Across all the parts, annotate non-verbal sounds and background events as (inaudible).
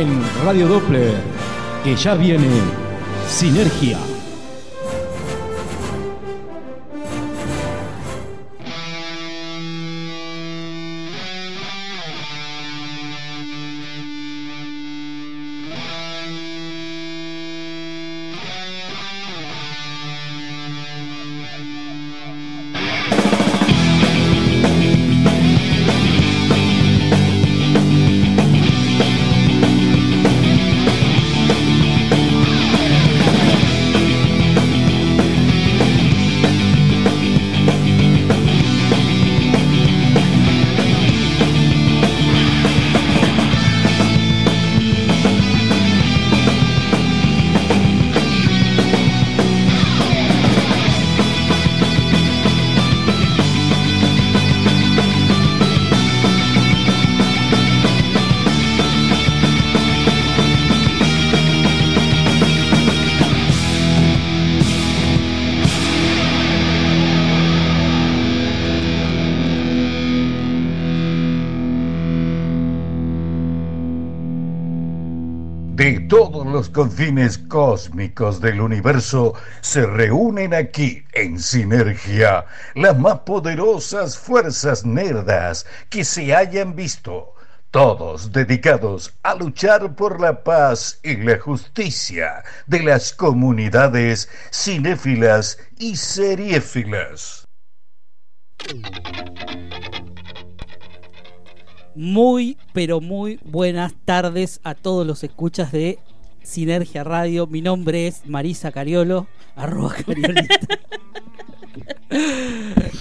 en Radio Doppler, que ya viene Sinergia. Confines cósmicos del universo se reúnen aquí en sinergia las más poderosas fuerzas nerdas que se hayan visto, todos dedicados a luchar por la paz y la justicia de las comunidades cinéfilas y seriéfilas. Muy, pero muy buenas tardes a todos los escuchas de Sinergia Radio. Mi nombre es Marisa Cariolo, arroba cariolita. (laughs)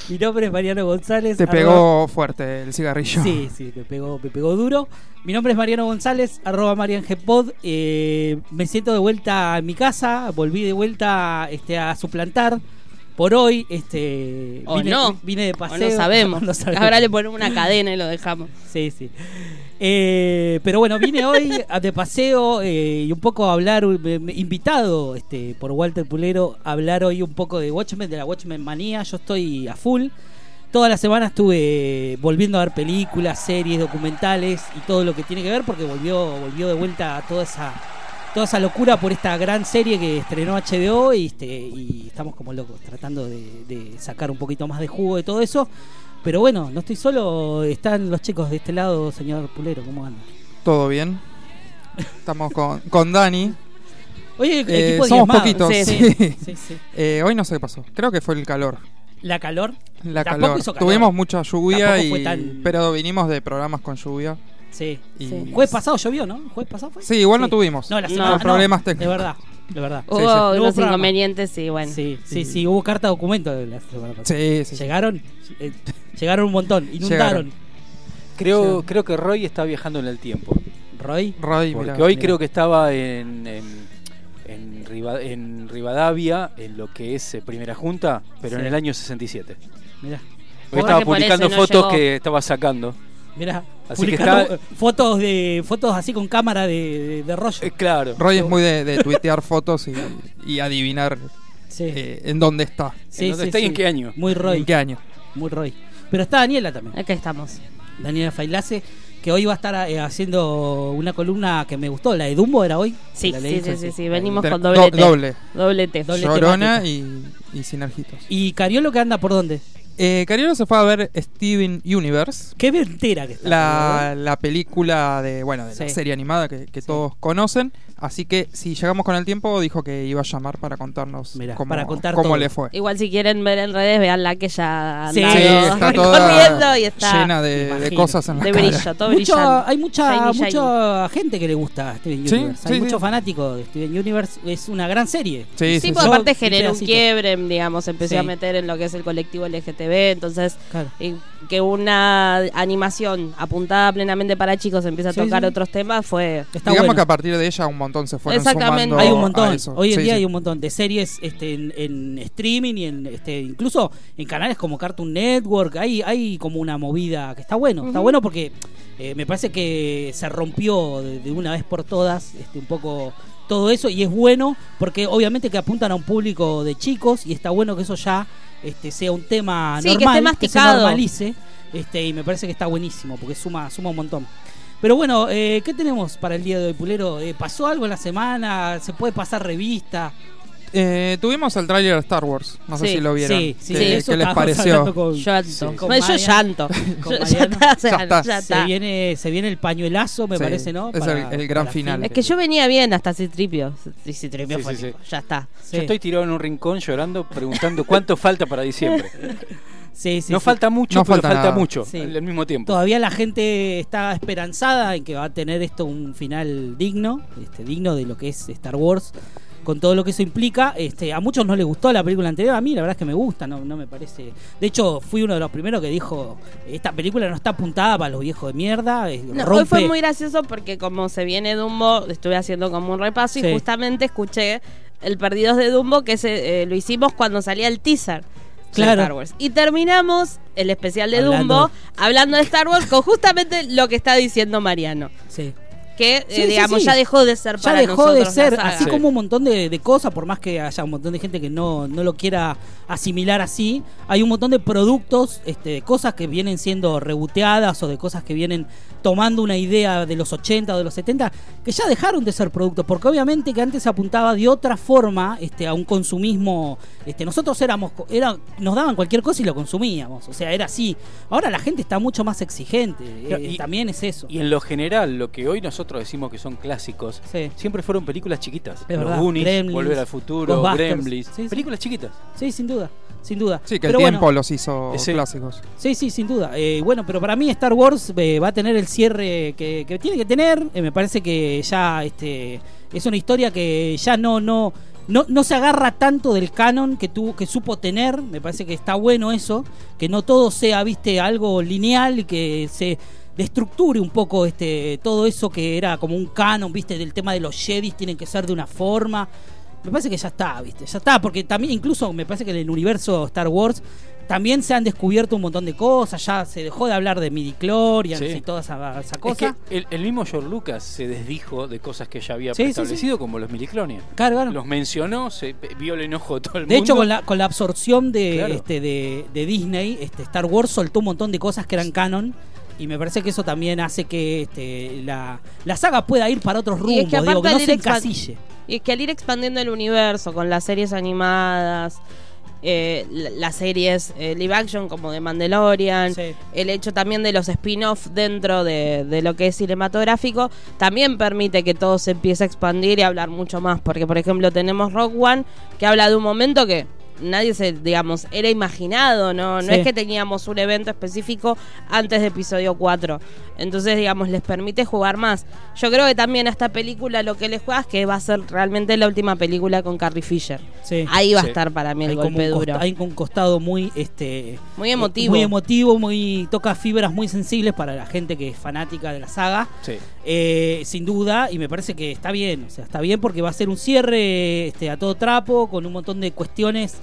Mi nombre es Mariano González. Te arroba- pegó fuerte el cigarrillo. Sí, sí, me pegó, me pegó duro. Mi nombre es Mariano González, arroba MarianGpod. Eh, me siento de vuelta en mi casa, volví de vuelta este, a suplantar. Por hoy, este, O vine, no. vine de O paseo. no (laughs) sabemos. No sabemos. Ahora le ponemos una cadena y lo dejamos. Sí, sí. Eh, pero bueno, vine hoy de paseo eh, y un poco a hablar, invitado este, por Walter Pulero, a hablar hoy un poco de Watchmen, de la Watchmen manía. Yo estoy a full. Toda la semana estuve volviendo a ver películas, series, documentales y todo lo que tiene que ver porque volvió, volvió de vuelta toda esa, toda esa locura por esta gran serie que estrenó HBO y, este, y estamos como locos tratando de sacar un poquito más de jugo de todo eso. Pero bueno, no estoy solo, están los chicos de este lado, señor Pulero, ¿cómo andan? ¿Todo bien? Estamos con, con Dani. Oye, el Eh, equipo somos diezmado. poquitos. Sí, sí. sí, (laughs) sí, sí. Eh, hoy no sé qué pasó. Creo que fue el calor. La calor. La calor. hizo calor. Tuvimos mucha lluvia, y, tan- pero vinimos de programas con lluvia. Sí. Y- Sí. Jueves pasado llovió, ¿no? ¿Jueves pasado fue? Sí, igual no tuvimos. No, la No. semana Por problemas no, técnicos. De verdad, de verdad. Hubo sí. No unos programa. inconvenientes y bueno. Sí, sí, sí, hubo carta documento de la semana pasada. Sí, sí, sí. Llegaron, eh, llegaron un montón, inundaron. Llegaron. Creo, creo que Roy está viajando en el tiempo. Roy, Roy, Porque mirá. hoy creo que estaba en, en, en, Riva- en Rivadavia, en lo que es eh, Primera Junta, pero Sí. en el año 67. mirá, Hoy Capaz estaba publicando no fotos llegó. que estaba sacando. mirá. Así que está- fotos de fotos así con cámara de, de, de rollo. Eh, claro. Roy es muy de, de (laughs) tuitear fotos y, y adivinar Sí, eh, en dónde está. sí, ¿en dónde sí, está y en qué año? Muy Roy, ¿En qué año? muy Roy. Pero está Daniela también. Acá estamos. Daniela Failase, que hoy va a estar eh, haciendo una columna que me gustó, la de Dumbo era hoy. Sí, La sí, sí, sí, sí, la venimos con Do- doble T. doble. Doble T. Doble Llorona y, y Sinergitos. ¿Y Cariolo que anda por dónde? Eh, Cariolo se fue a ver Steven Universe. Qué entera que está. la, la película de bueno de la serie animada que, que Sí. todos conocen así que si llegamos con el tiempo dijo que iba a llamar para contarnos Mirá, cómo, para contar cómo todo. le fue Igual si quieren ver en redes, veanla que ya Sí, Sí, está (laughs) toda recorriendo y está llena de, cosas en la de cara. brillo, todo Mucho- brillante. hay mucha, Shiny, mucha gente que le gusta Steven Sí, Universe. Hay sí, muchos sí. fanáticos de Steven Universe. Es una gran serie. sí, Sí, sí, sí. aparte generó un quiebre, digamos, empezó Sí. a meter en lo que es el colectivo LGTB, entonces Claro. y que una animación apuntada plenamente para chicos empiece a Sí, tocar sí. otros temas fue Está digamos bueno. que a partir de ella un montón se fueron Exactamente. sumando Hay un a montón. eso. Hoy en Sí, día sí. hay un montón de series este, en, en streaming y en este incluso en canales como Cartoon Network. Hay, hay como una movida que está bueno. Está bueno porque eh, me parece que se rompió de, de una vez por todas este, un poco todo eso y es bueno porque obviamente que apuntan a un público de chicos y está bueno que eso ya este, sea un tema Sí, que normal, esté se masticado. normalice este, y me parece que está buenísimo porque suma, suma un montón. Pero bueno, eh, ¿qué tenemos para el día de hoy, Pulero? Eh, ¿Pasó algo en la semana? ¿Se puede pasar revista? Eh, tuvimos el tráiler de Star Wars, no sé Sí, si lo vieron. Sí, sí, ¿Qué, eso qué les estábamos pareció? con- Llanto. (laughs) con yo Mariano. llanto. Con Yo- ya Mariano. está, o sea, Ya está. ya Se está. viene, se viene el pañuelazo, me Sí, parece, ¿no? es el- el gran final. Es que yo venía bien hasta Citripio. Y Citripio Sí, fue sí, tipo, ya está. Sí. Yo estoy tirado en un rincón llorando, preguntando cuánto falta para diciembre. (laughs) Sí, sí, no sí. falta mucho, No pero falta mucho Sí. al mismo tiempo. Todavía la gente está esperanzada en que va a tener esto un final digno, este, digno de lo que es Star Wars, con todo lo que eso implica. Este, a muchos no les gustó la película anterior, a mí la verdad es que me gusta, no, no me parece. De hecho, fui uno de los primeros que dijo esta película no está apuntada para los viejos de mierda. No, rompe- hoy fue muy gracioso porque como se viene Dumbo, estuve haciendo como un repaso Sí. y justamente escuché el Perdidos de Dumbo que se, eh, lo hicimos cuando salía el teaser. De Claro. Star Wars. Y terminamos el especial de Hablando- Dumbo hablando de Star Wars con justamente lo que está diciendo Mariano. Sí. Que, eh, Sí, digamos, sí. ya dejó de ser Ya para dejó de ser, así Sí. como un montón de, de cosas, por más que haya un montón de gente que no, no lo quiera asimilar así, hay un montón de productos, este, de cosas que vienen siendo reboteadas o de cosas que vienen tomando una idea de los 80 o de los 70, que ya dejaron de ser productos, porque obviamente que antes se apuntaba de otra forma este, a un consumismo, este, nosotros éramos, era, nos daban cualquier cosa y lo consumíamos, o sea, era así. Ahora la gente está mucho más exigente, Claro, eh, y- también es eso. Y en lo general, lo que hoy nosotros decimos que son clásicos, Sí. siempre fueron películas chiquitas. Es Los verdad. Goonies, Gremlins, Volver al Futuro. Gremlins. Sí, sí. Películas chiquitas. Sí, sin duda, sin duda. Sí, que Pero el bueno, tiempo los hizo Sí. clásicos. Sí, sí, sin duda. Eh, bueno, pero para mí Star Wars eh, va a tener el cierre que, que tiene que tener. Eh, me parece que ya este, es una historia que ya no, no, no, no se agarra tanto del canon que tuvo, que supo tener. Me parece que está bueno eso, que no todo sea, viste, algo lineal y que se destructure un poco este todo eso que era como un canon, viste, del tema de los Jedi tienen que ser de una forma. Me parece que ya está, viste, ya está, porque también incluso me parece que en el universo Star Wars también se han descubierto un montón de cosas, ya se dejó de hablar de midichlorians Sí. y toda esa, esa Es cosa. que el, el mismo George Lucas se desdijo de cosas que ya había Sí, sí, establecido, como los miliclonians. Claro, claro. Los mencionó, se vio el enojo de todo el De mundo. hecho, con la, con la absorción de, Claro. este, de, de Disney, este, Star Wars soltó un montón de cosas que eran canon. Y me parece que eso también hace que este, la, la saga pueda ir para otros Y es rumbos, que digo, que no se encasille. Y es que al ir expandiendo el universo con las series animadas, eh, la- las series eh, live action como de Mandalorian, Sí. el hecho también de los spin-off dentro de, de lo que es cinematográfico, también permite que todo se empiece a expandir y a hablar mucho más. Porque, por ejemplo, tenemos Rock One que habla de un momento que nadie se, digamos, era imaginado, ¿no? No Sí. es que teníamos un evento específico antes de episodio 4. Entonces, digamos, les permite jugar más. Yo creo que también a esta película lo que les juega es que va a ser realmente la última película con Carrie Fisher. Sí. Ahí va Sí. a estar para mí el hay golpe un, duro. costa- hay un costado muy este Muy emotivo. muy emotivo muy toca fibras muy sensibles para la gente que es fanática de la saga Sí. Eh, sin duda y me parece que está bien o sea está bien porque va a ser un cierre este, a todo trapo con un montón de cuestiones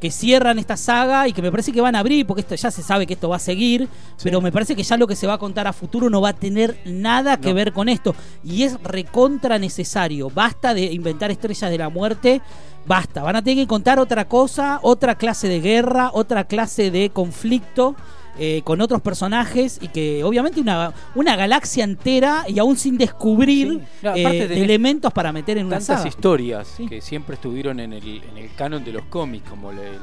que cierran esta saga y que me parece que van a abrir porque esto ya se sabe que esto va a seguir pero me parece que ya lo que se va a contar a futuro no va a tener nada que No. ver con esto. Y es recontra necesario. Basta de inventar estrellas de la muerte. Basta. Van a tener que contar otra cosa otra clase de guerra otra clase de conflicto eh, con otros personajes y que obviamente una, una galaxia entera y aún sin descubrir Sí. No, eh, de elementos para meter en una Tantas historias Sí. que siempre estuvieron en el, en el canon de los cómics, como el, el-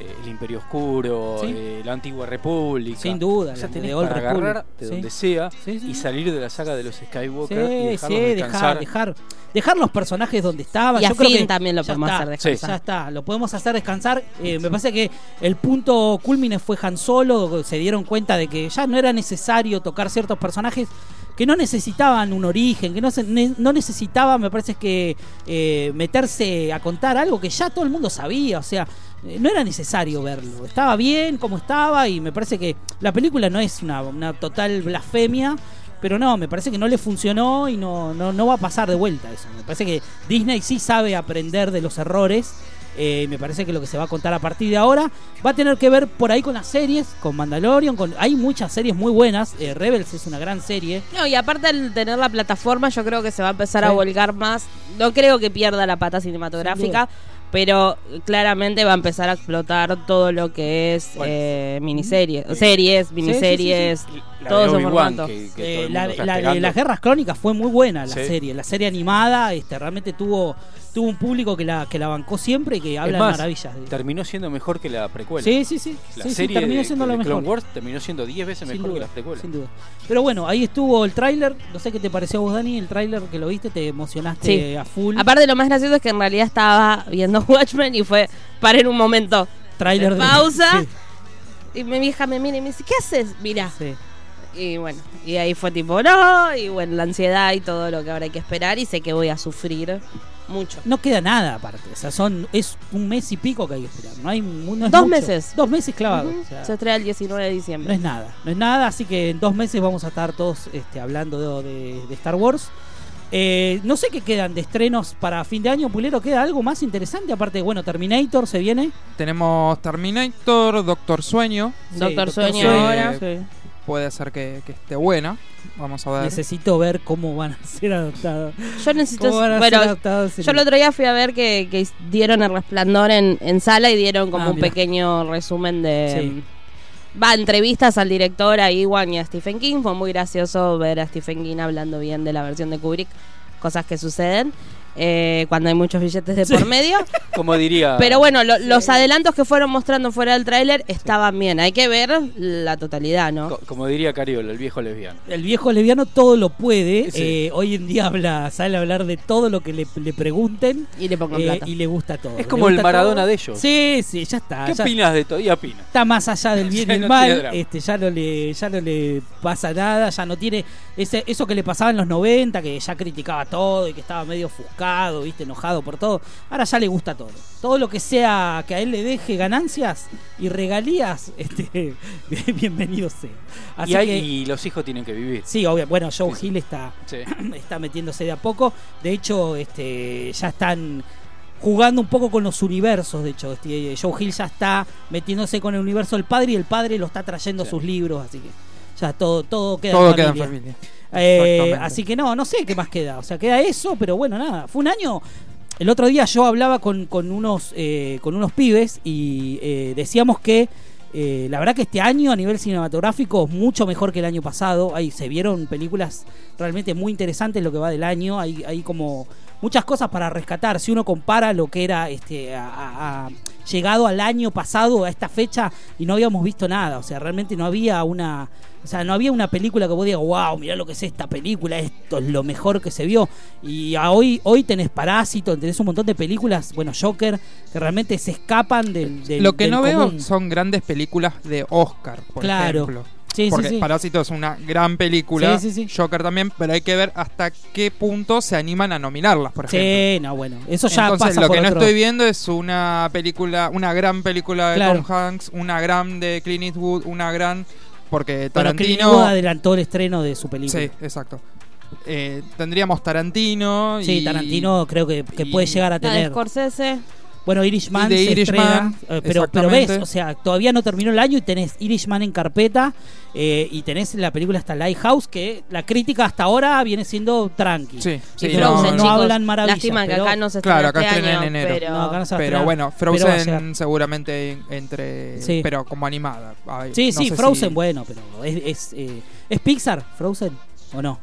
el Imperio Oscuro, Sí. eh, la Antigua República. Sin duda, O sea, tenés de para agarrar de Sí. donde sea Sí, sí, y sí. salir de la saga de los Skywalker Sí, y sí, dejarlos dejar, descansar. dejar, dejar los personajes donde estaban. Y a Yo creo Finn que también lo podemos está, hacer descansar. Ya está, lo podemos hacer descansar. Eh, me parece que el punto culmine fue Han Solo. Se dieron cuenta de que ya no era necesario tocar ciertos personajes que no necesitaban un origen, que no, se- ne- no necesitaban, me parece que eh, meterse a contar algo que ya todo el mundo sabía. O sea, eh, no era necesario verlo. Estaba bien como estaba y me parece que la película no es una, una total blasfemia. Pero no, me parece que no le funcionó y no, no, no va a pasar de vuelta eso. Me parece que Disney sí sabe aprender de los errores. Eh, me parece que lo que se va a contar a partir de ahora va a tener que ver por ahí con las series, con Mandalorian, con hay muchas series muy buenas. Eh, Rebels es una gran serie. No, y aparte al tener la plataforma, yo creo que se va a empezar a volcar más. No creo que pierda la pata cinematográfica, pero claramente va a empezar a explotar todo lo que es Bueno. eh, miniseries, series, miniseries. De ese Obi-Wan, formato. que, que todo Eh, el la, está la esperando. las guerras crónicas fue muy buena la Sí. serie la serie animada este realmente tuvo tuvo un público que la que la bancó siempre y que habla Es más, de maravillas de- Terminó siendo mejor que la precuela. sí sí sí La sí, sí, serie terminó de, siendo de lo mejor Clone Wars terminó siendo 10 veces sin mejor que las precuelas. sin duda. Pero bueno, ahí estuvo el tráiler. No sé qué te pareció a vos, Dani, el tráiler que lo viste, te emocionaste Sí. a full. Aparte, lo más gracioso es que en realidad estaba viendo (laughs) Watchmen y fue para en un momento. tráiler de pausa. (laughs) Sí, Y mi vieja me mira y me dice, ¿qué haces? Mira. sí. Y bueno, y ahí fue tipo, no. Y bueno, la ansiedad y todo lo que ahora hay que esperar. Y sé que voy a sufrir mucho. No queda nada aparte. O sea, son, es un mes y pico que hay que esperar. No hay no es Dos mucho. meses. Dos meses clavados. O sea, Se estrena el 19 de no diciembre. es nada. No es nada. Así que en dos meses vamos a estar todos este, hablando de, de- de Star Wars. Eh, no sé qué quedan de estrenos para fin de año, Pulero. ¿Queda algo más interesante? Aparte, bueno, Terminator se viene. Tenemos Terminator, Doctor Sueño. Sí, Doctor Sueño Sueño. ahora. Sí. Puede ser que, que esté buena. Vamos a ver. Necesito ver cómo van a ser adaptados. Yo necesito. ¿Cómo van a Bueno, ser adaptados en yo el otro día fui a ver que, que dieron el resplandor en, en sala y dieron como Ah, un mirá. pequeño resumen de. Sí. Va, entrevistas al director, a Iwan y a Stephen King. Fue muy gracioso ver a Stephen King hablando bien de la versión de Kubrick. Cosas que suceden eh, cuando hay muchos billetes de Sí. por medio. (laughs) Como diría. Pero bueno, lo- los adelantos que fueron mostrando fuera del tráiler estaban bien. Hay que ver la totalidad, ¿no? co- como diría Cariola, el viejo lesbiano. El viejo lesbiano todo lo puede. Sí. eh, hoy en día habla, sale a hablar de todo lo que le, le pregunten. Y le pongan eh, plata. y le gusta todo. Es Le como el gusta Maradona todo. de ellos. Sí, sí, ya está. ¿Qué ya opinas de todo? Y opina. Está más allá del bien (laughs) Ya y el no mal. drama. Este, ya no le, ya no le pasa nada. Ya no tiene ese, eso que le pasaba en los 90, que ya criticaba todo y que estaba medio ofuscado, viste, enojado por todo. Ahora ya le gusta todo. Todo lo que sea que a él le deje ganancias y regalías, (laughs) este, (laughs) bienvenido sea. Así y, hay- que, y los hijos tienen que vivir. Sí, obvio. Bueno, Joe Sí. Hill está, Sí. (clears throat) está metiéndose de a poco. De hecho, este, ya están jugando un poco con los universos. De hecho, este, Joe Hill ya está metiéndose con el universo del padre y el padre lo está trayendo Sí. sus libros. Así que ya todo, todo queda Todo en queda en familia. familia. Eh, así que no, no sé qué más queda. O sea, queda eso, pero bueno, nada. Fue un año. El otro día yo hablaba con, con unos eh, con unos pibes y eh, decíamos que eh, la verdad que este año a nivel cinematográfico es mucho mejor que el año pasado. Ahí se vieron películas realmente muy interesantes lo que va del año. Hay, hay como muchas cosas para rescatar. Si uno compara lo que era este a- a- a- llegado al año pasado a esta fecha y no habíamos visto nada. O sea, realmente no había una o sea, no había una película que vos digas, wow, mirá lo que es esta película, esto es lo mejor que se vio. Y a hoy, hoy tenés Parásito, tenés un montón de películas, bueno, Joker, que realmente se escapan del. del- Lo que del no veo son grandes películas de Oscar, por Claro. ejemplo. Sí, Porque sí. Parásito es una gran película. Sí, sí, sí. Joker también, pero hay que ver hasta qué punto se animan a nominarlas, por ejemplo. Sí, no, bueno, eso ya Entonces, pasa lo por que no estoy viendo es una película, una gran película de Claro. Tom Hanks, una gran de Clint Eastwood, una gran. Porque Tarantino. Adelantó el estreno de su película. sí, exacto. Eh, tendríamos Tarantino. Sí, y- Tarantino creo que, que y- puede llegar a La de tener. Scorsese. Bueno, Irishman se Irishman, estrena, eh, pero, pero ves, o sea, todavía no terminó el año y tenés Irishman en carpeta eh, y tenés la película hasta Lighthouse que la crítica hasta ahora viene siendo tranqui. Sí, sí, no, Frozen, no hablan maravillas, Lástima que pero- acá no se Claro, acá este año, en enero. pero... No, acá no se va a Pero estrenar, bueno, Frozen seguramente en- entre. Sí. Pero como animada. Ay, Sí, sí, Frozen, si- bueno, pero es, es, eh, ¿es Pixar, Frozen, o no?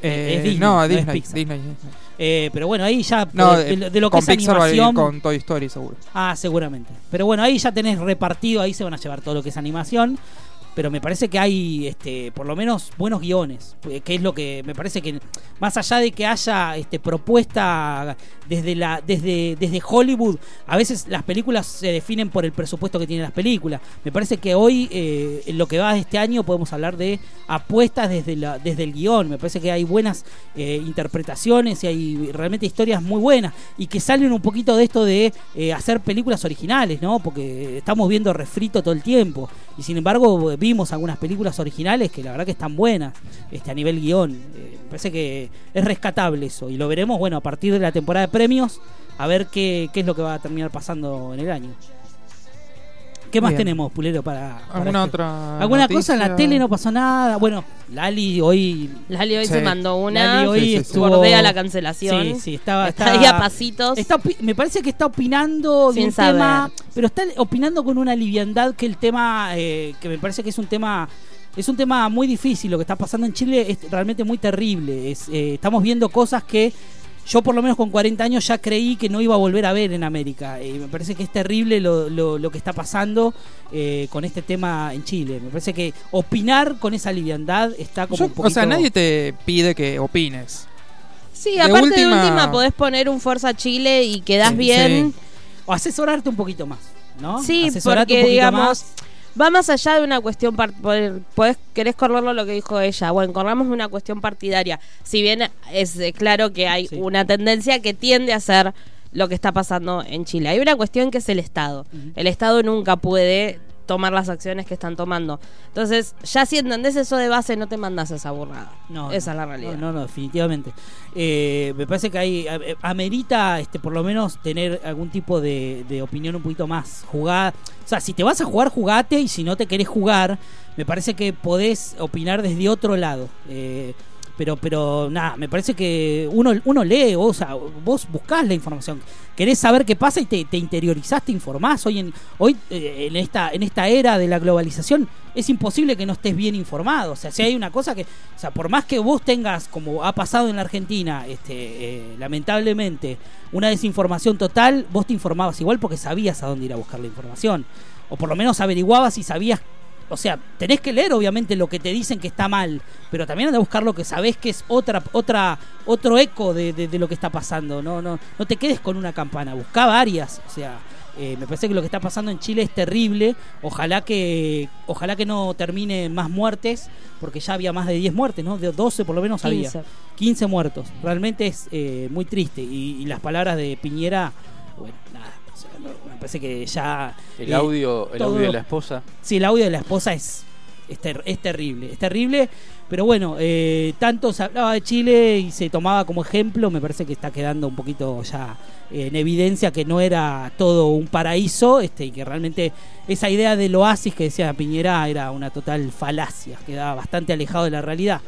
Eh, es Disney, no, no es Disney. Disney, Disney. Eh, pero bueno, ahí ya No, de, de- de lo que con es Pixar va a ir animación. con Toy Story seguro. Ah, seguramente. Pero bueno, ahí ya tenés repartido, ahí se van a llevar todo lo que es animación. Pero me parece que hay, este, por lo menos, buenos guiones. eh, Que es lo que me parece que, más allá de que haya este, propuesta desde, la, desde, desde Hollywood, a veces las películas se definen por el presupuesto que tienen las películas. Me parece que hoy, eh, en lo que va de este año, podemos hablar de apuestas desde, la, desde el guion. Me parece que hay buenas eh, interpretaciones y hay realmente historias muy buenas. Y que salen un poquito de esto de eh, hacer películas originales, ¿no? Porque estamos viendo refrito todo el tiempo. Y sin embargo, vimos algunas películas originales que la verdad que están buenas este, a nivel guion. Eh, me parece que es rescatable eso. Y lo veremos, bueno, a partir de la temporada de premios, a ver qué, qué es lo que va a terminar pasando en el año. ¿Qué más Bien. tenemos, Pulero, para, para ¿Alguna este? otra. ¿Alguna cosa en la tele no pasó nada? Bueno, Lali hoy Lali hoy Sí. se mandó una. Lali hoy Sí, sí, sí. estuvo Bordea la cancelación. Sí, sí, estaba, Está estaba- ahí a pasitos. Está opi- me parece que está opinando de Sin un saber. tema, pero está opinando con una liviandad que el tema, eh, que me parece que es un tema es un tema muy difícil. Lo que está pasando en Chile es realmente muy terrible. Es, eh, estamos viendo cosas que yo por lo menos con 40 años ya creí que no iba a volver a ver en América. Y me parece que es terrible lo, lo- lo que está pasando eh, con este tema en Chile. Me parece que opinar con esa liviandad está como Yo- un poquito... o sea, nadie te pide que opines. Sí, De aparte de última- última podés poner un Fuerza Chile y quedás Sí, bien. sí. O asesorarte un poquito más, ¿no? Sí, Asesorarte porque un poquito digamos, más. Va más allá de una cuestión, podés, querés correrlo lo que dijo ella, bueno, corramos una cuestión partidaria, si bien es eh, claro que hay Sí. una tendencia que tiende a ser lo que está pasando en Chile. Hay una cuestión que es el Estado. El Estado nunca puede tomar las acciones que están tomando. Entonces, ya si entendés eso de base, no te mandás esa burrada. No, esa no, es la realidad. No, no, no, definitivamente. Eh, me parece que hay eh, amerita, este, por lo menos tener algún tipo de, de opinión un poquito más jugada. O sea, si te vas a jugar, jugate y si no te querés jugar, me parece que podés opinar desde otro lado. Eh, pero, pero nada, me parece que uno, uno lee, o sea, vos buscás la información, querés saber qué pasa y te, te interiorizás, te informás. Hoy, en, hoy eh, en, esta, en esta era de la globalización es imposible que no estés bien informado. O sea, si hay una cosa que, o sea, por más que vos tengas, como ha pasado en la Argentina, este, eh, lamentablemente, una desinformación total, vos te informabas igual porque sabías a dónde ir a buscar la información. O por lo menos averiguabas y sabías o sea, tenés que leer obviamente lo que te dicen que está mal, pero también anda a buscar lo que sabés que es otra, otra, otro eco de, de- de lo que está pasando. No, no, no te quedes con una campana, buscá varias. O sea, eh, me parece que lo que está pasando en Chile es terrible. Ojalá que, ojalá que no termine más muertes, porque ya había más de 10 muertes, ¿no? De 12 por lo menos había. 15. 15 muertos. Realmente es eh, muy triste. Y, y las palabras de Piñera, bueno, nada. Me parece que ya. El eh, audio, el todo- audio de la esposa. Sí, el audio de la esposa es, es, ter- es terrible, es terrible, pero bueno, eh, tanto se hablaba de Chile y se tomaba como ejemplo, me parece que está quedando un poquito ya eh, en evidencia que no era todo un paraíso este, y que realmente esa idea del oasis que decía Piñera era una total falacia, quedaba bastante alejado de la realidad.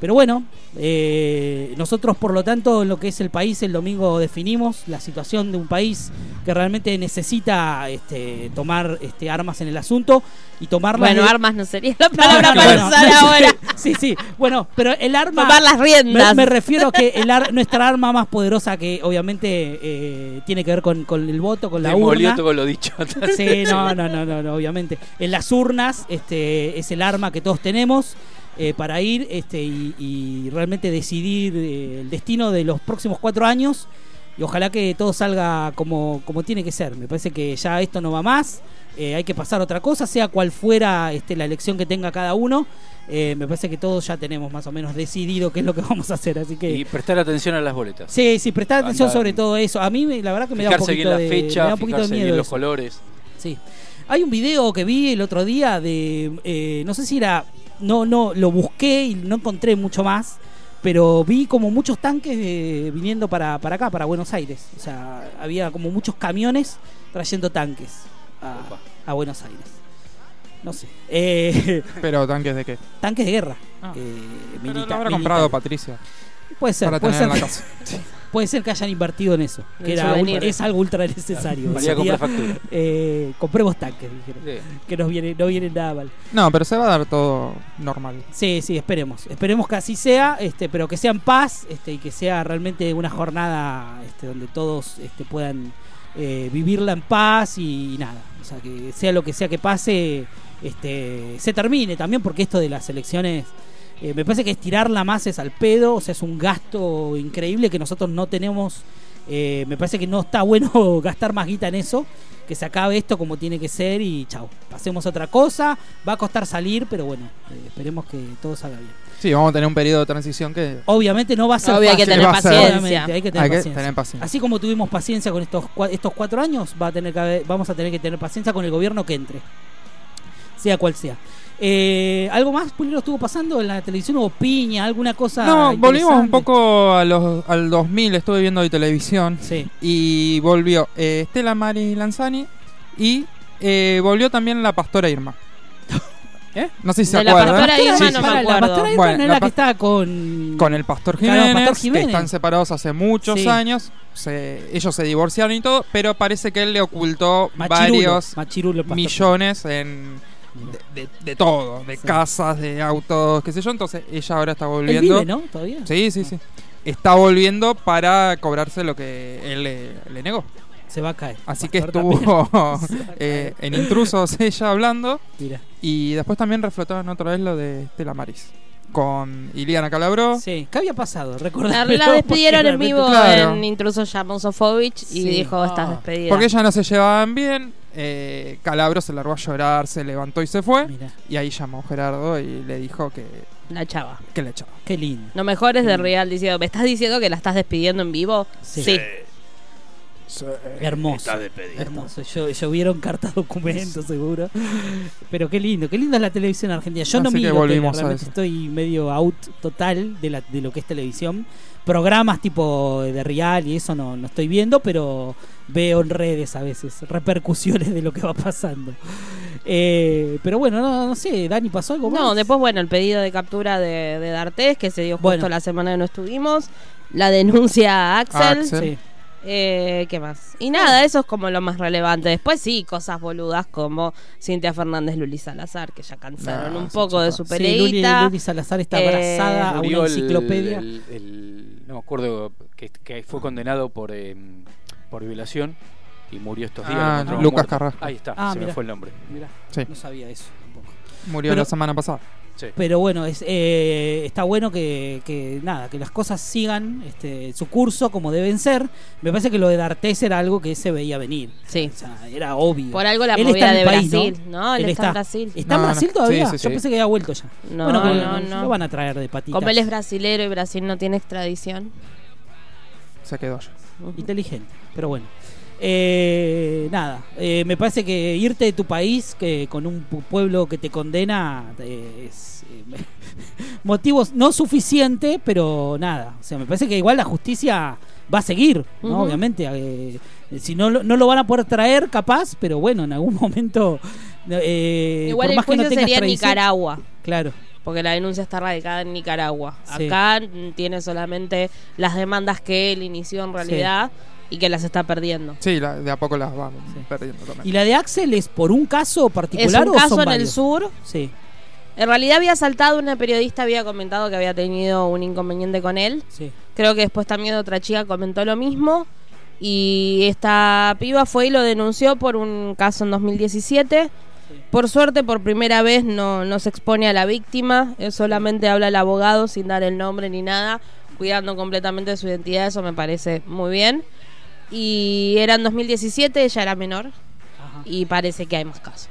Pero bueno, eh, nosotros por lo tanto en lo que es el país el domingo definimos la situación de un país que realmente necesita este, tomar este, armas en el asunto y tomarlas Bueno, de- armas no sería la (laughs) palabra no, no, para no, usar no, ahora. (laughs) Sí, sí, bueno, pero el arma... Tomar las riendas. Me, me refiero a que el ar- nuestra arma más poderosa que obviamente eh, tiene que ver con, con el voto, con la Demolió urna. todo lo dicho. Sí, no, no, no, no, no, obviamente. En las urnas este, es el arma que todos tenemos eh, para ir este, y, y realmente decidir eh, el destino de los próximos cuatro años. Y ojalá que todo salga como, como tiene que ser. Me parece que ya esto no va más. eh, hay que pasar a otra cosa, sea cual fuera este, la elección que tenga cada uno. eh, me parece que todos ya tenemos más o menos decidido qué es lo que (laughs) vamos a hacer. Así que. Y prestar atención a las boletas. Sí, sí, prestar atención sobre todo eso. A mí me- la verdad que me da un poquito la de, me fecha, da un poquito de fijarse miedo bien los eso. colores. Sí. Hay un video que vi el otro día de. eh, no sé si era. No, no, lo busqué y no encontré mucho más. Pero vi como muchos tanques eh, viniendo para, para acá, para Buenos Aires. O sea, había como muchos camiones trayendo tanques a, Buenos Aires. No sé. Eh, (laughs) Pero tanques de qué? tanques de guerra. Ah. eh, Pero milita- lo habrá comprado. Patricia Puede ser, para puede tener ser, en la casa. (laughs) puede ser que hayan invertido en eso. Que era es algo ultra necesario. María Sería, compra factura. eh, compremos tanques, dijeron. Sí. Que nos viene, no viene nada mal. No, pero se va a dar todo normal. Sí, sí, esperemos. Esperemos que así sea, este, pero que sea en paz este, y que sea realmente una jornada este, donde todos este, puedan eh, vivirla en paz y, nada. O sea, que sea lo que sea que pase, este, se termine también, porque esto de las elecciones eh, me parece que estirarla más es al pedo, o sea, es un gasto increíble que nosotros no tenemos. eh, me parece que no está bueno (laughs) gastar más guita en eso. Que se acabe esto como tiene que ser y chao. Pasemos a otra cosa. Va a costar salir, pero bueno, eh, esperemos que todo salga bien. Sí, vamos a tener un periodo de transición que Obviamente no va a ser Obvio, hay que tener paciencia. Obviamente, hay que tener hay que paciencia. tener paciencia. Así como tuvimos paciencia con estos estos cuatro años, va a tener que haber- vamos a tener que tener paciencia con el gobierno que entre, sea cual sea. Eh, ¿Algo más, Pulero, estuvo pasando en la televisión? ¿Hubo piña? ¿Alguna cosa? No, volvimos un poco a los, al 2000, estuve viendo de televisión Sí. y volvió eh, Estela Mari Lanzani y eh, volvió también la pastora Irma. (laughs) ¿Eh? No sé si se De la acuerdan. pastora Irma Sí, no sí, me sí. Para, la pastora Irma Bueno, no es la la que está con... Con el pastor Claro, Jiménez, Pastor Jiménez. que están separados hace muchos Sí. años. Se- ellos se divorciaron y todo, pero parece que él le ocultó Machirulo, varios Machirulo, millones en, de, de- de todo, de Sí. casas, de autos, qué sé yo. Entonces ella ahora está Él volviendo. vive, ¿no? ¿Todavía? Sí, sí, sí. Está volviendo para cobrarse lo que él le, le negó. Se va a caer. Así que estuvo (laughs) (laughs) eh, en intrusos (laughs) ella hablando. Mira. Y después también reflotaron otra vez lo de Estela Maris. Con Iliana Calabró. Sí, ¿qué había pasado? La, Recordame. la (laughs) despidieron en vivo Claro. en Intruso Sofovich y Sí. dijo, estás Ah. despedida. Porque ellas no se llevaban bien. Eh, Calabro se largó a llorar, se levantó y se fue. Mira, Y ahí llamó Gerardo y le dijo que, La chava. que le echaba. qué lindo. Lo mejor es de. Real diciendo, ¿me estás diciendo que la estás despidiendo en vivo? Sí. Sí. Hermoso. Hermoso. Llo- llovieron cartas documentos, seguro. Pero qué lindo, qué linda es la televisión argentina. Yo no Así que miro volvimos tele, a realmente estoy medio out total de, la, de lo que es televisión. Programas tipo de Real y eso no, no estoy viendo, pero veo en redes a veces repercusiones de lo que va pasando. Eh, pero bueno, no, no sé, Dani, ¿pasó algo más? No, después, bueno, el pedido de captura de, de D'Artés, que se dio justo Bueno. la semana que no estuvimos. La denuncia a Axel. Axel. Sí. Eh, ¿Qué más? Y nada, eso es como lo más relevante. Después sí, cosas boludas como Cintia Fernández, Luli Salazar, que ya cansaron No, un poco de su Sí, Luli, peleita. Luli Salazar está Eh, abrazada a una enciclopedia. el- el- no me acuerdo que, que fue condenado por eh, por violación y murió estos días. Ah, Lucas muerto. Carrasco. Ahí está, Ah, se mirá. me fue el nombre. Mirá, Sí. no sabía eso tampoco. Murió Pero- la semana pasada. Sí. Pero bueno, es, eh, está bueno que, que nada, que las cosas sigan este, su curso como deben ser. Me parece que lo de D'Artés era algo que se veía venir. Sí. O sea, era obvio. Por algo la Él movida está en de país, Brasil. ¿no? Él, está, en Brasil. ¿Está en No, no. Brasil todavía? Sí, sí, Yo pensé que había vuelto ya. No, bueno, no, no. lo van a traer de patitas. Como él es brasilero y Brasil no tiene extradición. Se quedó allá. Inteligente, pero bueno. Eh, nada, eh, me parece que irte de tu país que con un pu- pueblo que te condena eh, es eh, (laughs) motivos no suficiente, pero nada. O sea, me parece que igual la justicia va a seguir, ¿no? Obviamente. eh, si no, lo- no lo van a poder traer, capaz, pero bueno, en algún (laughs) momento. eh, Igual por el más que no sería Nicaragua. Claro. Porque la denuncia está radicada en Nicaragua. Sí. Acá mm, tiene solamente las demandas que él inició en realidad y que las está perdiendo. Sí, la- de a poco las vamos Sí. perdiendo también. ¿Y la de Axel es por un caso Es particular un o caso son en el sur. Sí, En realidad había saltado una periodista, había comentado que había tenido un inconveniente con él. sí. Creo que después también otra chica comentó lo mismo. Y esta piba fue y lo denunció por un caso en 2017. Por suerte, por primera vez no, no se expone a la víctima, él solamente habla el abogado sin dar el nombre ni nada, cuidando completamente su identidad, eso me parece muy bien. Y era en 2017, ella era menor Ajá. y parece que hay más casos.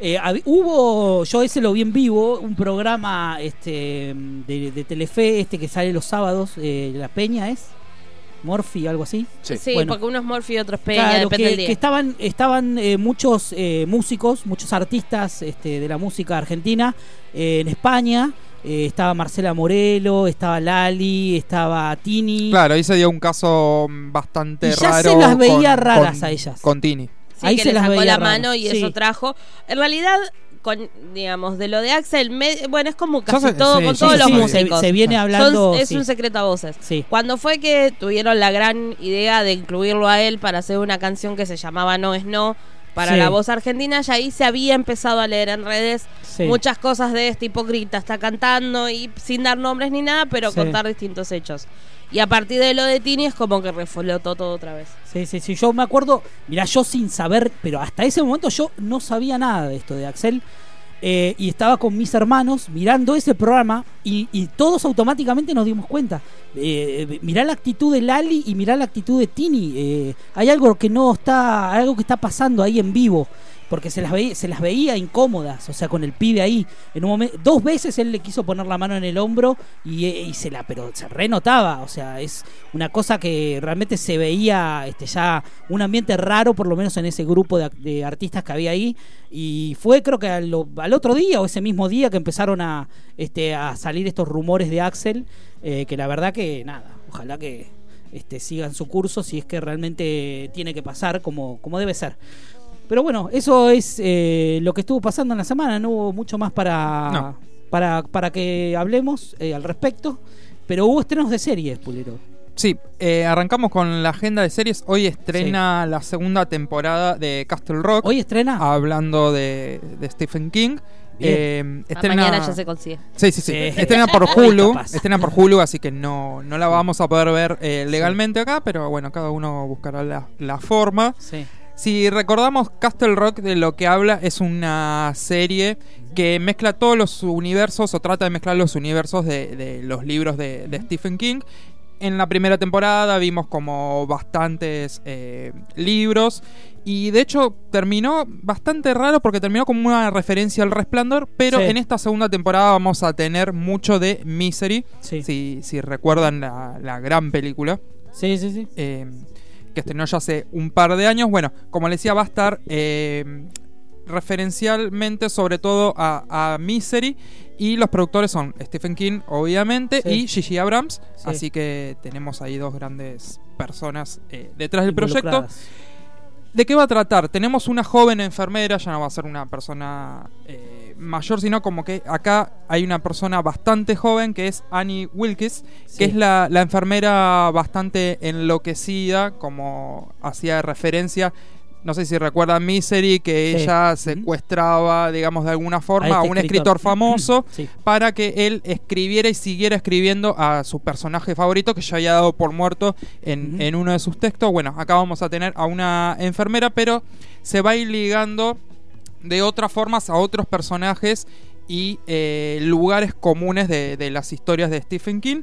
Eh, hubo, yo ese lo vi en vivo, un programa este de, de Telefe, este que sale los sábados, eh, La Peña es, Morphy, algo así. Sí. Sí, Bueno. porque uno es Morphy y otro es Peña, Claro, depende que, del día. que estaban, estaban eh, muchos eh, músicos, muchos artistas este, de la música argentina eh, en España. Eh, estaba Marcela Morelo, estaba Lali, estaba Tini. Claro, ahí se dio un caso mm, bastante Y ya raro. se las veía con- raras con- a ellas. Con Tini. Sí, Ahí que se le las sacó veía la raro. mano y Sí. eso trajo. En realidad, con, digamos, de lo de Axel, me- bueno, es como casi sé- todo sí, con sí, todos sí, los sí, músicos. Se, se viene hablando. Son- es sí. un secreto a voces. Sí. Cuando fue que tuvieron la gran idea de incluirlo a él para hacer una canción que se llamaba No es No para Sí. la voz argentina, ya ahí se había empezado a leer en redes Sí. muchas cosas de este hipócrita está cantando y sin dar nombres ni nada, pero Sí. contar distintos hechos. Y a partir de lo de Tini es como que reflotó todo otra vez. Sí, sí, sí. Yo me acuerdo, mira, yo sin saber, pero hasta ese momento yo no sabía nada de esto de Axel. Eh, y estaba con mis hermanos mirando ese programa y, y todos automáticamente nos dimos cuenta. Eh, mirá la actitud de Lali y mirá la actitud de Tini. eh, hay algo que no está, algo que está pasando ahí en vivo. Porque se las, veía, se las veía incómodas, o sea, con el pibe ahí. En un momento, dos veces él le quiso poner la mano en el hombro y, eh, y se la, pero se renotaba. O sea, es una cosa que realmente se veía este, ya un ambiente raro, por lo menos en ese grupo de, de artistas que había ahí. Y fue, creo que al, al otro día o ese mismo día que empezaron a, este, a salir estos rumores de Axel, eh, que la verdad que nada, ojalá que este, sigan su curso si es que realmente tiene que pasar como, como debe ser. Pero bueno, eso es eh, lo que estuvo pasando en la semana. No hubo mucho más para, No. para, para que hablemos eh, al respecto. Pero hubo estrenos de series, Pulero. Sí, eh, arrancamos con la agenda de series. Hoy estrena la segunda temporada de Castle Rock. ¿Hoy estrena? Hablando de, de Stephen King. Eh, estrena- Mañana ya se consigue. Sí, sí, sí. Sí. Estrena (laughs) por Hulu. Estrena por Hulu, así que no, no la vamos a poder ver eh, legalmente acá, pero bueno, cada uno buscará la, la forma. Sí. Si recordamos, Castle Rock de lo que habla es una serie que mezcla todos los universos o trata de mezclar los universos de, de los libros de, de Stephen King. En la primera temporada vimos como bastantes eh, libros y de hecho terminó bastante raro porque terminó como una referencia al resplandor, pero Sí. en esta segunda temporada vamos a tener mucho de Misery, Sí. si, si recuerdan la, la gran película Sí, sí, sí. eh, que estrenó ya hace un par de años. Bueno, como les decía, va a estar eh, referencialmente sobre todo a, a Misery. Y los productores son Stephen King, obviamente, Sí. y Gigi Abrams. Sí. Así que tenemos ahí dos grandes personas eh, detrás del proyecto. ¿De qué va a tratar? Tenemos una joven enfermera, ya no va a ser una persona eh, mayor, sino como que acá hay una persona bastante joven que es Annie Wilkes, Sí. que es la, la enfermera bastante enloquecida, como hacía referencia. No sé si recuerdan Misery, que Sí. ella secuestraba, digamos, de alguna forma a, este un escritor famoso Sí. para que él escribiera y siguiera escribiendo a su personaje favorito que ya había dado por muerto en, en uno de sus textos. Bueno, acá vamos a tener a una enfermera, pero se va a ir ligando de otras formas a otros personajes y eh, lugares comunes de, de las historias de Stephen King.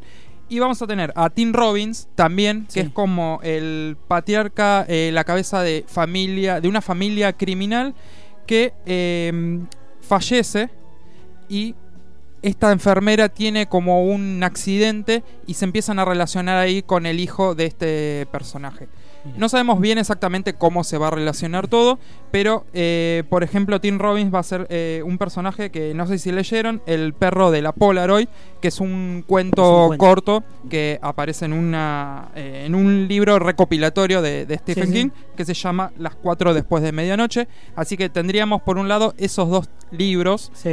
Y vamos a tener a Tim Robbins también, Sí. que es como el patriarca, eh, la cabeza de familia, de una familia criminal que eh, fallece y esta enfermera tiene como un accidente y se empiezan a relacionar ahí con el hijo de este personaje. No sabemos bien exactamente cómo se va a relacionar todo, pero eh, por ejemplo Tim Robbins va a ser eh, un personaje que no sé si leyeron, el perro de la Polaroid, que es un cuento, Es un cuento. corto que aparece en, una, eh, en un libro recopilatorio de, de Stephen Sí, sí. King que se llama Las cuatro después de medianoche. Así que tendríamos por un lado esos dos libros Sí,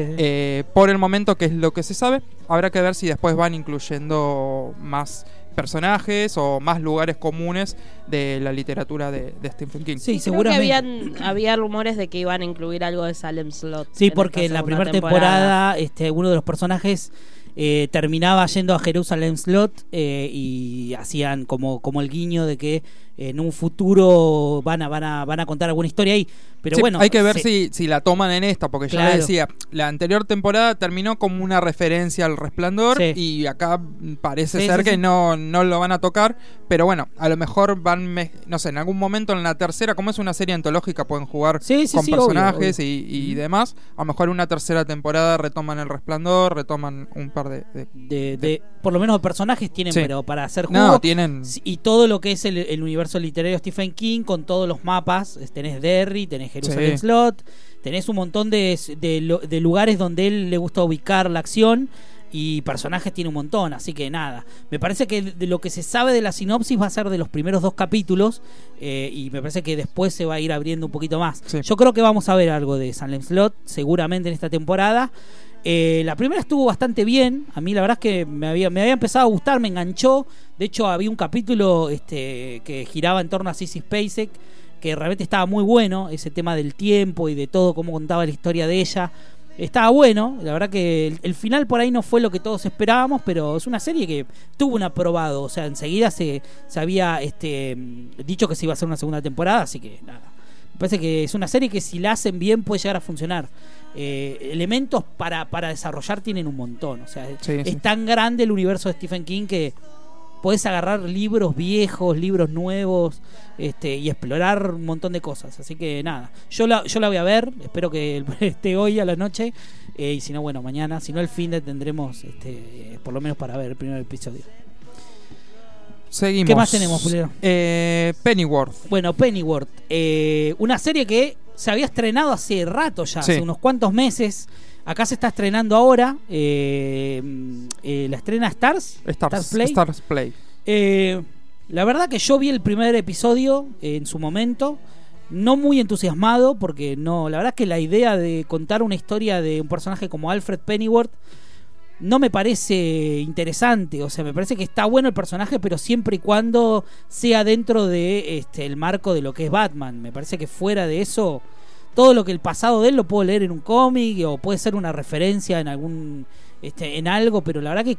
por el momento, que es lo que se sabe, habrá que ver si después van incluyendo más personajes o más lugares comunes de la literatura de, de Stephen King. Sí, Creo que seguramente. habían, había rumores de que iban a incluir algo de Salem Slot. Sí, en porque en la primera temporada, este, uno de los personajes eh, terminaba yendo a Jerusalem Slot eh, y hacían como, como el guiño de que en un futuro van a, van a, van a contar alguna historia ahí. Pero Sí, bueno, hay que ver se- si, si la toman en esta, porque ya les decía, la anterior temporada terminó como una referencia al resplandor Sí. y acá parece Sí, ser que. No, no lo van a tocar, pero bueno, a lo mejor van, no sé, en algún momento en la tercera, como es una serie antológica, pueden jugar con obvio, personajes obvio. y, y demás. A lo mejor una tercera temporada retoman el resplandor, retoman un par de... de- de, de- por lo menos personajes tienen, pero para hacer juego. No, tienen... Y todo lo que es el, el universo literario de Stephen King, con todos los mapas, es- tenés Derry, tenés Jerusalem Sí. Slot, tenés un montón de, de, de lugares donde él le gusta ubicar la acción y personajes tiene un montón, así que nada. Me parece que de lo que se sabe de la sinopsis va a ser de los primeros dos capítulos eh, y me parece que después se va a ir abriendo un poquito más. Sí. Yo creo que vamos a ver algo de Salem Slot seguramente en esta temporada. Eh, la primera estuvo bastante bien. A mí la verdad es que me había, me había empezado a gustar, me enganchó. De hecho, había un capítulo este, que giraba en torno a Sissy Spacek, que realmente estaba muy bueno. Ese tema del tiempo y de todo, cómo contaba la historia de ella. Estaba bueno, la verdad que el, final por ahí no fue lo que todos esperábamos, pero es una serie que tuvo un aprobado, o sea, enseguida se, se había este, dicho que se iba a hacer una segunda temporada, así que nada. Me parece que es una serie que si la hacen bien puede llegar a funcionar. Eh, elementos para, para desarrollar tienen un montón. O sea, Sí, es sí. tan grande el universo de Stephen King que puedes agarrar libros viejos, libros nuevos, este, y explorar un montón de cosas. Así que nada, yo la, yo la voy a ver, espero que (laughs) esté hoy a la noche, eh, y si no, bueno, mañana, si no el fin de tendremos, este, eh, por lo menos para ver el primer episodio. Seguimos. ¿Qué más tenemos, Pulero? Eh, Pennyworth. Bueno, Pennyworth, eh, una serie que se había estrenado hace rato ya, Sí. hace unos cuantos meses. Acá se está estrenando ahora. eh, eh, la estrena Stars. Stars, Play. Stars Play. Eh, la verdad que yo vi el primer episodio en su momento. No muy entusiasmado, porque no. La verdad que la idea de contar una historia de un personaje como Alfred Pennyworth no me parece interesante. O sea, me parece que está bueno el personaje, pero siempre y cuando sea dentro de este el marco de lo que es Batman. Me parece que fuera de eso, todo lo que el pasado de él lo puedo leer en un cómic o puede ser una referencia en algún este, en algo, pero la verdad que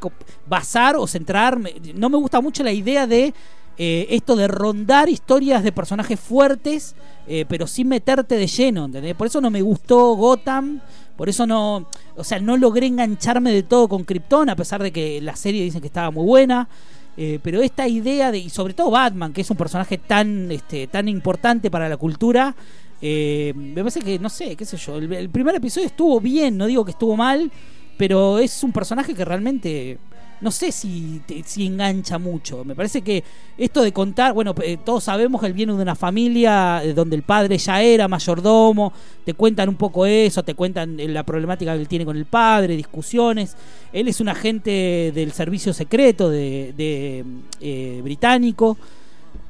basar o centrarme, no me gusta mucho la idea de eh, esto de rondar historias de personajes fuertes, eh, pero sin meterte de lleno, ¿entendés? Por eso no me gustó Gotham, por eso no, o sea, no logré engancharme de todo con Krypton, a pesar de que la serie dicen que estaba muy buena. eh, pero esta idea de, y sobre todo Batman, que es un personaje tan, este, tan importante para la cultura, eh, me parece que, no sé, qué sé yo, el, el primer episodio estuvo bien, no digo que estuvo mal, pero es un personaje que realmente no sé si, si engancha mucho. Me parece que esto de contar, bueno, eh, todos sabemos que él viene de una familia eh, donde el padre ya era mayordomo, te cuentan un poco eso, te cuentan eh, la problemática que él tiene con el padre, discusiones. Él es un agente del servicio secreto de, de, eh, británico.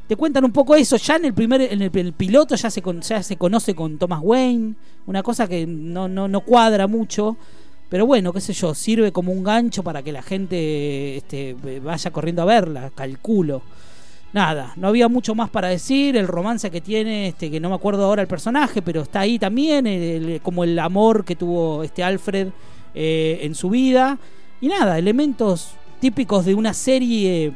Te cuentan un poco eso. Ya en el primer, en el, el piloto ya se, con- ya se conoce con Thomas Wayne. Una cosa que no, no, no cuadra mucho. Pero bueno, qué sé yo, sirve como un gancho para que la gente este, vaya corriendo a verla, calculo. Nada, no había mucho más para decir. El romance que tiene, este, que no me acuerdo ahora el personaje, pero está ahí también, el- como el amor que tuvo este Alfred eh, en su vida. Y nada, elementos típicos de una serie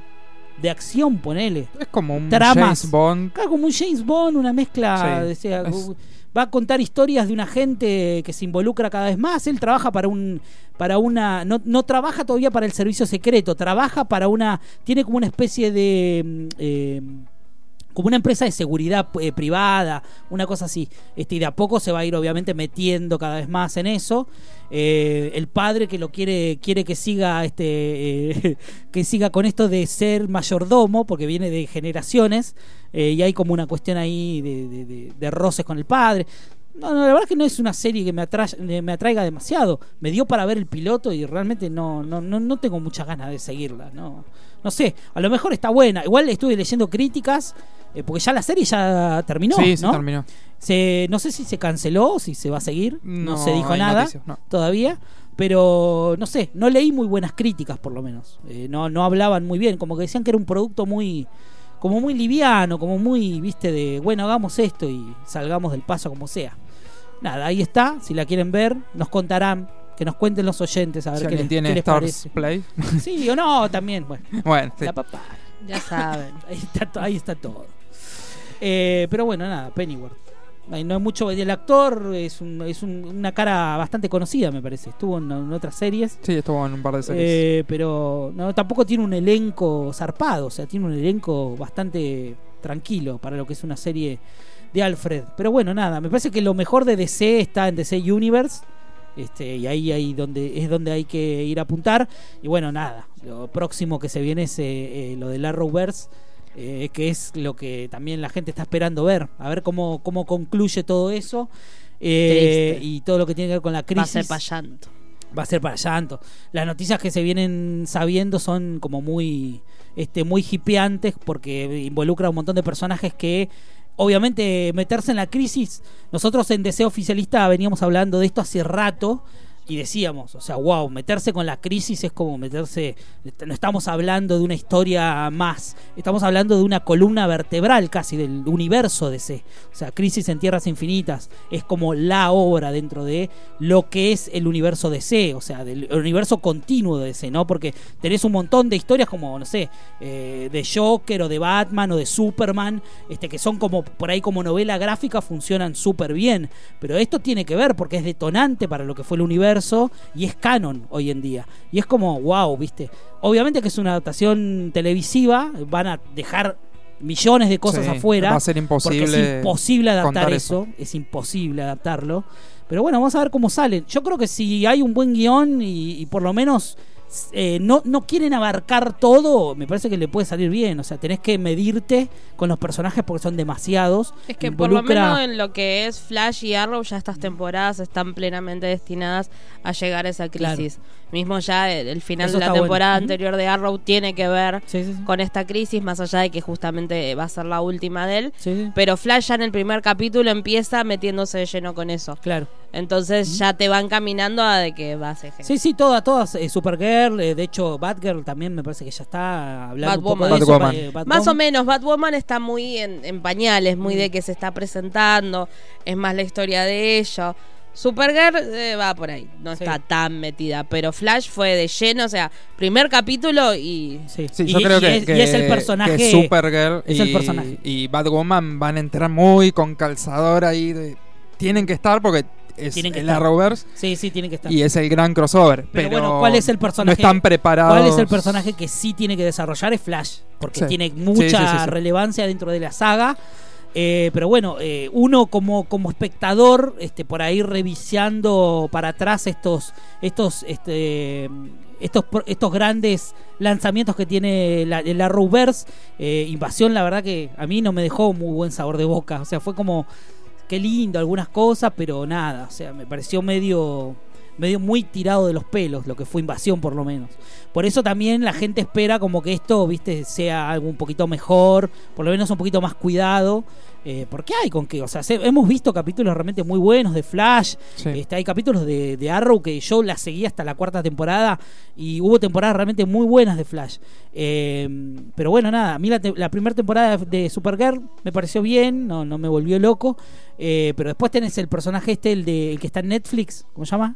de acción, ponele. Es como un Tramas. James Bond. Acá como un James Bond, una mezcla. Sí, de- o sea, es- Va a contar historias de una gente que se involucra cada vez más. Él trabaja para un. para una. No, no trabaja todavía para el servicio secreto, trabaja para una. Tiene como una especie de. mm, eh, como una empresa de seguridad eh, privada, una cosa así. Este, y de a poco se va a ir obviamente metiendo cada vez más en eso. Eh, el padre que lo quiere, quiere que siga, este, (laughs) que siga con esto de ser mayordomo, porque viene de generaciones, eh, y hay como una cuestión ahí de, de- de- de roces con el padre. No, no, la verdad es que no es una serie que me, atra- me atraiga demasiado. Me dio para ver el piloto y realmente no, no, no, no tengo muchas ganas de seguirla. No, no sé, a lo mejor está buena. Igual estuve leyendo críticas, eh, porque ya la serie ya terminó. sí, se ¿no? terminó. Se, no sé si se canceló, si se va a seguir, no, No se dijo nada noticias, no. todavía, pero no sé, no leí muy buenas críticas por lo menos, Eh, no, no hablaban muy bien, como que decían que era un producto muy, como muy liviano, como muy, viste, de, bueno, hagamos esto y salgamos del paso como sea. Nada, ahí está, si la quieren ver, nos contarán, que nos cuenten los oyentes a ver Si qué les, tiene qué les Stars parece. Play. Sí o no, también, bueno, (laughs) bueno, sí. la papá. Ya saben. (laughs) Ahí está, ahí está todo. Eh, pero bueno, nada, Pennyworth. No hay mucho. El actor es, un- es un- una cara bastante conocida, me parece. Estuvo en, en otras series. Sí, estuvo en un par de series. eh, pero no, tampoco tiene un elenco zarpado. O sea, tiene un elenco bastante tranquilo para lo que es una serie de Alfred. Pero bueno, nada. Me parece que lo mejor de DC está en DC Universe. Este, y ahí, ahí donde, es donde hay que ir a apuntar. Y bueno, nada. Lo próximo que se viene es eh, eh, lo del Arrowverse. Eh, que es lo que también la gente está esperando ver. A ver cómo, cómo concluye todo eso. eh, y todo lo que tiene que ver con la Va a crisis ser pa' llanto. va a ser para llanto. Las noticias que se vienen sabiendo son como muy este muy hipeantes porque involucra a un montón de personajes que obviamente meterse en la crisis, nosotros en Deseo Oficialista veníamos hablando de esto hace rato y decíamos, o sea, wow, meterse con la crisis es como meterse, no estamos hablando de una historia más, estamos hablando de una columna vertebral casi del universo DC. O sea, Crisis en Tierras Infinitas es como la obra dentro de lo que es el universo DC, o sea, del universo continuo de DC, ¿no? Porque tenés un montón de historias como, no sé, eh, de Joker o de Batman o de Superman, este, que son como por ahí como novela gráfica, funcionan súper bien. Pero esto tiene que ver porque es detonante para lo que fue el universo y es canon hoy en día. Y es como, wow, ¿viste? Obviamente que es una adaptación televisiva, van a dejar millones de cosas Sí, afuera. Va a ser Porque imposible. es imposible adaptar eso. es imposible adaptarlo. Pero bueno, vamos a ver cómo sale. Yo creo que si hay un buen guion y, y por lo menos eh, no, no quieren abarcar todo, me parece que le puede salir bien. O sea, tenés que medirte con los personajes porque son demasiados. Es que por lo menos en lo que es Flash y Arrow ya estas temporadas están plenamente destinadas a llegar a esa crisis. Mismo ya el, final Eso de la bueno. temporada anterior de Arrow tiene que ver Sí, sí, sí. con esta crisis, más allá de que justamente va a ser la última de él. Sí, sí. Pero Flash ya en el primer capítulo empieza metiéndose de lleno con eso. Claro. Entonces ya te van caminando a de que va a ser Sí, sí, todas, todas. eh, Supergirl, eh, de hecho, Batgirl también me parece que ya está hablando un poco Batwoman. de eso. Batwoman. eh, Más Batwoman. o menos, Batwoman está muy en, en pañales, Mm. muy de que se está presentando, es más la historia de ella. Supergirl eh, va por ahí, no Sí. está tan metida, pero Flash fue de lleno, o sea, primer capítulo y Sí, Sí, Y- yo creo y que, es, que- y es el personaje. que Supergirl es y, el personaje. y Batwoman van a entrar muy con calzador ahí. de- tienen que estar porque es Tienen que el estar. Arrowverse Sí, sí, tiene que estar. y es el gran crossover. Pero, bueno, ¿cuál es el personaje? No están preparados. ¿Cuál es el personaje que sí tiene que desarrollar? Es Flash, porque Sí. tiene mucha sí, sí, sí. relevancia dentro de la saga. Eh, pero bueno, eh, uno como, como espectador, este, por ahí revisando para atrás estos, estos, este, estos, estos grandes lanzamientos que tiene la, el Arrowverse, eh, Invasión, la verdad que a mí no me dejó muy buen sabor de boca. O sea, fue como, qué lindo algunas cosas, pero nada, o sea, me pareció medio medio muy tirado de los pelos, lo que fue invasión por lo menos. Por eso también la gente espera como que esto, viste, sea algo un poquito mejor, por lo menos un poquito más cuidado. Eh, porque hay con qué, o sea, se- hemos visto capítulos realmente muy buenos de Flash, Sí. este, hay capítulos de, de Arrow que yo la seguí hasta la cuarta temporada y hubo temporadas realmente muy buenas de Flash. Eh, pero bueno, nada, a mí la, te- la primera temporada de Supergirl me pareció bien, no, no me volvió loco. Eh, pero después tenés el personaje este, el, de, el que está en Netflix, ¿cómo se llama?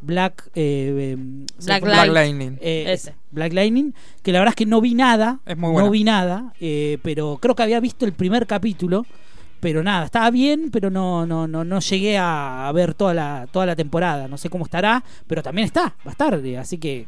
Black, eh, em, Black. Lightning. eh, Ese. Black Lightning, que la verdad es que no vi nada, Es muy no vi nada, eh, pero creo que había visto el primer capítulo, pero nada, estaba bien, pero no, no, no, no llegué a, ver toda la, toda la temporada, no sé cómo estará, pero también está, va a estar, así que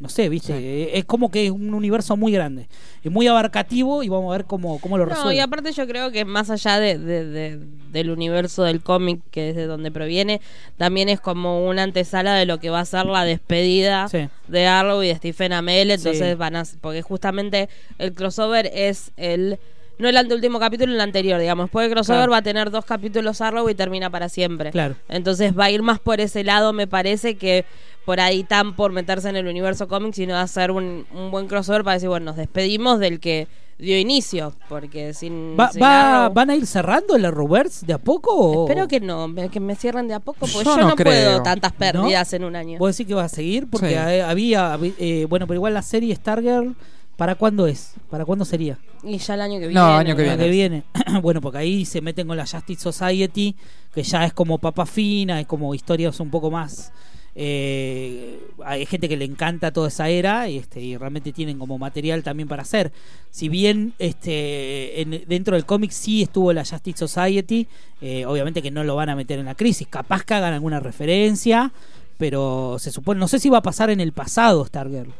no sé, viste, Sí. Eh, es como que es un universo muy grande, es muy abarcativo y vamos a ver cómo, cómo lo No, resuelve. y aparte yo creo que más allá de, de- de- del universo del cómic, que es de donde proviene, también es como una antesala de lo que va a ser la despedida Sí. de Arrow y de Stephen Amell, entonces Sí. van a... Porque justamente el crossover es el... No el anteúltimo capítulo, el anterior, digamos. Después del crossover Claro. va a tener dos capítulos Arrow y termina para siempre. Claro. Entonces va a ir más por ese lado, me parece, que por ahí tan por meterse en el universo cómic, sino de hacer un, un buen crossover para decir, bueno, nos despedimos del que dio inicio, porque sin... Va- sin va- Arrow- ¿Van a ir cerrando el Arrowverse de a poco? O... Espero que no, que me cierren de a poco, porque Yo yo, no no, puedo tantas pérdidas en un año. ¿Vos decís que va a seguir? Porque Sí. había, habi- eh, bueno, pero igual la serie Stargirl, ¿para cuándo es? ¿Para cuándo sería? Y ya el año que viene. No, año que viene. (clears throat) bueno, porque ahí se meten con la Justice Society, que ya es como papa fina, es como historias un poco más. eh, hay gente que le encanta toda esa era y, este, y realmente tienen como material también para hacer. Si bien este, en- dentro del cómic sí estuvo la Justice Society, eh, obviamente que no lo van a meter en la crisis. Capaz que hagan alguna referencia, pero se supone, no sé si va a pasar en el pasado Stargirl.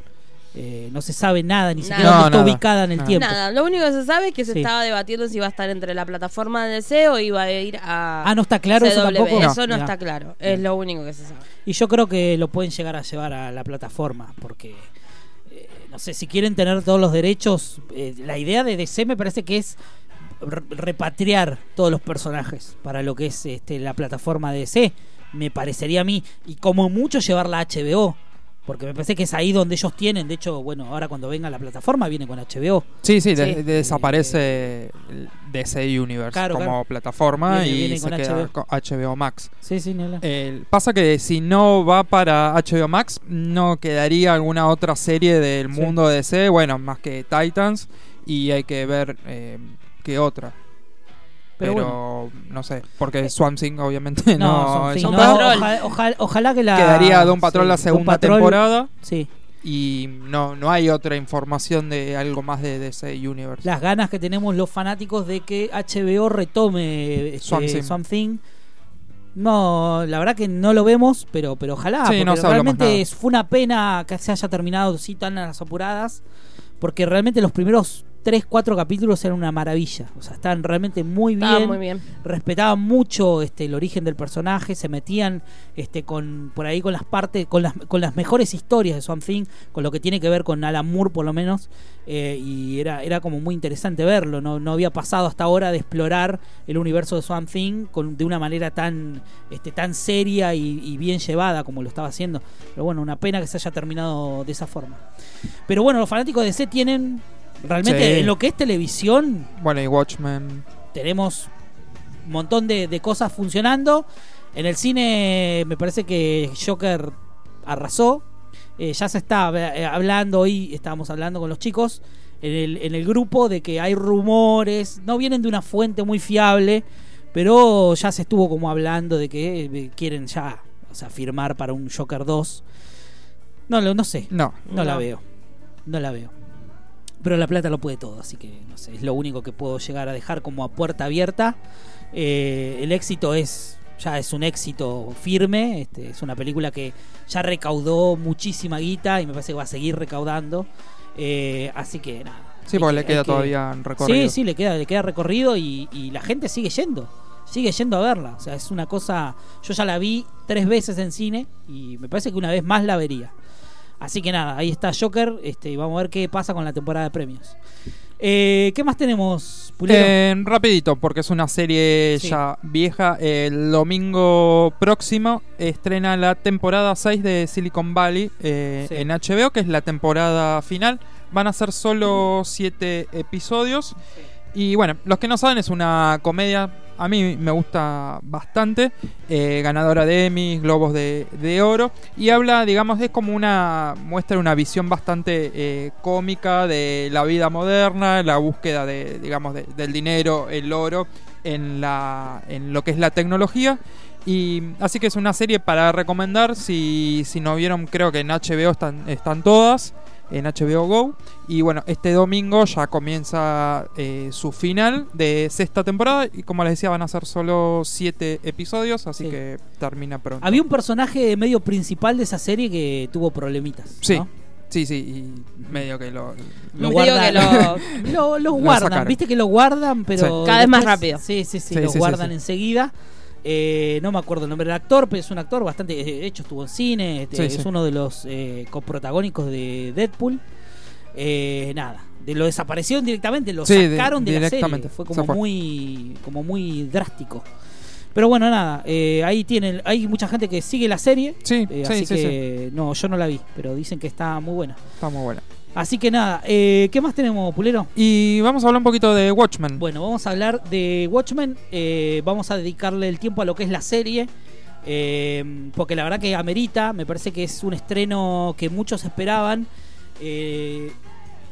Eh, no se sabe nada, ni siquiera Nada. No, está nada. ubicada en el Nada. tiempo. Nada, lo único que se sabe es que se Sí. estaba debatiendo si iba a estar entre la plataforma de DC o iba a ir a. Ah, no está claro eso CW. tampoco. Eso no está claro, es lo único que se sabe. Y yo creo que lo pueden llegar a llevar a la plataforma, porque eh, no sé, si quieren tener todos los derechos, eh, la idea de DC me parece que es re- repatriar todos los personajes para lo que es este, la plataforma de DC, me parecería a mí, y como mucho llevarla a HBO. Porque me parece que es ahí donde ellos tienen. De hecho, bueno, ahora cuando venga la plataforma viene con HBO. Sí, sí, de- Sí. de- desaparece el DC Universe Claro, como claro. plataforma Viene- y viene se con queda HBO. con HBO Max. Sí, sí. El- pasa que si no va para HBO Max, no quedaría alguna otra serie del Sí. mundo de DC, bueno, más que Titans, y hay que ver eh, qué otra. Pero Pero, no sé, porque Swamp Thing obviamente no, Thing, ojalá que la. Quedaría Don Patrol sí, la segunda Patrol, temporada Sí, y no, no hay otra información de algo más de DC Universe. las ganas que tenemos los fanáticos de que HBO retome este, Swamp Thing. Swamp Thing. No, la verdad que no lo vemos, pero, pero ojalá. Sí, no realmente fue una pena que se haya terminado tan a las apuradas, porque realmente los primeros 3, 4 capítulos eran una maravilla. O sea, están realmente muy bien. Estaba muy bien. respetaban mucho este el origen del personaje, se metían este con por ahí con las partes, con las con las mejores historias de Swamp Thing, con lo que tiene que ver con Alan Moore por lo menos, eh, y era, era como muy interesante verlo, no, no había pasado hasta ahora de explorar el universo de Swamp Thing con, de una manera tan, este, tan seria y, y bien llevada como lo estaba haciendo. Pero bueno, una pena que se haya terminado de esa forma. Pero bueno, los fanáticos de DC tienen realmente Sí. en lo que es televisión Bueno, y Watchmen. tenemos un montón de, de cosas funcionando. En el cine me parece que Joker arrasó. Eh, ya se está eh, hablando, hoy estábamos hablando con los chicos en el, en el grupo de que hay rumores, no vienen de una fuente muy fiable, pero ya se estuvo como hablando de que eh, quieren ya o sea, firmar para un Joker 2. No, lo- no sé, No. no la veo. No la veo. Pero la plata lo puede todo, así que no sé, es lo único que puedo llegar a dejar como a puerta abierta. Eh, el éxito es ya es un éxito firme, este, es una película que ya recaudó muchísima guita y me parece que va a seguir recaudando. Eh, así que nada. Sí, porque que- le queda que- todavía recorrido. Sí, sí, le queda, le queda recorrido y, y la gente sigue yendo. Sigue yendo a verla. O sea, es una cosa. Yo ya la vi tres veces en cine y me parece que una vez más la vería. Así que nada, ahí está Joker este, y vamos a ver qué pasa con la temporada de premios. Eh, ¿Qué más tenemos, Pulero? Eh, rapidito, porque es una serie Sí. ya vieja. El domingo próximo estrena la temporada 6 de Silicon Valley eh, Sí. en HBO, que es la temporada final. Van a ser solo 7 episodios. Y bueno, los que no saben, es una comedia. A mí me gusta bastante. eh, ganadora de Emmy, Globos de, de Oro. Y habla, digamos, es como una. muestra una visión bastante eh, cómica de la vida moderna, la búsqueda de, digamos, de- del dinero, el oro, en, la, en lo que es la tecnología. Y así que es una serie para recomendar. Si, si no vieron, creo que en HBO están, están todas. En HBO Go. Y bueno, este domingo ya comienza eh, su final de sexta temporada. Y como les decía, van a ser solo siete episodios. Así Sí. que termina pronto. Había un personaje medio principal de esa serie que tuvo problemitas. Sí. ¿no? Sí, sí, y medio que lo. Lo Medio guardan. que lo, (laughs) los Lo guardan. Viste que lo guardan, pero. Sí. Cada vez más rápido. Sí, sí, sí. Sí, lo sí, sí, guardan sí. enseguida. Eh, no me acuerdo el nombre del actor, pero es un actor bastante. De hecho, estuvo en cine. este, Sí, es sí. uno de los eh, coprotagónicos de Deadpool. Eh, nada. De lo desaparecieron directamente, lo Sí, sacaron de, la serie. Fue como fue. muy. como muy drástico. Pero bueno, nada, eh, ahí tienen, hay mucha gente que sigue la serie, Sí, eh, sí, así sí, que no, yo no la vi, pero dicen que está muy buena. Está muy buena. Así que nada, eh, ¿qué más tenemos, Pulero? Y vamos a hablar un poquito de Watchmen. Bueno, vamos a hablar de Watchmen. eh, vamos a dedicarle el tiempo a lo que es la serie. eh, porque la verdad que amerita. Me parece que es un estreno que muchos esperaban. eh,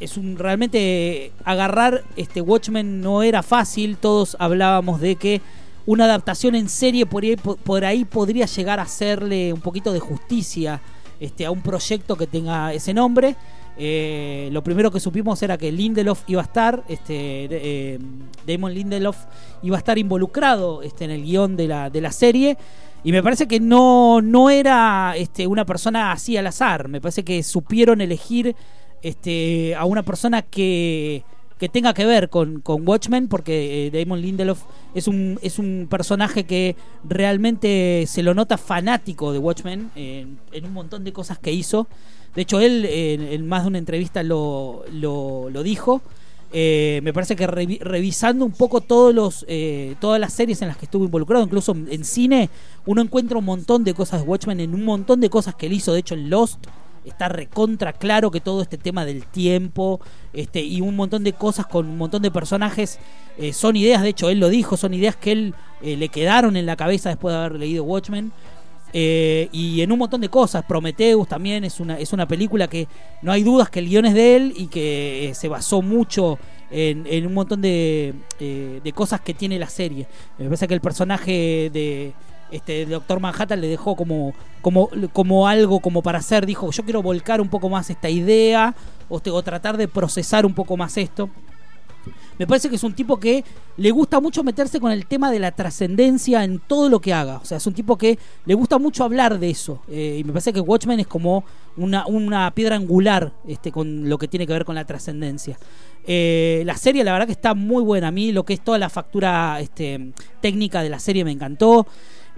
es un realmente agarrar este Watchmen no era fácil. Todos hablábamos de que una adaptación en serie por ahí, por ahí podría llegar a hacerle un poquito de justicia este, a un proyecto que tenga ese nombre. Eh, lo primero que supimos era que Lindelof iba a estar, este, eh, Damon Lindelof iba a estar involucrado este, en el guion de la, de la serie. Y me parece que no, no era este, una persona así al azar. Me parece que supieron elegir este, a una persona que, que tenga que ver con, con Watchmen, porque eh, Damon Lindelof es un, es un personaje que realmente se lo nota fanático de Watchmen en, un montón de cosas que hizo. De hecho, él en, en más de una entrevista lo, lo, lo dijo. Eh, me parece que revi- revisando un poco todos los, eh, todas las series en las que estuvo involucrado, incluso en cine, uno encuentra un montón de cosas de Watchmen en un montón de cosas que él hizo. De hecho, en Lost está recontra claro que todo este tema del tiempo este, y un montón de cosas con un montón de personajes eh, son ideas, de hecho él lo dijo, son ideas que él eh, le quedaron en la cabeza después de haber leído Watchmen. Eh, y en un montón de cosas, Prometheus también es una, es una película que no hay dudas que el guion es de él y que se basó mucho en, en un montón de, de cosas que tiene la serie. Me parece que el personaje de este Doctor Manhattan le dejó como, como, como algo como para hacer, dijo, yo quiero volcar un poco más esta idea o, tratar de procesar un poco más esto. Me parece que es un tipo que le gusta mucho meterse con el tema de la trascendencia en todo lo que haga. O sea, es un tipo que le gusta mucho hablar de eso. Eh, y me parece que Watchmen es como una, una piedra angular este, con lo que tiene que ver con la trascendencia. Eh, la serie, la verdad que está muy buena. A mí lo que es toda la factura este, técnica de la serie me encantó.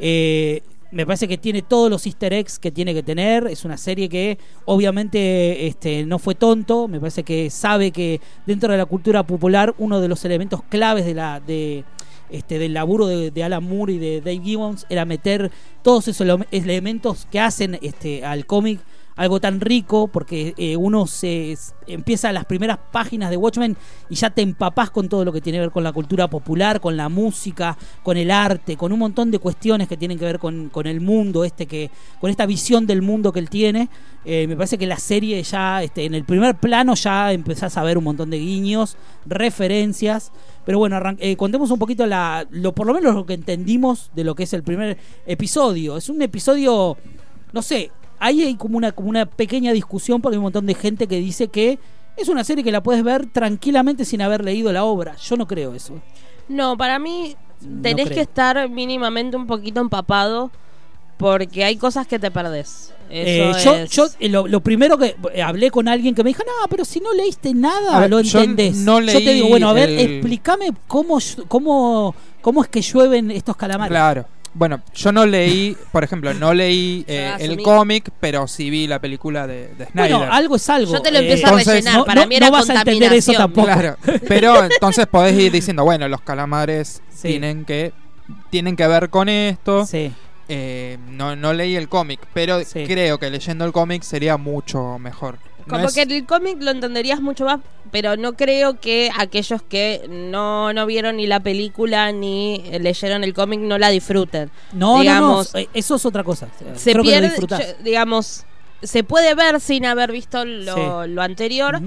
Eh, me parece que tiene todos los easter eggs que tiene que tener. Es una serie que obviamente este, no fue tonto. Me parece que sabe que dentro de la cultura popular uno de los elementos claves de la, de, este, del laburo de, de Alan Moore y de Dave Gibbons era meter todos esos ele- elementos que hacen este, al cómic algo tan rico, porque eh, uno se empieza las primeras páginas de Watchmen y ya te empapás con todo lo que tiene que ver con la cultura popular, con la música, con el arte, con un montón de cuestiones que tienen que ver con, con el mundo, este que, con esta visión del mundo que él tiene. Eh, me parece que la serie ya, este, en el primer plano ya empezás a ver un montón de guiños, referencias. Pero bueno, eh, contemos un poquito la, lo, por lo menos lo que entendimos de lo que es el primer episodio. Es un episodio, no sé, ahí hay como una, como una pequeña discusión porque hay un montón de gente que dice que es una serie que la puedes ver tranquilamente sin haber leído la obra. Yo no creo eso. No, para mí No tenés que estar mínimamente un poquito empapado porque hay cosas que te perdés. Eh, yo, es- yo eh, lo, lo primero que eh, hablé con alguien que me dijo, no, pero si no leíste nada, ver, lo yo entendés. no yo te leí digo, bueno, a ver, el- explícame cómo, cómo, cómo es que llueven estos calamares. Claro. Bueno, yo no leí, por ejemplo, no leí (laughs) eh, el cómic, pero sí vi la película de, de Snyder. Bueno, algo es algo. Yo te lo Eh, empiezo a entonces, rellenar. no- para no- mí era no vas a entender eso tampoco. Claro, (laughs) pero entonces podés ir diciendo, bueno, los calamares Sí. tienen que tienen que ver con esto. Sí. Eh, no, no leí el cómic, pero Sí. creo que leyendo el cómic sería mucho mejor. No Como es- que el cómic lo entenderías mucho más, pero no creo que aquellos que no, no vieron ni la película ni eh, leyeron el cómic no la disfruten. No, Digamos, no, no, eh, eso es otra cosa. Se Creo que lo pierde, yo- digamos, se puede ver sin haber visto lo, Sí. lo anterior.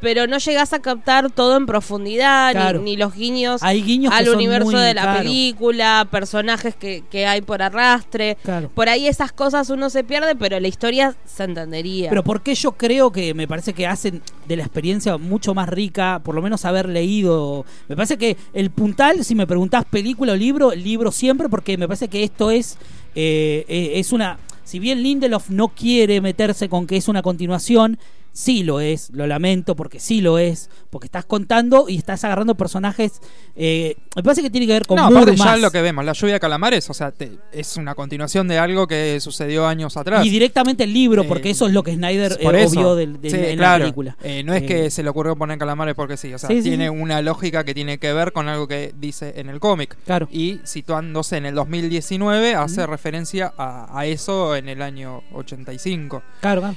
Pero no llegas a captar todo en profundidad, ni- Claro. ni, los guiños Hay guiños que al universo muy- de la claro, película, personajes que, que hay por arrastre. claro. Por ahí esas cosas uno se pierde, pero la historia se entendería. Pero porque yo creo que me parece que hacen de la experiencia mucho más rica, por lo menos haber leído. Me parece que el puntal, si me preguntás película o libro, libro siempre, porque me parece que esto es, eh, eh, es una. Si bien Lindelof no quiere meterse con que es una continuación, sí lo es, lo lamento, porque sí lo es, porque estás contando y estás agarrando personajes. eh, me parece que tiene que ver con no, Moore ya más. lo que vemos, la lluvia de calamares, o sea, te- es una continuación de algo que sucedió años atrás. Y directamente el libro, Eh, porque eso es lo que Snyder eh, Por eso. obvió del, del- Sí, en claro. la película. Eh, no es Eh, que se le ocurrió poner calamares porque sí, o sea, Sí, tiene sí. una lógica que tiene que ver con algo que dice en el cómic. Claro. Y situándose en el 2019, hace referencia a, a eso en el año 85. Claro, claro.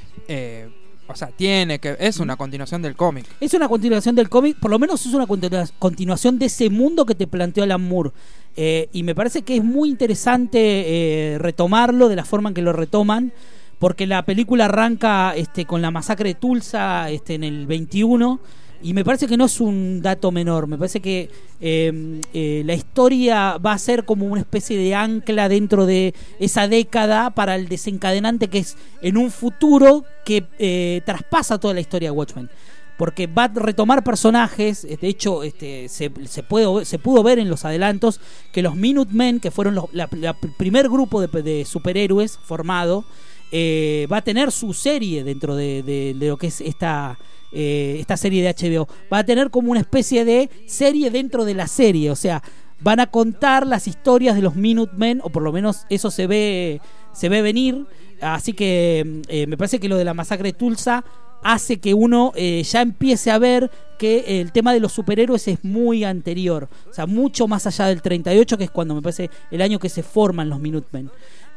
O sea, tiene que. Es una continuación del cómic. Es una continuación del cómic, por lo menos es una continua- continuación de ese mundo que te planteó Alan Moore. Eh, y me parece que es muy interesante eh, retomarlo de la forma en que lo retoman, porque la película arranca este, con la masacre de Tulsa este, en el 21. Y me parece que no es un dato menor, me parece que eh, eh, la historia va a ser como una especie de ancla dentro de esa década para el desencadenante que es en un futuro que eh, traspasa toda la historia de Watchmen porque va a retomar personajes. eh, De hecho, este, se, se, puede, se pudo ver en los adelantos que los Minutemen, que fueron los, la, la primer grupo de, de superhéroes formado, eh, va a tener su serie dentro de, de- de lo que es esta. Eh, esta serie de HBO va a tener como una especie de serie dentro de la serie, o sea, van a contar las historias de los Minutemen, o por lo menos eso se ve, se ve venir. Así que eh, me parece que lo de la masacre de Tulsa hace que uno eh, ya empiece a ver que el tema de los superhéroes es muy anterior, o sea, mucho más allá del 38, que es cuando me parece el año que se forman los Minutemen.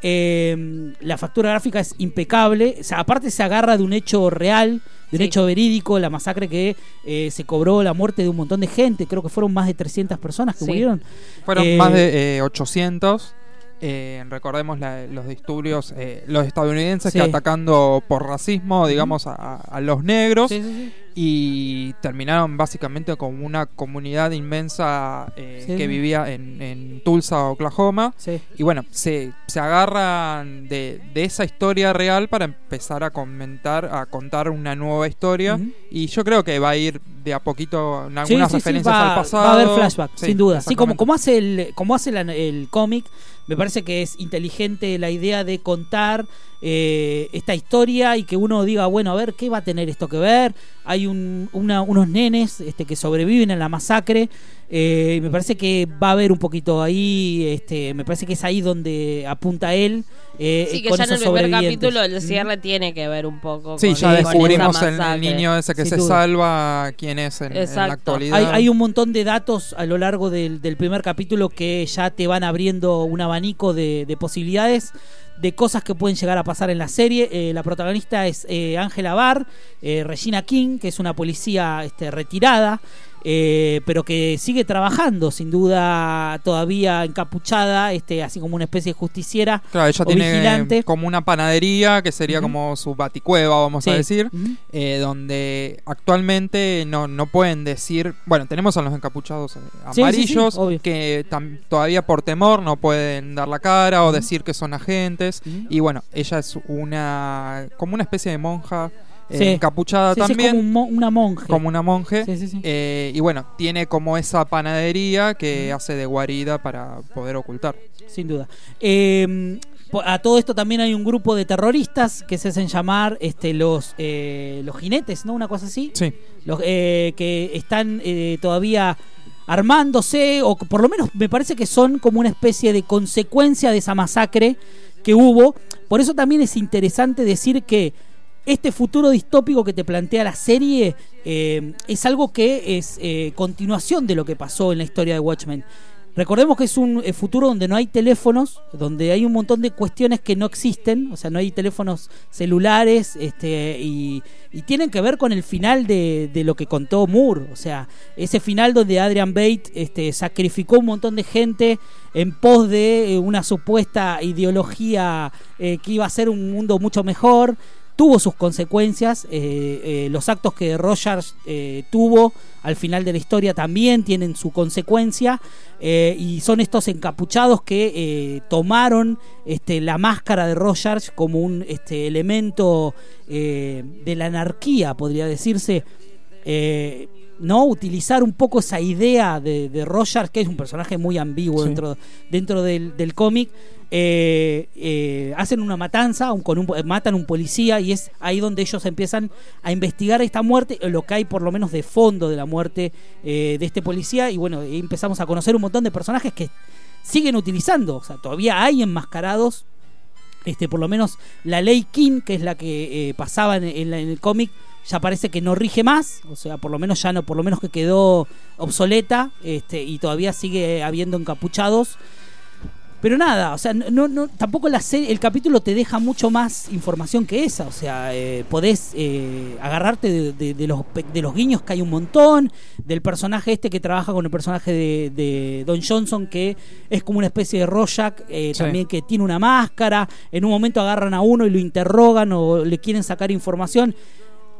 Eh, la factura gráfica es impecable, o sea, aparte se agarra de un hecho real, de un Sí. hecho verídico, la masacre que eh, se cobró la muerte de un montón de gente, creo que fueron más de 300 personas que Sí. murieron. Fueron Eh, más de eh, 800. Eh, recordemos la- los disturbios, eh, los estadounidenses Sí. que atacando por racismo, digamos, a, a los negros. Sí, sí, sí. y terminaron básicamente con una comunidad inmensa eh, que vivía en, en Tulsa, Oklahoma. Y bueno, se, se agarran de, de esa historia real para empezar a comentar, a contar una nueva historia. Y yo creo que va a ir de a poquito algunas referencias va, al pasado. Va a haber flashback, sin duda. Sí, como, como hace el, como hace la- el cómic, me parece que es inteligente la idea de contar eh, esta historia y que uno diga, bueno, a ver, ¿qué va a tener esto que ver? Hay un, una- unos nenes este, que sobreviven a la masacre. Eh, me parece que va a haber un poquito ahí, este, me parece que es ahí donde apunta él. eh, Sí, que con ya en el primer capítulo el cierre tiene que ver un poco Sí, con, ya con descubrimos esa el, niño ese que Sin se duda. salva, quién es en, en la actualidad. Hay, hay un montón de datos a lo largo del, del primer capítulo que ya te van abriendo un abanico de, de posibilidades de cosas que pueden llegar a pasar en la serie. Eh, la protagonista es eh, Angela Barr, eh, Regina King, que es una policía este, retirada. Eh, pero que sigue trabajando, sin duda todavía encapuchada, este, así como una especie de justiciera Claro, ella o tiene vigilante. como una panadería que sería como su baticueva, vamos a decir, eh, donde actualmente no, no pueden decir, bueno, tenemos a los encapuchados eh, Sí, sí, amarillos que todavía por temor no pueden dar la cara o decir que son agentes y bueno, ella es una como una especie de monja eh, encapuchada Sí, sí, es también, como un mo- una monje. como una monje. Sí, sí, sí. eh, y bueno, tiene como esa panadería que hace de guarida para poder ocultar. Sin duda. Eh, po- a todo esto también hay un grupo de terroristas que se hacen llamar este, los, eh, los jinetes, ¿no? Una cosa así. Sí. Los, eh, que están todavía armándose, o por lo menos me parece que son como una especie de consecuencia de esa masacre que hubo. Por eso también es interesante decir que este futuro distópico que te plantea la serie eh, es algo que es eh, continuación de lo que pasó en la historia de Watchmen. Recordemos que es un eh, futuro donde no hay teléfonos, donde hay un montón de cuestiones que no existen, o sea, no hay teléfonos celulares, este, y, tienen que ver con el final de, de lo que contó Moore, o sea, ese final donde Adrian Bate este, sacrificó un montón de gente en pos de eh, una supuesta ideología que iba a ser un mundo mucho mejor tuvo sus consecuencias. eh, eh, los actos que Rogers eh, tuvo al final de la historia también tienen su consecuencia. eh, y son estos encapuchados que eh, tomaron este, la máscara de Rogers como un este, elemento de la anarquía, podría decirse. No utilizar un poco esa idea de, de Rogers, que es un personaje muy ambiguo Sí. dentro, dentro del, del cómic. Eh, eh, hacen una matanza, con un, matan un policía y es ahí donde ellos empiezan a investigar esta muerte, lo que hay por lo menos de fondo de la muerte eh, de este policía y bueno, empezamos a conocer un montón de personajes que siguen utilizando, o sea, todavía hay enmascarados este, por lo menos la ley King, que es la que pasaba en el cómic, ya parece que no rige más, o sea, por lo menos ya no, por lo menos que quedó obsoleta, este, y todavía sigue habiendo encapuchados. Pero nada, o sea, no, no, tampoco la serie, el capítulo te deja mucho más información que esa. O sea, eh, podés eh, agarrarte de, de- de los, de los guiños que hay un montón, del personaje este que trabaja con el personaje de, de Don Johnson, que es como una especie de Rorschach, eh, Sí. también que tiene una máscara. En un momento agarran a uno y lo interrogan o le quieren sacar información.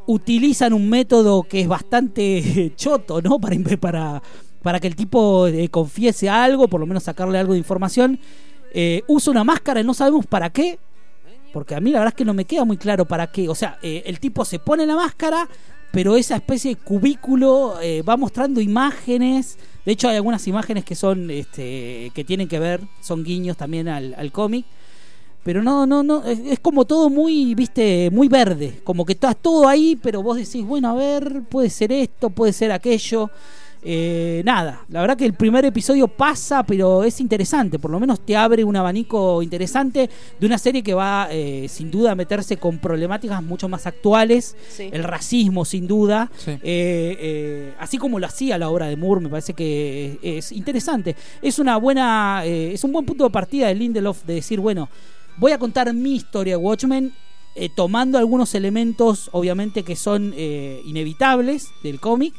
Utilizan un método que es bastante (laughs) choto, ¿no? Para, para, para que el tipo eh, confiese algo, por lo menos sacarle algo de información. Eh, usa una máscara y no sabemos para qué. Porque a mí la verdad es que no me queda muy claro para qué. O sea, eh, el tipo se pone la máscara, pero esa especie de cubículo eh, va mostrando imágenes. De hecho, hay algunas imágenes que son, este, que tienen que ver, son guiños también al, cómic. Pero no, no, no, es, es como todo muy, viste, muy verde. Como que estás todo ahí, pero vos decís, bueno, a ver, puede ser esto, puede ser aquello. Eh, nada, la verdad que el primer episodio pasa, pero es interesante, por lo menos te abre un abanico interesante de una serie que va eh, sin duda a meterse con problemáticas mucho más actuales, Sí. el racismo sin duda, Sí. eh, eh, así como lo hacía la obra de Moore, me parece que es, es interesante, es una buena, eh, es un buen punto de partida de Lindelof de decir, bueno, voy a contar mi historia de Watchmen. eh, tomando algunos elementos, obviamente, que son eh, inevitables del cómic,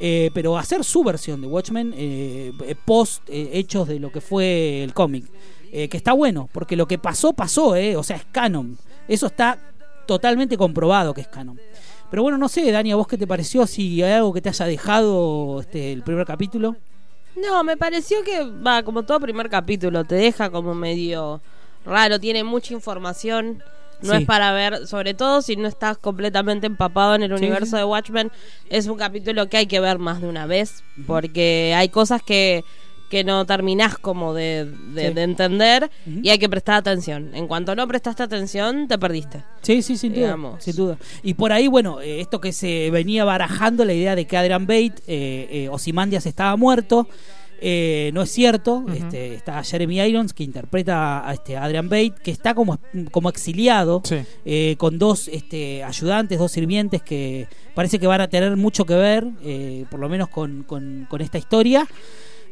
eh, pero hacer su versión de Watchmen eh, eh, post eh, hechos de lo que fue el cómic. Eh, que está bueno, porque lo que pasó, pasó, eh, o sea, es canon. Eso está totalmente comprobado que es canon. Pero bueno, no sé, Dani, ¿a vos qué te pareció? Si hay algo que te haya dejado este, el primer capítulo. No, me pareció que va como todo primer capítulo, te deja como medio raro, tiene mucha información. No Sí. es para ver, sobre todo si no estás completamente empapado en el Sí, universo de Watchmen, es un capítulo que hay que ver más de una vez, porque hay cosas que, que no terminás como de, de- Sí. de entender y hay que prestar atención. En cuanto no prestaste atención, te perdiste. Sí, sí, sin duda, sin duda. Y por ahí, bueno, eh, esto que se venía barajando, la idea de que Adrian Bate, eh, eh, Ozymandias estaba muerto, eh, no es cierto. este, está Jeremy Irons, que interpreta a este Adrian Bate, que está como, como exiliado, Sí. eh, con dos este, ayudantes, dos sirvientes que parece que van a tener mucho que ver, eh, por lo menos con, con- con esta historia.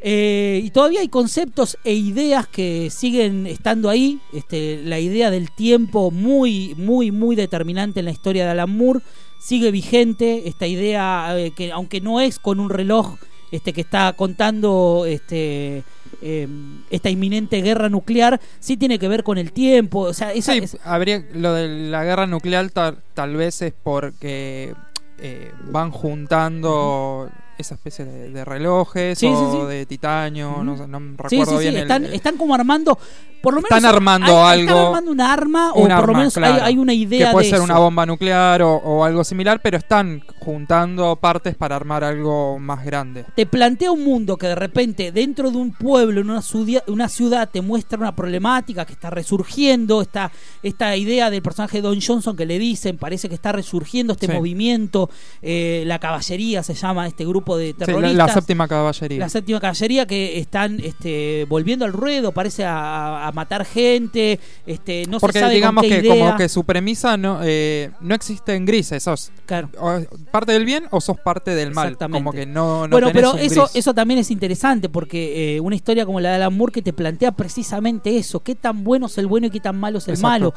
Eh, y todavía hay conceptos e ideas que siguen estando ahí. Este, la idea del tiempo muy, muy, muy determinante en la historia de Alan Moore sigue vigente. Esta idea que aunque no es con un reloj este, que está contando este, eh, esta inminente guerra nuclear, sí tiene que ver con el tiempo. O sea, esa, Sí, es- habría lo de la guerra nuclear tal, tal vez es porque eh, van juntando esa especie de, de relojes Sí, o de titanio, no, recuerdo bien están, el- están como armando, por lo menos Están armando hay- están algo- armando un arma o por lo menos hay- claro, hay, una idea que puede de ser eso. una bomba nuclear o, o algo similar, pero están juntando partes para armar algo más grande. te plantea un mundo que de repente dentro de un pueblo, en una, ciudad- una ciudad, te muestra una problemática que está resurgiendo, esta, esta idea del personaje de Don Johnson que le dicen, parece que está resurgiendo este Sí. movimiento, eh, la caballería se llama este grupo de Sí, la, terroristas. la séptima caballería. La séptima caballería que están este, volviendo al ruedo, parece a, a matar gente, este, no Porque se sabe digamos con qué que idea. como que su premisa no, eh, no existe en grises, sos Claro. parte del bien o sos parte del mal. Como que no, no bueno, tenés pero un eso, gris. eso también es interesante porque eh, una historia como la de Alan Moore que te plantea precisamente eso, qué tan bueno es el bueno y qué tan malo es el Exacto. malo.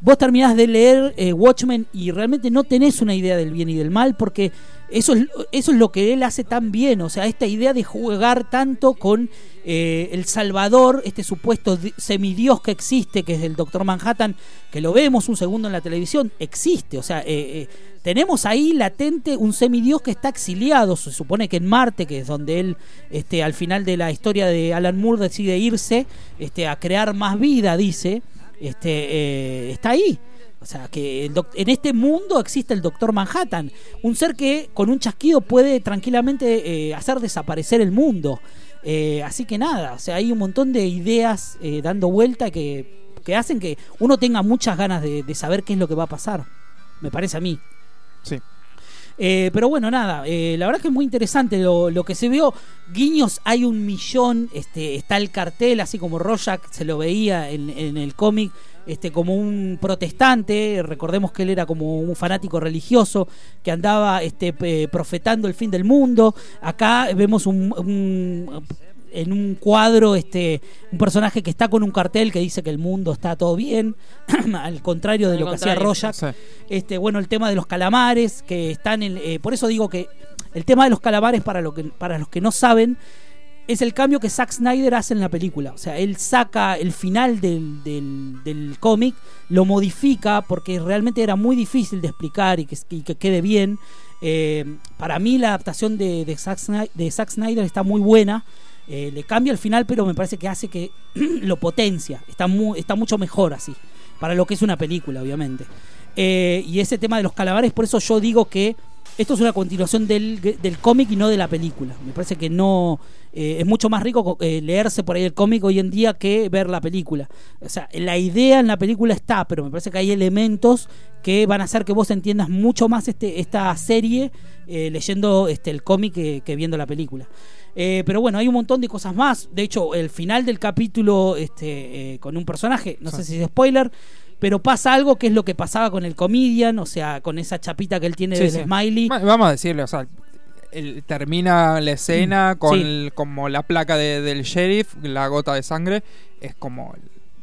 Vos terminás de leer eh, Watchmen y realmente no tenés una idea del bien y del mal porque eso es, eso es lo que él hace tan bien, o sea, esta idea de jugar tanto con eh, el Salvador, este supuesto di- semidios que existe, que es el Doctor Manhattan, que lo vemos un segundo en la televisión, existe, o sea, eh, eh, tenemos ahí latente un semidios que está exiliado, se supone que en Marte, que es donde él este, al final de la historia de Alan Moore decide irse este, a crear más vida, dice, este, eh, está ahí. O sea, que en este mundo existe el Doctor Manhattan, un ser que con un chasquido puede tranquilamente eh, hacer desaparecer el mundo. Eh, así que nada, o sea, hay un montón de ideas eh, dando vuelta que, que hacen que uno tenga muchas ganas de, de saber qué es lo que va a pasar. Me parece a mí. Sí. Pero bueno, nada, la verdad que es muy interesante lo, lo que se vio. Guiños hay un millón, este, está el cartel, así como Rorschach se lo veía en, en el cómic, este, como un protestante. Recordemos que él era como un fanático religioso que andaba este, pe- profetando el fin del mundo. Acá vemos un, un- en un cuadro este un personaje que está con un cartel que dice que el mundo está todo bien, (clears throat) al contrario de Al lo que hacía. Sí. Este, bueno, el tema de los calamares, que están en. eh, por eso digo que el tema de los calamares, para, lo que, para los que no saben, es el cambio que Zack Snyder hace en la película. O sea, él saca el final del, del, del cómic, lo modifica, porque realmente era muy difícil de explicar y que, y que quede bien. Eh, para mí, la adaptación de, de, Zack Snyder, de Zack Snyder está muy buena. Eh, le cambia el final, pero me parece que hace que (clears throat) lo potencia. Está, mu- está mucho mejor así. Para lo que es una película, obviamente. Eh, y ese tema de los calamares, por eso yo digo que esto es una continuación del, del cómic y no de la película. Me parece que no. Eh, es mucho más rico eh, leerse por ahí el cómic hoy en día que ver la película. O sea, la idea en la película está, pero me parece que hay elementos que van a hacer que vos entiendas mucho más este, esta serie eh, leyendo este, el cómic que, que viendo la película. Eh, pero bueno, hay un montón de cosas más. De hecho, el final del capítulo este, eh, con un personaje, no Sí. sé si es spoiler, pero pasa algo que es lo que pasaba con el comedian, o sea, con esa chapita que él tiene Sí, del sí. smiley. Va- Vamos a decirle, o sea, el- termina la escena con Mm, Sí. el- como la placa de- del sheriff, la gota de sangre, es como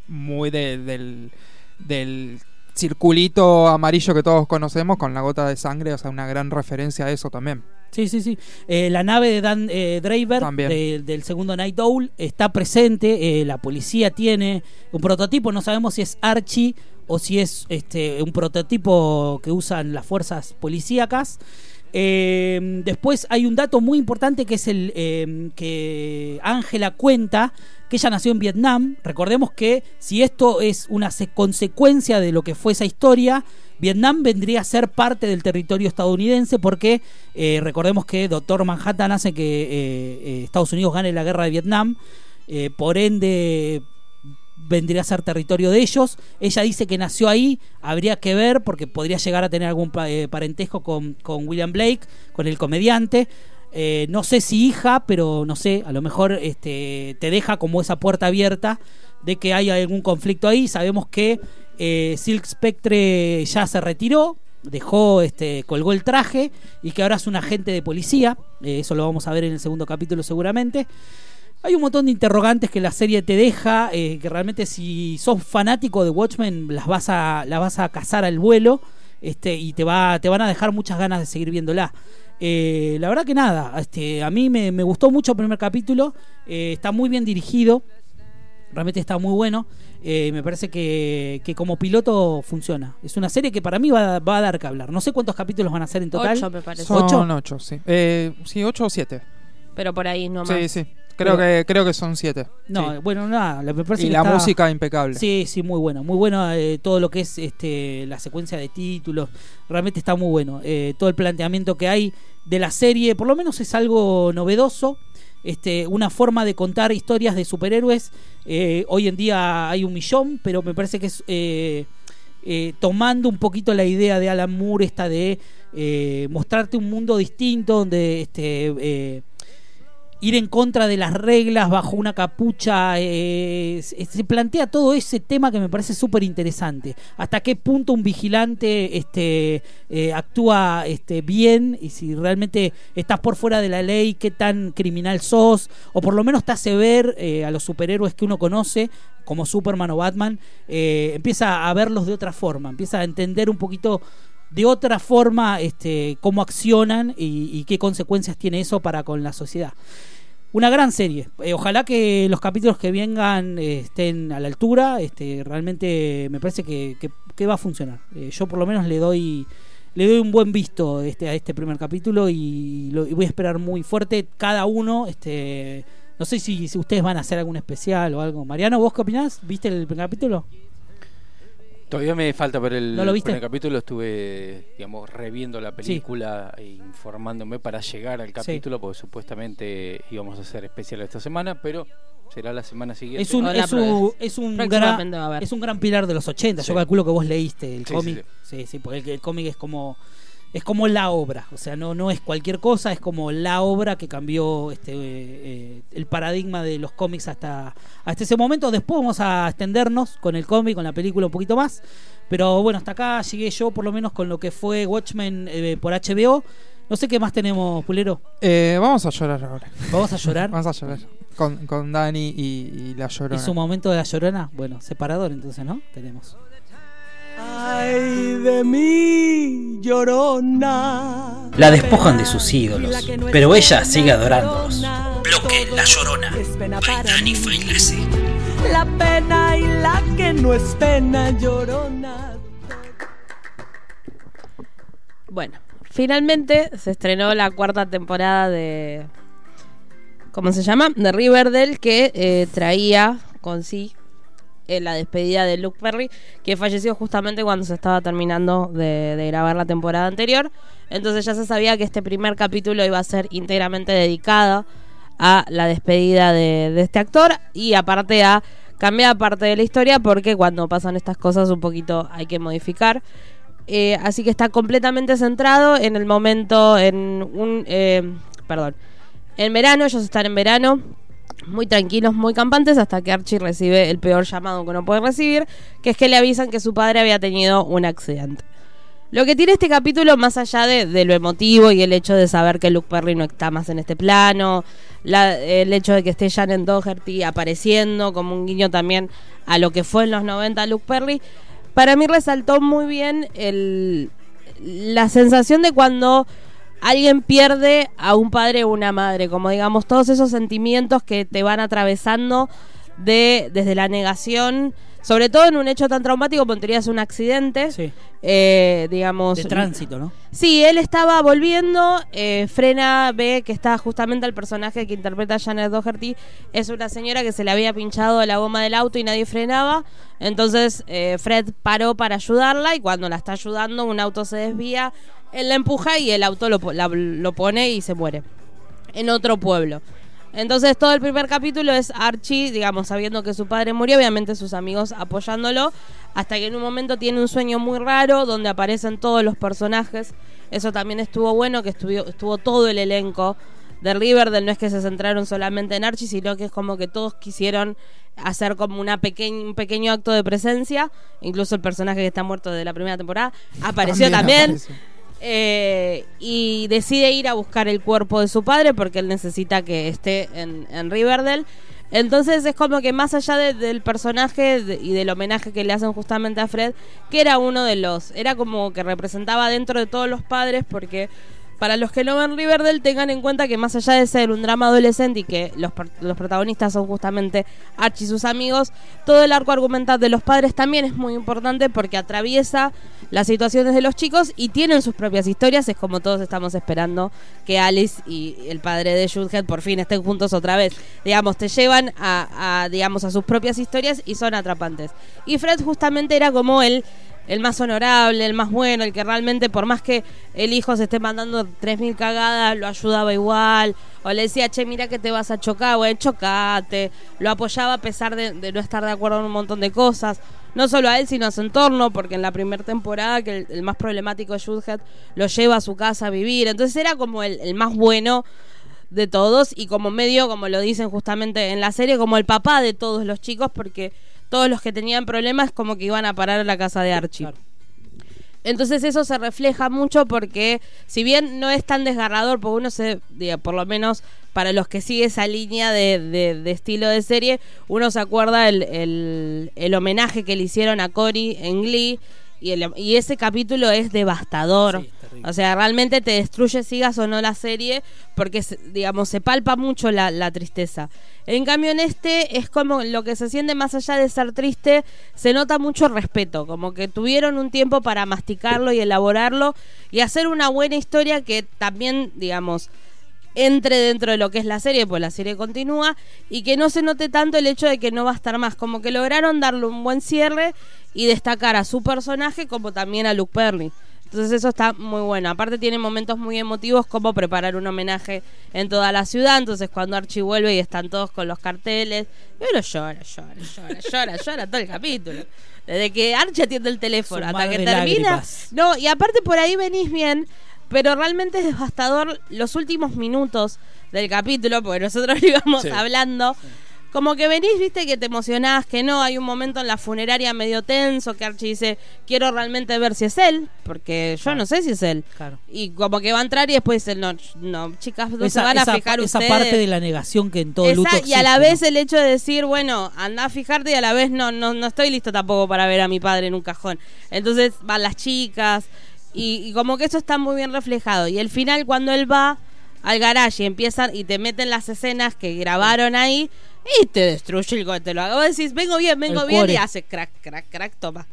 muy de- del, del circulito amarillo que todos conocemos con la gota de sangre, o sea, una gran referencia a eso también. Sí, sí, sí. Eh, la nave de Dan eh, Draver, de- del segundo Night Owl, está presente. eh, la policía tiene un prototipo. No sabemos si es Archie o si es este un prototipo que usan las fuerzas policíacas. Eh, después hay un dato muy importante que es el eh, que Ángela cuenta que ella nació en Vietnam. Recordemos que si esto es una se- consecuencia de lo que fue esa historia, Vietnam vendría a ser parte del territorio estadounidense porque eh, recordemos que Doctor Manhattan hace que eh, eh, Estados Unidos gane la guerra de Vietnam. Por ende vendría a ser territorio de ellos. Ella dice que nació ahí, habría que ver porque podría llegar a tener algún eh, parentesco con, con William Blake, con el comediante. Eh, no sé si hija, pero no sé, a lo mejor este, te deja como esa puerta abierta de que haya algún conflicto ahí. Sabemos que eh, Silk Spectre ya se retiró, dejó, este, colgó el traje y que ahora es un agente de policía. Eh, eso lo vamos a ver en el segundo capítulo seguramente. Hay un montón de interrogantes que la serie te deja, eh, que realmente si sos fanático de Watchmen las vas a, las vas a cazar al vuelo este, y te, va, te van a dejar muchas ganas de seguir viéndola. Eh, la verdad que nada, este, a mí me, me gustó mucho el primer capítulo, eh, está muy bien dirigido, realmente está muy bueno. Eh, me parece que, que como piloto funciona. Es una serie que para mí va, va a dar que hablar. No sé cuántos capítulos van a ser en total. Ocho, me parece. Son ¿Ocho? ocho, sí. Eh, sí, ocho o siete. Pero por ahí no más. Sí, sí. Creo que, creo que son siete. No, Sí. bueno, nada, me parece Y que la está- música impecable. Sí, sí, muy bueno. Muy bueno eh, todo lo que es este, la secuencia de títulos. Realmente está muy bueno. Eh, todo el planteamiento que hay de la serie, por lo menos es algo novedoso. Este, una forma de contar historias de superhéroes. Eh, hoy en día hay un millón, pero me parece que es eh, eh, tomando un poquito la idea de Alan Moore, esta de eh, mostrarte un mundo distinto, donde este, eh, ir en contra de las reglas bajo una capucha. eh, se plantea todo ese tema que me parece súper interesante. Hasta qué punto un vigilante este, eh, actúa este, bien y si realmente estás por fuera de la ley, qué tan criminal sos, o por lo menos te hace ver eh, a los superhéroes que uno conoce como Superman o Batman, eh, empieza a verlos de otra forma, empieza a entender un poquito de otra forma este, cómo accionan y, y qué consecuencias tiene eso para con la sociedad. Una gran serie. Eh, ojalá que los capítulos que vengan eh, estén a la altura. Este, realmente me parece que, que- que va a funcionar. Eh, yo por lo menos le doy le doy un buen visto este, a este primer capítulo y, lo- y voy a esperar muy fuerte cada uno. Este, no sé si, si ustedes van a hacer algún especial o algo. Mariano, ¿vos qué opinás? ¿Viste el primer capítulo? Todavía me falta ver el ¿No lo viste? primer capítulo. Estuve, digamos, reviendo la película e informándome para llegar al capítulo, porque supuestamente íbamos a hacer especial esta semana, pero será la semana siguiente. Es un, Hola, es un, es un gran, es un gran pilar de los 80. Yo Sí. calculo que vos leíste el Sí, cómic. Sí, sí, porque el, el cómic es como es como la obra, o sea, no no es cualquier cosa, es como la obra que cambió este eh, eh, el paradigma de los cómics hasta hasta ese momento. Después vamos a extendernos con el cómic, con la película un poquito más, pero bueno, hasta acá llegué yo por lo menos con lo que fue Watchmen eh, por HBO. No sé qué más tenemos, Pulero. Eh, vamos a llorar ahora. Vamos a llorar. (laughs) Vamos a llorar. Con, con Dani y, y la ¿Y llorona. su momento de la llorona? Bueno, separador entonces, ¿no? Tenemos. Ay de mí, llorona. La despojan de sus ídolos, pero ella sigue adorándolos. Bloque La Llorona. Failase. La pena y la que no es pena, llorona. Bueno, finalmente se estrenó la cuarta temporada de. ¿Cómo se llama? De Riverdale, que eh, traía con sí eh, la despedida de Luke Perry, que falleció justamente cuando se estaba terminando de, de grabar la temporada anterior. Entonces ya se sabía que este primer capítulo iba a ser íntegramente dedicado a la despedida de, de este actor y aparte a cambiar parte de la historia porque cuando pasan estas cosas un poquito hay que modificar. Eh, así que está completamente centrado en el momento, en un... eh, perdón. En verano, ellos están en verano, muy tranquilos, muy campantes, hasta que Archie recibe el peor llamado que no puede recibir, que es que le avisan que su padre había tenido un accidente. Lo que tiene este capítulo, más allá de, de lo emotivo y el hecho de saber que Luke Perry no está más en este plano, la- el hecho de que esté Shannon Doherty apareciendo como un guiño también a lo que fue en los 90 Luke Perry, para mí resaltó muy bien el, la sensación de cuando alguien pierde a un padre o una madre, como digamos todos esos sentimientos que te van atravesando de desde la negación, sobre todo en un hecho tan traumático, teoría es un accidente, Sí. eh, digamos De tránsito, ¿no? Sí, él estaba volviendo, eh, frena, ve que está justamente el personaje que interpreta Janet Doherty, es una señora que se le había pinchado la goma del auto y nadie frenaba, entonces eh, Fred paró para ayudarla y cuando la está ayudando un auto se desvía, él la empuja y el auto lo, po- la- lo pone y se muere en otro pueblo. Entonces todo el primer capítulo es Archie, digamos, sabiendo que su padre murió, obviamente sus amigos apoyándolo, hasta que en un momento tiene un sueño muy raro donde aparecen todos los personajes. Eso también estuvo bueno, que estuvo, estuvo todo el elenco de Riverdale, no es que se centraron solamente en Archie, sino que es como que todos quisieron hacer como una un pequeño acto de presencia, incluso el personaje que está muerto de la primera temporada apareció también. apareció. Eh, y decide ir a buscar el cuerpo de su padre porque él necesita que esté en, en Riverdale. Entonces es como que más allá del personaje y del homenaje que le hacen justamente a Fred, que era uno de los, era como que representaba dentro de todos los padres porque para los que no ven Riverdale, tengan en cuenta que más allá de ser un drama adolescente y que los, los protagonistas son justamente Archie y sus amigos, todo el arco argumental de los padres también es muy importante porque atraviesa las situaciones de los chicos y tienen sus propias historias. Es como todos estamos esperando que Alice y el padre de Jughead por fin estén juntos otra vez. Digamos, te llevan a, digamos, a sus propias historias y son atrapantes. Y Fred justamente era como el el más honorable, el más bueno, el que realmente por más que el hijo se esté mandando 3.000 cagadas, lo ayudaba igual, o le decía, che, mira que te vas a chocar, bueno, chocate, lo apoyaba a pesar de, no estar de acuerdo en un montón de cosas, no solo a él, sino a su entorno, porque en la primera temporada, que el, más problemático es lo lleva a su casa a vivir, entonces era como el, el más bueno de todos y como medio, como lo dicen justamente en la serie, como el papá de todos los chicos, porque todos los que tenían problemas como que iban a parar a la casa de Archie. Entonces eso se refleja mucho porque si bien no es tan desgarrador, porque uno se, diga, por lo menos para los que sigue esa línea de, de, estilo de serie, uno se acuerda el, el, homenaje que le hicieron a Cory en Glee y, y ese capítulo es devastador. o sea, realmente te destruye, sigas o no la serie, porque, digamos, se palpa mucho la, la tristeza. En cambio, en este es como lo que se siente más allá de ser triste, se nota mucho respeto, como que tuvieron un tiempo para masticarlo y elaborarlo y hacer una buena historia que también, digamos, entre dentro de lo que es la serie, pues la serie continúa, y que no se note tanto el hecho de que no va a estar más, como que lograron darle un buen cierre y destacar a su personaje como también a Luke Perry. Entonces eso está muy bueno. Aparte tiene momentos muy emotivos como preparar un homenaje en toda la ciudad. Entonces cuando Archie vuelve y están todos con los carteles, y uno llora, llora, llora, llora, llora todo el capítulo. Desde que Archie atiende el teléfono hasta que termina. No, y aparte por ahí venís bien, pero realmente es devastador los últimos minutos del capítulo, porque nosotros (laughs) íbamos hablando como que venís, viste, que te emocionás, que no, hay un momento en la funeraria medio tenso que Archie dice, quiero realmente ver si es él, porque yo no sé si es él. Claro. Y como que va a entrar y después dice, no, no, chicas, no se van a fijar esa parte de la negación que en todo el luto Y a la vez el hecho de decir, bueno, anda a fijarte y a la vez no, no, no estoy listo tampoco para ver a mi padre en un cajón. Entonces van las chicas y, y como que eso está muy bien reflejado. Y el final cuando él va al garage y empiezan y te meten las escenas que grabaron ahí y te destruye el. Te lo hago. Vos decís, vengo bien, vengo bien y hace crack, crack, crack, toma.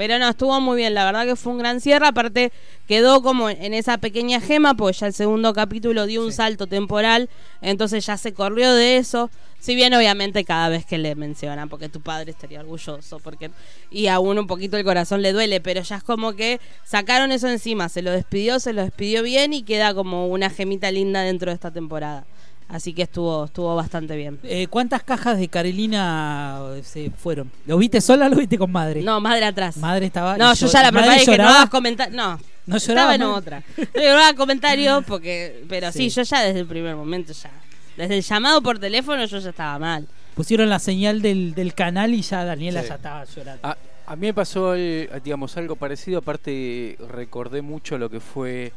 Pero no, estuvo muy bien, la verdad que fue un gran cierre, aparte quedó como en esa pequeña gema, pues ya el segundo capítulo dio un salto temporal, entonces ya se corrió de eso, si bien obviamente cada vez que le mencionan, porque tu padre estaría orgulloso, porque y a uno un poquito el corazón le duele, pero ya es como que sacaron eso encima, se lo despidió, se lo despidió bien y queda como una gemita linda dentro de esta temporada. Así que estuvo estuvo bastante bien. Eh, ¿Cuántas cajas de Carolina eh, se fueron? ¿Lo viste sola o lo viste con madre? No, madre atrás. Madre estaba. No, yo ya la preparé que no hagas comentarios. No. No lloraba. Estaba en otra. No hagas comentarios porque. Pero sí. yo ya desde el primer momento ya. Desde el llamado por teléfono yo ya estaba mal. Pusieron la señal del, del canal y ya Daniela ya estaba llorando. A, a mí me pasó, digamos, algo parecido. Aparte, recordé mucho lo que fue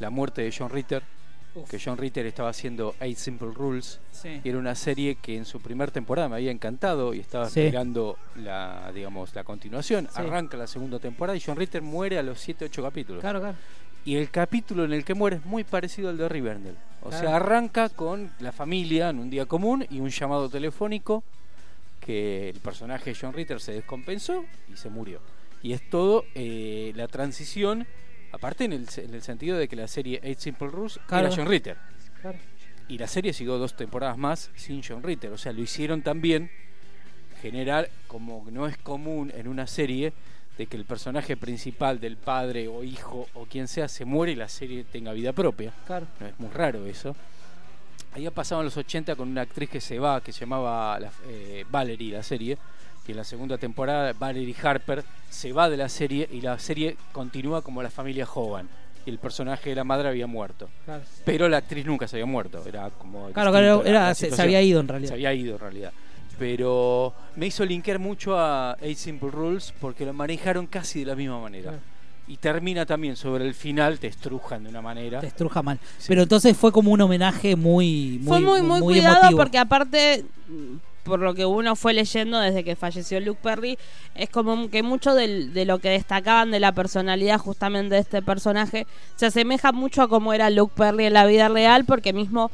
la muerte de John Ritter que John Ritter estaba haciendo Eight Simple Rules y era una serie que en su primera temporada me había encantado y estaba esperando la digamos la continuación. Arranca la segunda temporada y John Ritter muere a los 7-8 capítulos. Claro, claro. y el capítulo en el que muere es muy parecido al de Riverdale o sea arranca con la familia en un día común y un llamado telefónico que el personaje de John Ritter se descompensó y se murió. Y es todo eh, la transición Aparte en el, sentido de que la serie Eight Simple Rules era John Ritter. Y la serie siguió dos temporadas más sin John Ritter. O sea, lo hicieron también generar, como no es común en una serie, de que el personaje principal del padre o hijo o quien sea se muere y la serie tenga vida propia. Claro. No es muy raro eso. Ahí ha pasado en los 80 con una actriz que se va, que se llamaba eh, Valerie, la serie, que en la segunda temporada Valerie Harper se va de la serie y la serie continúa como la familia Hogan. Y el personaje de la madre había muerto. Pero la actriz nunca se había muerto. Era como. Claro, claro era, se, había ido en realidad. Se había ido en realidad. Pero me hizo linkear mucho a Eight Simple Rules porque lo manejaron casi de la misma manera. y termina también sobre el final, te estrujan de una manera. Te estruja mal. Pero entonces fue como un homenaje muy, muy Fue muy, muy, muy cuidado emotivo. porque aparte, por lo que uno fue leyendo desde que falleció Luke Perry, es como que mucho de lo que destacaban de la personalidad justamente de este personaje se asemeja mucho a cómo era Luke Perry en la vida real, porque mismo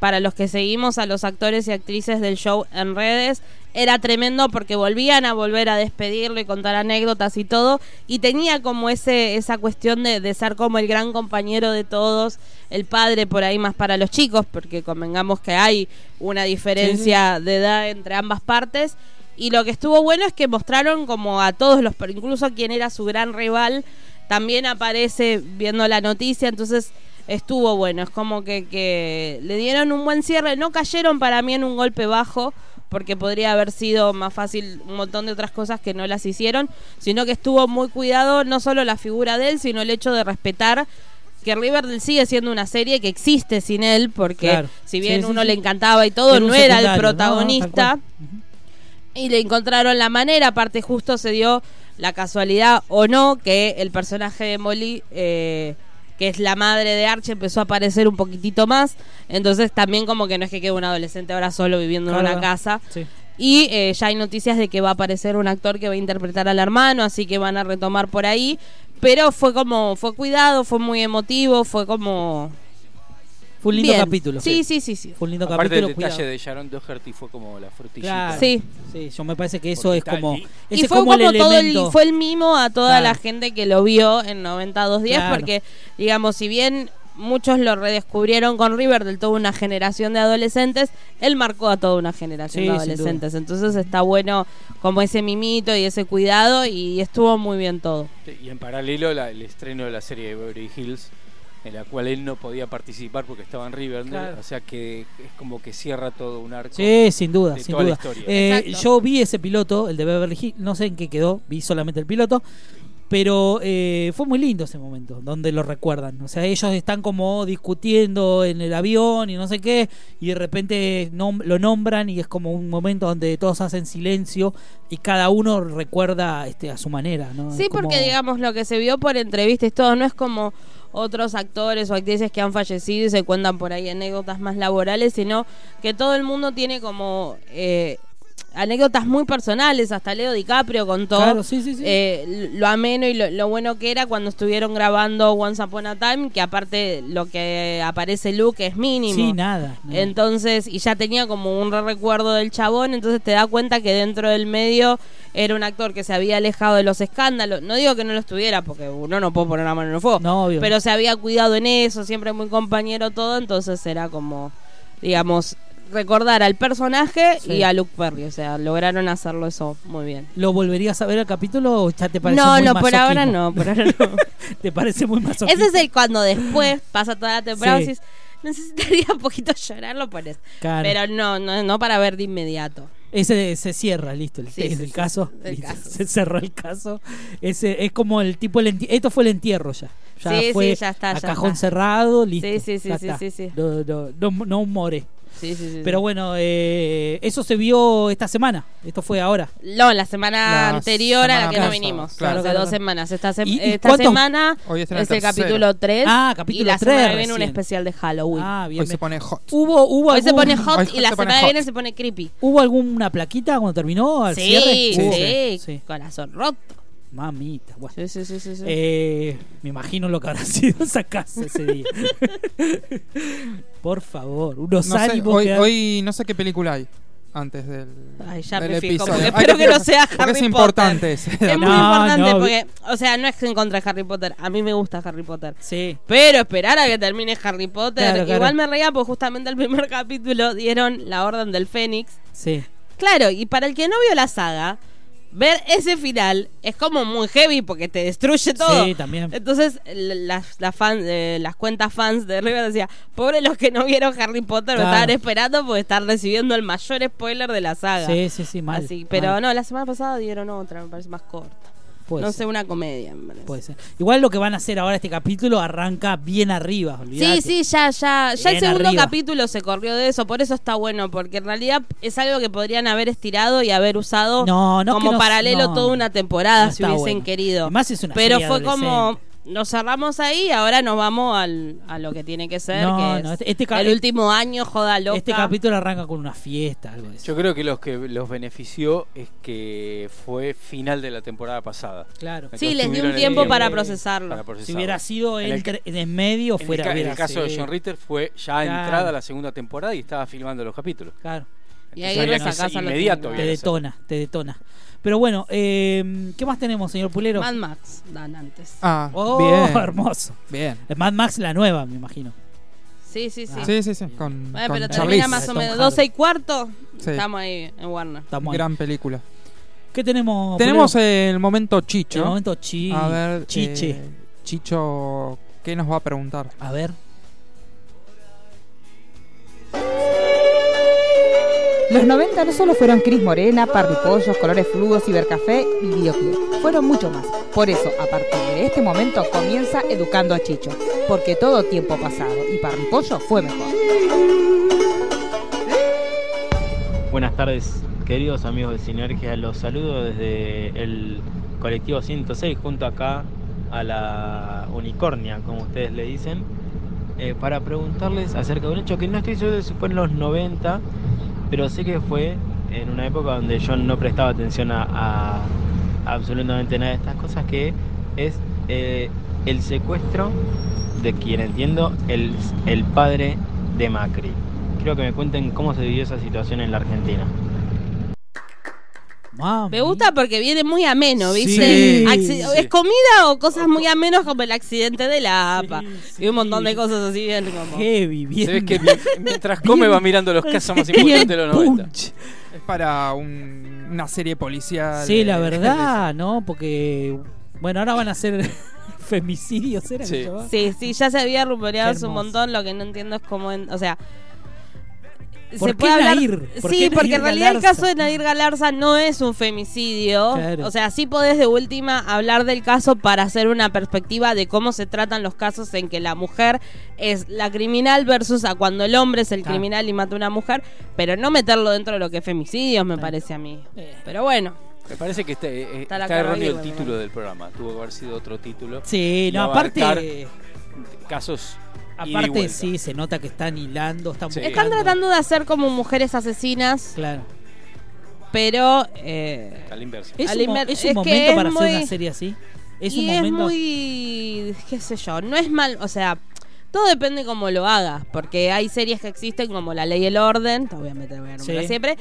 para los que seguimos a los actores y actrices del show en redes, era tremendo porque volvían a volver a despedirlo y contar anécdotas y todo, y tenía como ese esa cuestión de, de ser como el gran compañero de todos, el padre por ahí más para los chicos, porque convengamos que hay una diferencia de edad entre ambas partes, y lo que estuvo bueno es que mostraron como a todos los, incluso quien era su gran rival, también aparece viendo la noticia, entonces estuvo bueno, es como que, que le dieron un buen cierre, no cayeron para mí en un golpe bajo, porque podría haber sido más fácil un montón de otras cosas que no las hicieron, sino que estuvo muy cuidado no solo la figura de él, sino el hecho de respetar que Riverdale sigue siendo una serie que existe sin él, porque Claro. si bien Sí, sí, uno sí. le encantaba y todo, no era el protagonista. Y le encontraron la manera, aparte justo se dio la casualidad o no que el personaje de Molly, eh, que es la madre de Archie, empezó a aparecer un poquitito más. Entonces también como que no es que quede un adolescente ahora solo viviendo en Claro. una casa. Sí. Y eh, ya hay noticias de que va a aparecer un actor que va a interpretar al hermano, así que van a retomar por ahí. Pero fue como, fue cuidado, fue muy emotivo, fue como... Fue un lindo Bien. capítulo. Sí, sí, sí, sí. Fue un lindo Aparte capítulo. del detalle cuidado. de Sharon Doherty fue como la frutillita. Claro. Sí. Sí, yo me parece que eso Porque es está como. allí. ese y fue como, como, el todo el, elemento. fue el mimo a toda Claro. la gente que lo vio en 9210 Claro. porque digamos si bien muchos lo redescubrieron con Riverdale toda una generación de adolescentes él marcó a toda una generación Sí, de sin adolescentes entonces está bueno como ese mimito y ese cuidado y estuvo muy bien todo Y en paralelo la- el estreno de la serie de Beverly Hills, en la cual él no podía participar porque estaba en Riverdale, Claro. o sea que es como que cierra todo un arco. Sí, sin duda, de sin toda la duda. historia. Eh, yo vi ese piloto, el de Beverly Hills, no sé en qué quedó, vi solamente el piloto, pero eh, fue muy lindo ese momento, donde lo recuerdan. O sea, ellos están como discutiendo en el avión y no sé qué, y de repente nom- lo nombran y es como un momento donde todos hacen silencio y cada uno recuerda este, a su manera. ¿no? sí como- porque digamos lo que se vio por entrevistas y todo no es como otros actores o actrices que han fallecido y se cuentan por ahí anécdotas más laborales, sino que todo el mundo tiene como eh, anécdotas muy personales. Hasta Leo DiCaprio contó Claro, sí, sí, sí. eh, lo ameno y lo, lo bueno que era cuando estuvieron grabando Once Upon a Time, que aparte lo que aparece Luke es mínimo. Sí, nada. nada. Entonces, y ya tenía como un re recuerdo del chabón, entonces te da cuenta que dentro del medio era un actor que se había alejado de los escándalos. No digo que no lo estuviera, porque uno no puede poner la mano en el fuego. No, obvio. Pero se había cuidado en eso, siempre muy compañero todo, entonces era como, digamos, recordar al personaje Sí. y a Luke Perry. O sea, lograron hacerlo eso muy bien. ¿Lo volverías a ver el capítulo o ya te parece No, muy no, por ahora masoquismo? no, por ahora no. (laughs) ¿Te parece muy masoquista? Ese es el cuando después pasa toda la temporada y Sí. decís, necesitaría un poquito llorar, lo pones. Claro. Pero no, no, no para ver de inmediato. Ese se cierra, listo, el, Sí, caso, el listo, caso. Se cerró el caso. Ese es como el tipo el esto fue el entierro ya. Ya Sí, sí, ya está, a ya cajón está. cerrado, listo. Sí, sí, sí, sí, sí. No, no, no, no more. Sí, sí, sí. Pero bueno, eh, eso se vio esta semana. Esto fue ahora. No, la semana La anterior a la que no vinimos. claro. hace Claro, dos semanas. Esta, se- ¿Y- y esta cuántos? semana Hoy es el capítulo 3. Ah, capítulo y la 3 semana que viene un especial de Halloween. Ah, bien. Hoy se pone hot. Hubo hubo Hoy se pone hot Hoy y la semana que viene se pone creepy. ¿Hubo alguna plaquita cuando terminó al Sí, cierre? sí, sí. Corazón roto. Mamita, bueno. Sí, sí, sí, sí. sí. Eh, me imagino lo que habrá (laughs) sido esa casa ese día. Por favor, unos No sé, hoy, que hoy no sé qué película hay antes del, Ay, ya del me fijo, episodio. espero que no sea Harry es Potter. importante ese Es muy No, importante no, porque, o sea, no es en contra de Harry Potter. A mí me gusta Harry Potter. Sí. Pero esperar a que termine Harry Potter. Claro, claro. Igual me reía porque justamente el primer (laughs) capítulo dieron la Orden del Fénix. Sí. Claro, y para el que no vio la saga, ver ese final es como muy heavy porque te destruye todo. Sí, también. Entonces, las, las, fan- eh, las cuentas fans de River decían, pobre los que no vieron Harry Potter, Claro. me estaban esperando porque están recibiendo el mayor spoiler de la saga. Sí, sí, sí, mal. Así, pero mal. no, la semana pasada dieron otra, me parece más corta. Puede no ser. sé, una comedia, me. Puede ser. Igual lo que van a hacer ahora este capítulo arranca bien arriba. olvidate. Sí, sí, ya, ya, ya el segundo arriba. capítulo se corrió de eso, por eso está bueno, porque en realidad es algo que podrían haber estirado y haber usado No, no, como paralelo toda una temporada si hubiesen bueno. querido. Además es una Pero fue como. Nos cerramos ahí y ahora nos vamos al, a lo que tiene que ser, No, que no, es este- este el último año, joda loca. Este capítulo arranca con una fiesta, algo de eso. Yo creo que los que los benefició es que fue final de la temporada pasada. Claro. Entonces Sí, les dio un el tiempo para procesarlo. para Si procesarlo. hubiera sido En el en medio, En el, fuera ca- en hubiera el caso de John Ritter fue ya Claro. entrada la segunda temporada y estaba filmando los capítulos. Claro. Y ahí a los inmediato. Te detona, te detona. Pero bueno, eh, ¿qué más tenemos, señor Pulero? Mad Max dan antes. Ah, oh, bien. hermoso. Bien. Es Mad Max la nueva, me imagino. Sí, sí, sí. Sí, sí, sí. Con, Bueno, con pero Charlize. termina más o Tom menos Hardy. 12 y cuarto. Sí. Estamos ahí en Warner. Estamos ahí. Gran película. ¿Qué tenemos? Tenemos Pulero? el momento Chicho. el momento chi A ver, chiche. eh, Chicho, ¿qué nos va a preguntar? A ver. Los 90 no solo fueron Cris Morena, Parripollos, Colores Fluos, Cibercafé y Videoclub. Fueron mucho más. Por eso, a partir de este momento, comienza Educando a Chicho. Porque todo tiempo pasado y Parripollo fue mejor. Buenas tardes, queridos amigos de Sinergia. Los saludo desde el colectivo 106, junto acá a la Unicornia, como ustedes le dicen, eh, para preguntarles acerca de un hecho que no estoy seguro si fue en los 90, pero sé que fue en una época donde yo no prestaba atención a, absolutamente nada de estas cosas, que es eh, el secuestro de quien entiendo el, el padre de Macri. Quiero que me cuenten cómo se vivió esa situación en la Argentina. Mami. Me gusta porque viene muy ameno, ¿viste? Sí. Acci- Sí. ¿Es comida o cosas muy amenos como el accidente de la APA? Sí, Y un montón de cosas así bien como... Heavy, bien. Se ve que mi- mientras come va mirando los casos más Bien importantes de los 90. punch. Es para un- una serie policial. Sí, la eh, verdad, (laughs) ¿no? Porque, bueno, ahora van a ser (laughs) femicidios, ¿era? que Sí. llamaba? Sí, sí, ya se había rumoreado hace un hermoso. montón, lo que no entiendo es cómo... en- o sea... ¿Por se qué puede hablar... Nair? ¿Por sí, qué porque Nair en realidad el caso de Nadir Galarza no es un femicidio. Claro. O sea, sí podés de última hablar del caso para hacer una perspectiva de cómo se tratan los casos en que la mujer es la criminal versus a cuando el hombre es el Claro. criminal y mata a una mujer, pero no meterlo dentro de lo que es femicidio, me parece a mí. Eh. Pero bueno, Me parece que está, eh, Está está erróneo el título del programa. Tuvo que haber sido otro título. Sí, no, aparte, Casos. Aparte sí, se nota que están hilando, están Sí. están tratando de hacer como mujeres asesinas, Claro. pero... eh, A la inversa. Es Al un, mo- inver- es un es que momento es para hacer una serie así. Es y un es momento. muy, qué sé yo, no es mal, o sea, todo depende cómo lo hagas, porque hay series que existen como La Ley y el Orden, obviamente voy a nombrar Sí. siempre,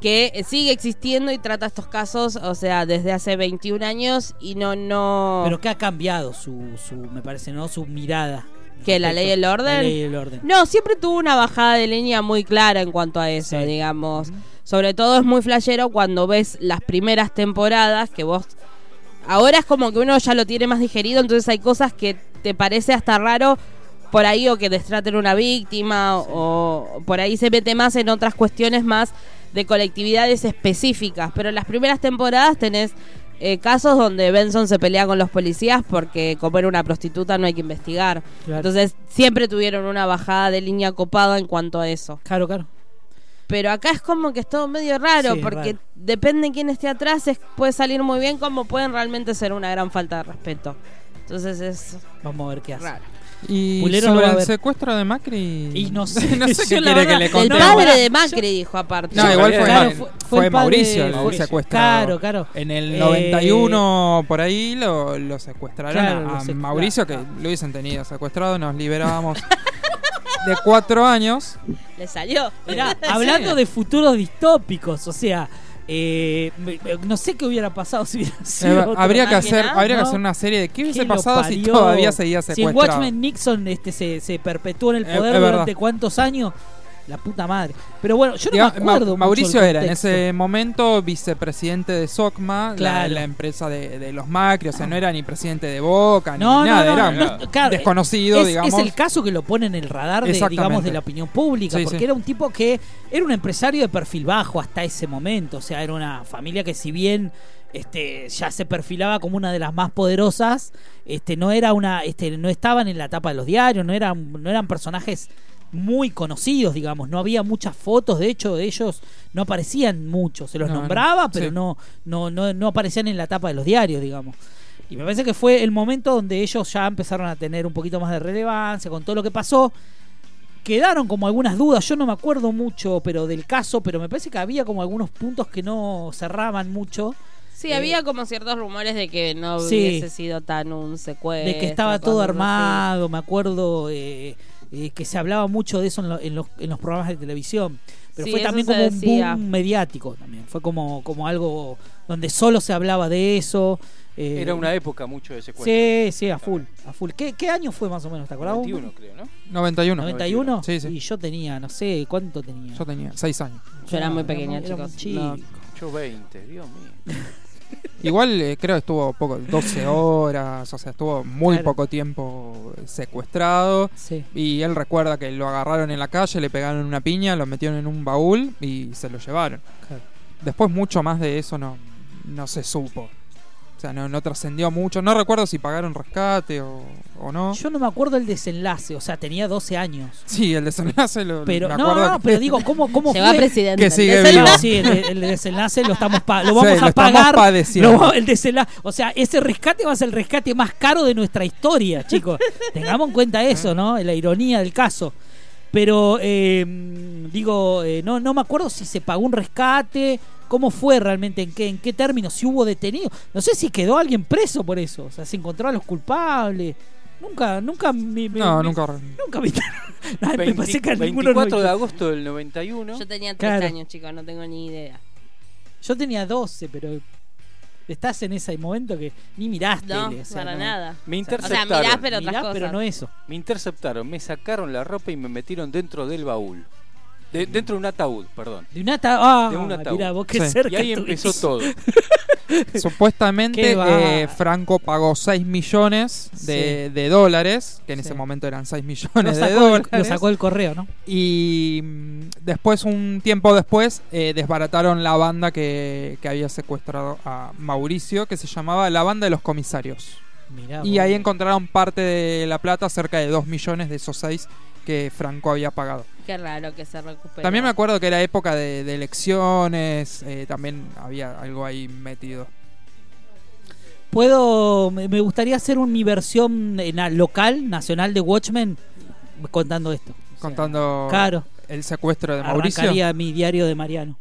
que sigue existiendo y trata estos casos, o sea, desde hace 21 años y no, no... Pero que ha cambiado su, su, me parece, ¿no? Su mirada. ¿Que la ley y el orden? La ley y el orden. No, siempre tuvo una bajada de línea muy clara en cuanto a eso, Sí. digamos. Sobre todo es muy flashero cuando ves las primeras temporadas que vos... Ahora es como que uno ya lo tiene más digerido, entonces hay cosas que te parece hasta raro por ahí o que destraten una víctima o por ahí se mete más en otras cuestiones más de colectividades específicas. Pero en las primeras temporadas tenés eh, casos donde Benson se pelea con los policías porque como era una prostituta no hay que investigar. Claro. Entonces siempre tuvieron una bajada de línea copada en cuanto a eso. Claro, claro. Pero acá es como que es todo medio raro Sí, porque raro. depende quién esté atrás, es- puede salir muy bien como pueden realmente ser una gran falta de respeto. Entonces es Vamos a ver qué hace. raro. Y Pulero sobre el secuestro de Macri. Y no (laughs) sé. no sé quiere que le El padre de Macri dijo aparte. No, igual fue, claro, fue- fue, fue el padre Mauricio el Mauricio. secuestrado. Claro, claro. En el Eh, 91 por ahí lo, lo secuestraron Claro, a, lo a sec- Mauricio, claro. que lo hubiesen tenido secuestrado, nos liberábamos de cuatro años. Le salió. Mirá, (laughs) hablando de futuros distópicos, o sea, eh, no sé qué hubiera pasado si hubiera Eh, sido habría que hacer, habría que hacer una serie de qué hubiese ¿Qué lo pasado si todavía seguía Si en secuestrado. Watchmen Nixon este, se, se perpetuó en el Es- poder durante cuántos años, la puta madre. Pero bueno, yo no me Ma- acuerdo. mucho Mauricio era en ese momento vicepresidente de SOCMA, la- Claro. la, empresa de, de los Macri, o sea, no era ni presidente de Boca, No, ni no, nada, no, era claro, desconocido, es, digamos. es el caso que lo pone en el radar de, digamos, de la opinión pública, Sí, porque sí. era un tipo que era un empresario de perfil bajo hasta ese momento, o sea, era una familia que si bien este, ya se perfilaba como una de las más poderosas. Este, no era una, este, no estaban en la tapa de los diarios, no eran, no eran personajes muy conocidos, digamos, no había muchas fotos, de hecho ellos no aparecían mucho, se los No, no, nombraba, pero sí. no, no, no, no aparecían en la tapa de los diarios, digamos. Y me parece que fue el momento donde ellos ya empezaron a tener un poquito más de relevancia con todo lo que pasó. Quedaron como algunas dudas, yo no me acuerdo mucho pero del caso, pero me parece que había como algunos puntos que no cerraban mucho. Sí, Eh, había como ciertos rumores de que no Sí. hubiese sido tan un secuestro. de que estaba todo así. armado, me acuerdo eh, eh, que se hablaba mucho de eso en, lo- en los, en los programas de televisión. Pero Sí, fue también como un boom mediático también. Fue como, como algo donde solo se hablaba de eso. eh, Era una época mucho de secuestro. Sí, sí, a full, a full. ¿Qué, qué año fue más o menos? ¿Te acordás? 91 creo, ¿no? 91. ¿91? Sí, sí. Y yo tenía, no sé, ¿cuánto tenía? Yo tenía 6 años. Yo era muy Era pequeña, muy- era muy chicos. chico. No. Yo 20, Dios mío. (laughs) Igual eh, creo que estuvo poco, 12 horas, o sea, estuvo muy Claro. poco tiempo secuestrado. Sí. Y él recuerda que lo agarraron en la calle, le pegaron una piña, lo metieron en un baúl y se lo llevaron. Claro. Después mucho más de eso no, no se supo. O sea, no, no trascendió mucho. No recuerdo si pagaron rescate o, o no. Yo no me acuerdo el desenlace, o sea, tenía 12 años. Sí, el desenlace lo Pero me no, acuerdo no, pero digo, ¿cómo, cómo Llegó a fue? presidente. Que sigue vivo. Sí, el, el desenlace lo estamos pa- lo Sí, vamos lo a pagar. Lo va- el desenlace, o sea, ese rescate va a ser el rescate más caro de nuestra historia, chicos. (laughs) Tengamos en cuenta eso, ¿no? La ironía del caso. Pero eh, digo, eh, no, no me acuerdo si se pagó un rescate, cómo fue realmente, en qué, en qué términos, si hubo detenido. No sé si quedó alguien preso por eso, o sea, se encontró a los culpables. Nunca, nunca me, me- No, me- nunca. nunca (laughs) me, Ay, me 20 parece que a ninguno nos 24 de agosto del 91. Yo tenía tres Claro. años, chicos, no tengo ni idea. Yo tenía 12, pero estás en ese momento que ni mirás No, tele, o sea, para no. nada. Me O sea, interceptaron. mirás, pero otras Mirás, cosas. pero no eso. Me interceptaron, me sacaron la ropa y me metieron dentro del baúl. De- dentro de un ataúd, perdón. De un ata- ah, De un ataúd. mirá, vos qué Sí. cerca Y ahí empezó todo. (laughs) Supuestamente eh, Franco pagó 6 millones de, de dólares, que en Sí. ese momento eran 6 Lo millones de dólares. el, lo sacó el correo, ¿no? Y mm, después, un tiempo después, eh, desbarataron la banda que, que había secuestrado a Mauricio, que se llamaba la Banda de los Comisarios. Mirá, Y ahí encontraron parte de la plata, cerca de 2 millones de esos 6 que Franco había pagado. Qué raro que se recuperó. También me acuerdo que era época de, de elecciones, eh, también había algo ahí metido. Puedo, me gustaría hacer un, mi versión en la- local, nacional de Watchmen, contando esto. Contando Claro, el secuestro de Mauricio. arrancaría mi diario de Mariano.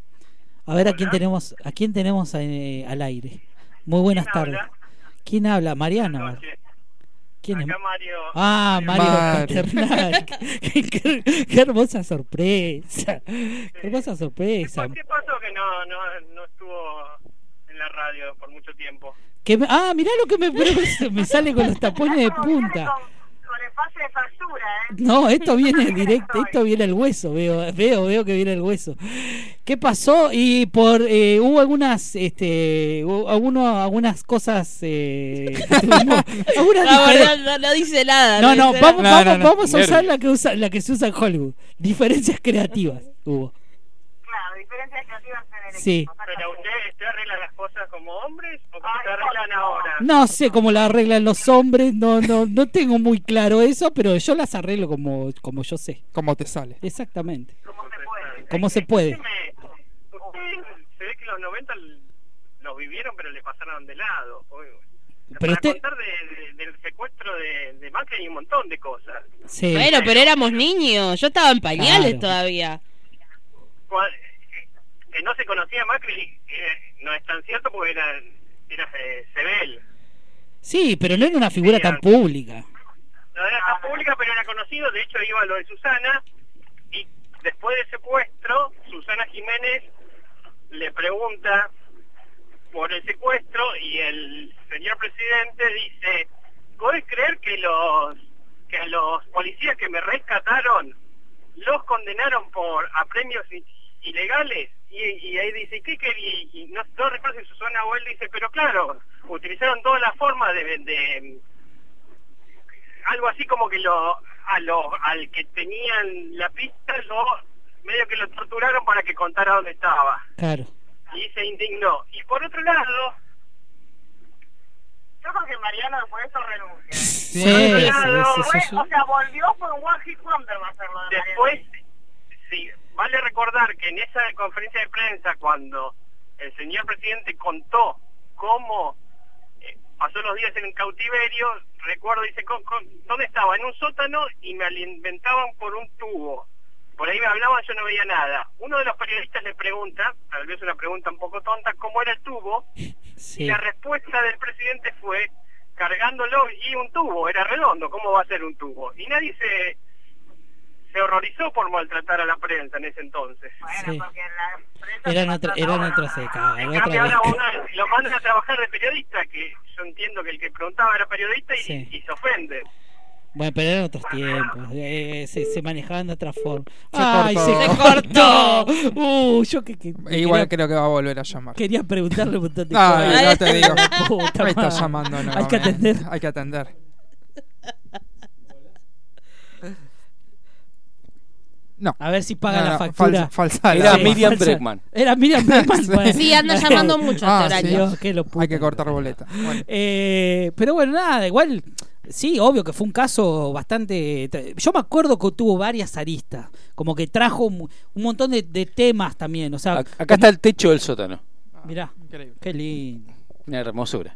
A ver a quién tenemos, a quién tenemos eh, al aire. Muy buenas tardes. ¿Quién habla? Mariano. a ver. ¿Quién es? Mario. Ah, Mario Mario. Paternal. (laughs) qué, qué- qué hermosa sorpresa. Qué hermosa sorpresa. ¿Qué pasó que no, no, no estuvo en la radio por mucho tiempo? Que me- ah, mirá lo que me, me, me sale con los tapones de punta. Con el pase de factura, ¿eh? No, esto viene (laughs) directo, esto viene al hueso, veo, veo, veo que viene al hueso. ¿Qué pasó? Y por eh, hubo algunas, este, hubo alguno- algunas cosas, eh, (laughs) algunas No, diferen- no, no, no dice nada. No, no, dice vamos, nada. vamos, no, no. vamos a usar la que usa, la que se usa en Hollywood. Diferencias creativas hubo. En Sí. equipo. Pero usted, usted arregla las cosas como hombres o cómo se arreglan ahora? No sé cómo la arreglan los hombres, no, no, no tengo muy claro eso, pero yo las arreglo como, como yo sé. ¿Cómo te sale? Exactamente. ¿Cómo se puede? ¿Cómo se puede? Se ve que los 90 los vivieron, pero le pasaron de lado. Pero Para usted, contar de- de- del secuestro de, de Macri hay un montón de cosas. sí. Bueno, pero éramos niños. Yo estaba en pañales Claro. todavía. Que no se conocía Macri eh, no es tan cierto porque era, era eh, Sebel. Sí, pero no era una figura tan pública. No era tan pública, pero era conocido. De hecho, iba a lo de Susana. Y después del secuestro, Susana Jiménez le pregunta por el secuestro y el señor presidente dice, ¿podés creer que los que a los policías que me rescataron los condenaron por a premios i- ilegales? Y, y ahí dice, ¿qué quería? Y no, no recuerdo si Susana o él dice, pero claro, utilizaron toda la forma de, de algo así como que lo a lo al que tenían la pista lo medio que lo torturaron para que contara dónde estaba Claro. y se indignó y por otro lado Yo creo que Mariano después de eso renuncia. Sí, sí. O sea, volvió por un One Hit Wonder va a hacerlo. Después, sí, vale recordar que en esa conferencia de prensa, cuando el señor presidente contó cómo eh, pasó los días en cautiverio, recuerdo, dice, "Con- con- ¿dónde estaba? En un sótano y me alimentaban por un tubo. Por ahí me hablaban, yo no veía nada. Uno de los periodistas le pregunta, tal vez una pregunta un poco tonta, ¿cómo era el tubo? Y la respuesta del presidente fue cargándolo y un tubo, era redondo, ¿cómo va a ser un tubo? Y nadie se se horrorizó por maltratar a la prensa en ese entonces. Sí. Eran, otra, eran otras. En otra cambio ahora lo mandan a trabajar de periodista, que yo entiendo que el que preguntaba era periodista y, Sí. y se ofende. Bueno, pero eran otros tiempos. eh, se, se manejaban de otra forma. Se ¡Ay, cortó. se cortó! Uh, yo que, que- E igual quería, creo que va a volver a llamar. quería preguntarle un montón de No, cosas. no te digo. (laughs) Puta Me está llamando. Hay que nuevamente. atender. Hay que atender. No. A ver si paga No, la factura. falsa- falsa Era. Miriam falsa. Breckman. Era Miriam Breckman. (laughs) Sí. bueno. Sí, anda llamando mucho Ah, este sí. horario. Dios. Hay que cortar boleta. Bueno. Eh, pero bueno, nada, igual, sí, obvio que fue un caso bastante... Yo me acuerdo que tuvo varias aristas, como que trajo un montón de, de temas también, o sea... Ac- Acá está el techo del sótano. Mirá, Increíble. qué lindo. Una hermosura.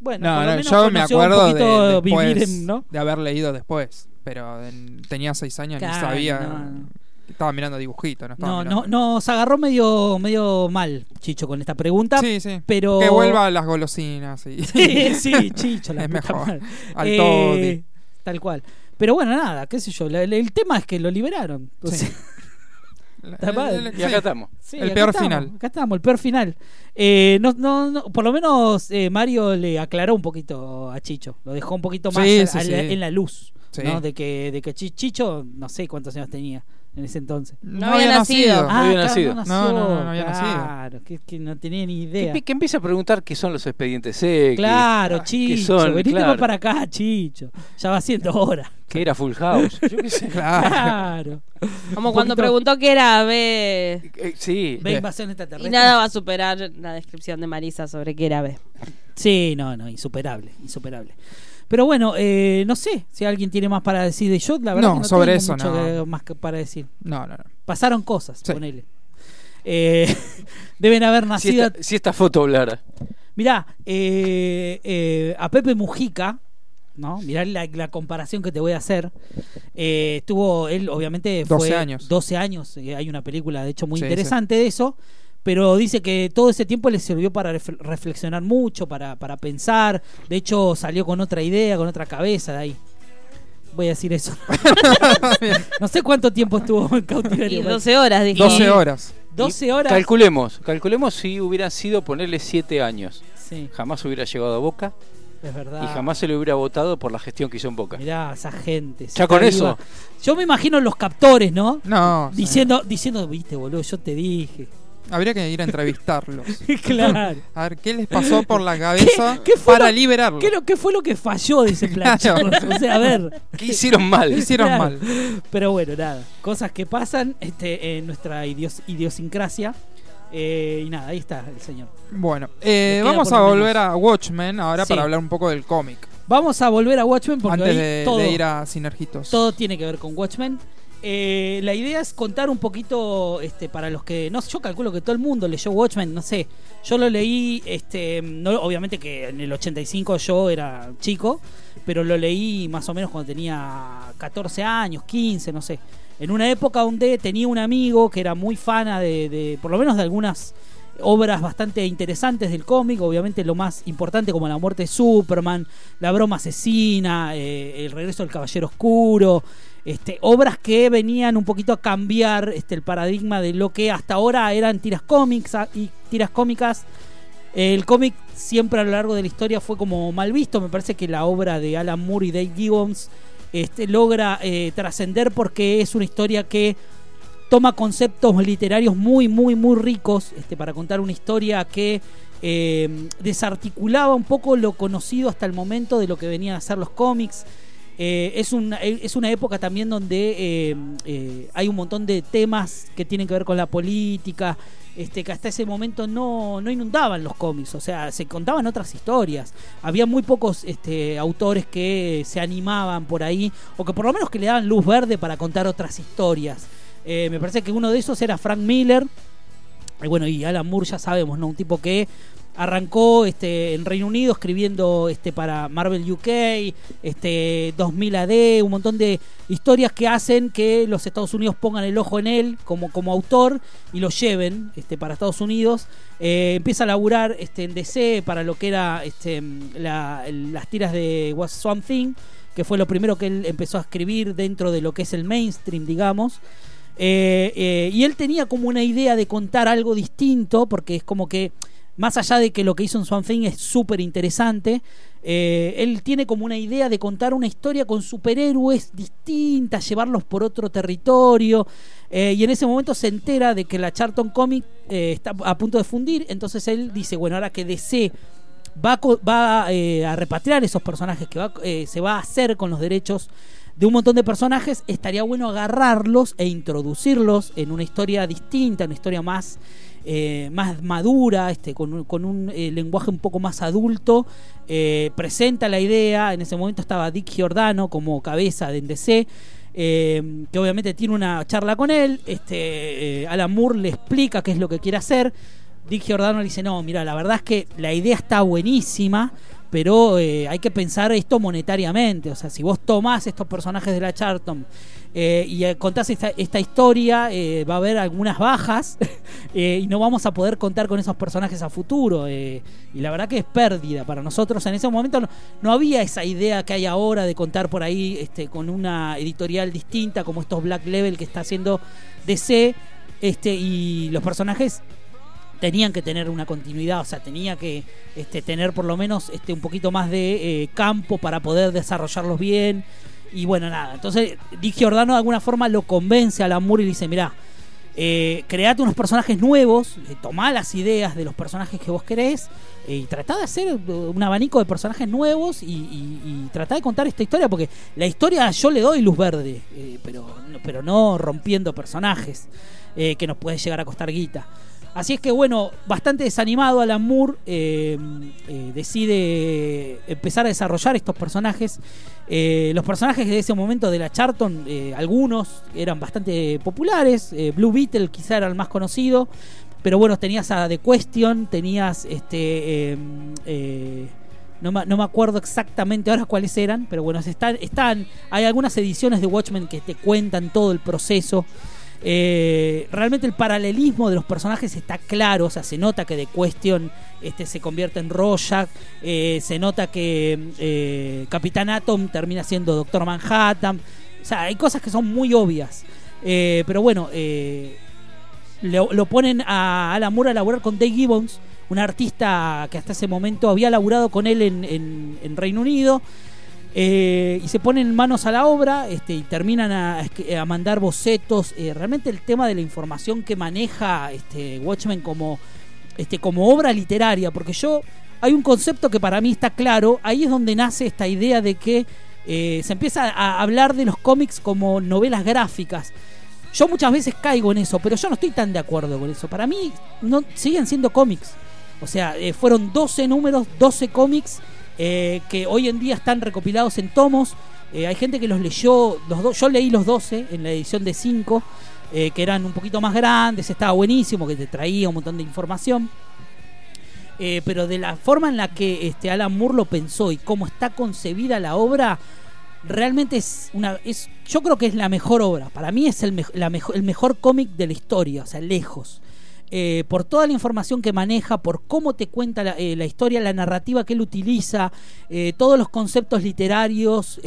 Bueno, No, por lo no, menos yo me acuerdo de, poquito después vivir en- ¿no? de haber leído después, pero en- tenía seis años Claro, ni sabía. no. Estaba mirando dibujitos, no estaba No, mirando. no, nos agarró medio, medio mal, Chicho, con esta pregunta. Sí, sí. Pero... Que vuelva a las golosinas. Y... Sí, sí, (laughs) Chicho, la es puta mejor. madre. Al Eh, Toddy. Tal cual. Pero bueno, nada, qué sé yo. la- el, el tema es que lo liberaron. O Sí. sea, (laughs) Está Y acá estamos. sí, El acá peor estamos, final. Acá estamos, el peor final. Eh, no, no, no, por lo menos eh, Mario le aclaró un poquito a Chicho. Lo dejó un poquito más Sí, a- sí, a la- sí. en la luz. Sí. ¿no? De que, de que Chi- Chicho, no sé cuántos años tenía en ese entonces. No había nacido. No había claro, nacido. No, No, no, no, no había claro, que, que no tenía ni idea. Que, que empieza a preguntar qué son los expedientes X. Claro, Chicho, son, venite claro. más para acá, Chicho. Ya va siendo hora. Que era Full House. (laughs) Yo qué sé. Claro. Como cuando poquito- preguntó qué era B. Eh, sí. Bien. invasión Y extraterrestre. nada va a superar la descripción de Marisa sobre qué era B. Sí, no, no, insuperable, insuperable. Pero bueno, eh, no sé si alguien tiene más para decir de yo, la verdad No, que no sobre tengo eso mucho no. que- más que para decir. No, no, no. Pasaron cosas, Sí. ponele. Eh, (laughs) deben haber Si nacido. esta, si esta foto hablara. Mirá, eh, eh, a Pepe Mujica, ¿no? Mirá la, la comparación que te voy a hacer. Eh, estuvo, él obviamente fue 12 años. 12 años, eh, hay una película de hecho muy Sí, interesante de eso, pero dice que todo ese tiempo le sirvió para ref- reflexionar mucho, para, para pensar. De hecho, salió con otra idea, con otra cabeza de ahí. Voy a decir eso. (laughs) no sé cuánto tiempo estuvo en Y cautiverio. 12 horas, dije. 12 horas. 12 Y horas. Calculemos, calculemos si hubieran sido ponerle 7 años. Sí, Jamás hubiera llegado a Boca es verdad. y jamás se le hubiera votado por la gestión que hizo en Boca. Mirá, esa gente. Ya con eso. Yo me imagino los captores, ¿no? No. Diciendo, diciendo, viste, boludo, yo te dije. Habría que ir a entrevistarlos. (laughs) claro. A ver qué les pasó por la cabeza qué para lo- liberarlos. ¿Qué, lo, ¿Qué fue lo que falló de ese plan, Claro. O sea, a ver. ¿Qué hicieron mal? ¿Qué hicieron Claro. mal? Pero bueno, nada. Cosas que pasan este, en nuestra idios- idiosincrasia. Eh, y nada, ahí está el señor. Bueno, eh, vamos a volver menos. a Watchmen ahora Sí. para hablar un poco del cómic. Vamos a volver a Watchmen porque Antes hoy de, todo, de ir a Sinergitos. todo tiene que ver con Watchmen. Eh, la idea es contar un poquito este, para los que. No, yo calculo que todo el mundo leyó Watchmen, no sé. Yo lo leí, este, no, obviamente que en el 85 yo era chico, pero lo leí más o menos cuando tenía 14 años, 15, no sé. En una época donde tenía un amigo que era muy fana de, de por lo menos de algunas obras bastante interesantes del cómic, obviamente lo más importante como la muerte de Superman, la broma asesina, eh, el regreso del Caballero Oscuro, este, obras que venían un poquito a cambiar este, el paradigma de lo que hasta ahora eran tiras cómics ah, y tiras cómicas. El cómic siempre a lo largo de la historia fue como mal visto, me parece que la obra de Alan Moore y Dave Gibbons este, logra eh, trascender porque es una historia que toma conceptos literarios muy, muy, muy ricos este, para contar una historia que eh, desarticulaba un poco lo conocido hasta el momento de lo que venían a ser los cómics. Eh, es, una, es una época también donde eh, eh, hay un montón de temas que tienen que ver con la política, este, que hasta ese momento no, no inundaban los cómics, o sea, se contaban otras historias. Había muy pocos este, autores que se animaban por ahí, o que por lo menos que le daban luz verde para contar otras historias. Me parece que uno de esos era Frank Miller. Y bueno, y Alan Moore ya sabemos, ¿no? Un tipo que arrancó este, en Reino Unido escribiendo este, para Marvel UK, este, 2000 AD, un montón de historias que hacen que los Estados Unidos pongan el ojo en él como, como autor y lo lleven este, para Estados Unidos. Eh, empieza a laburar este, en DC para lo que era este, las tiras de Was Swamp Thing, que fue lo primero que él empezó a escribir dentro de lo que es el mainstream, digamos. Eh, eh, y él tenía como una idea de contar algo distinto, porque es como que más allá de que lo que hizo en Swan Thing es súper interesante, eh, él tiene como una idea de contar una historia con superhéroes distintas, llevarlos por otro territorio. Y en ese momento se entera de que la Charlton Comic está a punto de fundir. Entonces él dice: Bueno, ahora que DC va, va a repatriar esos personajes, que se va a hacer con los derechos de un montón de personajes, estaría bueno agarrarlos e introducirlos en una historia distinta, una historia más eh, más madura, este, con, un eh, lenguaje un poco más adulto, eh, presenta la idea. En ese momento estaba Dick Giordano como cabeza de NDC. que obviamente tiene una charla con él, este, Alan Moore le explica qué es lo que quiere hacer, Dick Giordano le dice, no, mira, la verdad es que la idea está buenísima, pero hay que pensar esto monetariamente, o sea, si vos tomás estos personajes de la Charlton eh, y eh, contás esta, historia, eh, va a haber algunas bajas (laughs) y no vamos a poder contar con esos personajes a futuro. y la verdad que es pérdida para nosotros. En ese momento no, había esa idea que hay ahora de contar por ahí este, con una editorial distinta como estos Black Level que está haciendo DC. Este, y los personajes tenían que tener una continuidad, o sea, tenía que este, tener por lo menos este, un poquito más de campo para poder desarrollarlos bien. Y bueno, nada. Entonces, Dick Giordano de alguna forma lo convence a Lamour y le dice: Mirá, eh, create unos personajes nuevos, eh, tomá las ideas de los personajes que vos querés eh, y tratá de hacer un abanico de personajes nuevos y, y, tratá de contar esta historia, porque la historia yo le doy luz verde, eh, pero, pero no rompiendo personajes que nos puede llegar a costar guita. Así es que bueno, bastante desanimado Alan Moore eh, eh, decide empezar a desarrollar estos personajes. Eh, los personajes de ese momento de la Charlton, algunos eran bastante populares. Blue Beetle quizá era el más conocido. Pero bueno, tenías a The Question, tenías este... No me, no me, acuerdo exactamente ahora cuáles eran, pero bueno, están, están, hay algunas ediciones de Watchmen que te cuentan todo el proceso eh, realmente el paralelismo de los personajes está claro, o sea, se nota que de Question este, se convierte en Rorschach, eh, se nota que eh, Capitán Atom termina siendo Doctor Manhattan, o sea, hay cosas que son muy obvias, pero bueno, lo, ponen a Alan Moore a laburar con Dave Gibbons, un artista que hasta ese momento había laburado con él en, en Reino Unido. Eh, y se ponen manos a la obra este, y terminan a, mandar bocetos. Eh, realmente el tema de la información que maneja este, Watchmen como, este, como obra literaria, porque yo hay un concepto que para mí está claro, ahí es donde nace esta idea de que eh, se empieza a hablar de los cómics como novelas gráficas. Yo muchas veces caigo en eso, pero yo no estoy tan de acuerdo con eso. Para mí no, siguen siendo cómics. O sea, fueron 12 números, 12 cómics eh, que hoy en día están recopilados en tomos. Eh, hay gente que los leyó, los yo leí los 12 en la edición de 5, eh, que eran un poquito más grandes, estaba buenísimo, que te traía un montón de información. pero de la forma en la que este Alan Moore lo pensó y cómo está concebida la obra, realmente es una. Es, yo creo que es la mejor obra. Para mí es el, mejor, el mejor cómic de la historia, o sea, lejos. Eh, por toda la información que maneja, por cómo te cuenta la, eh, historia, la narrativa que él utiliza, eh, todos los conceptos literarios,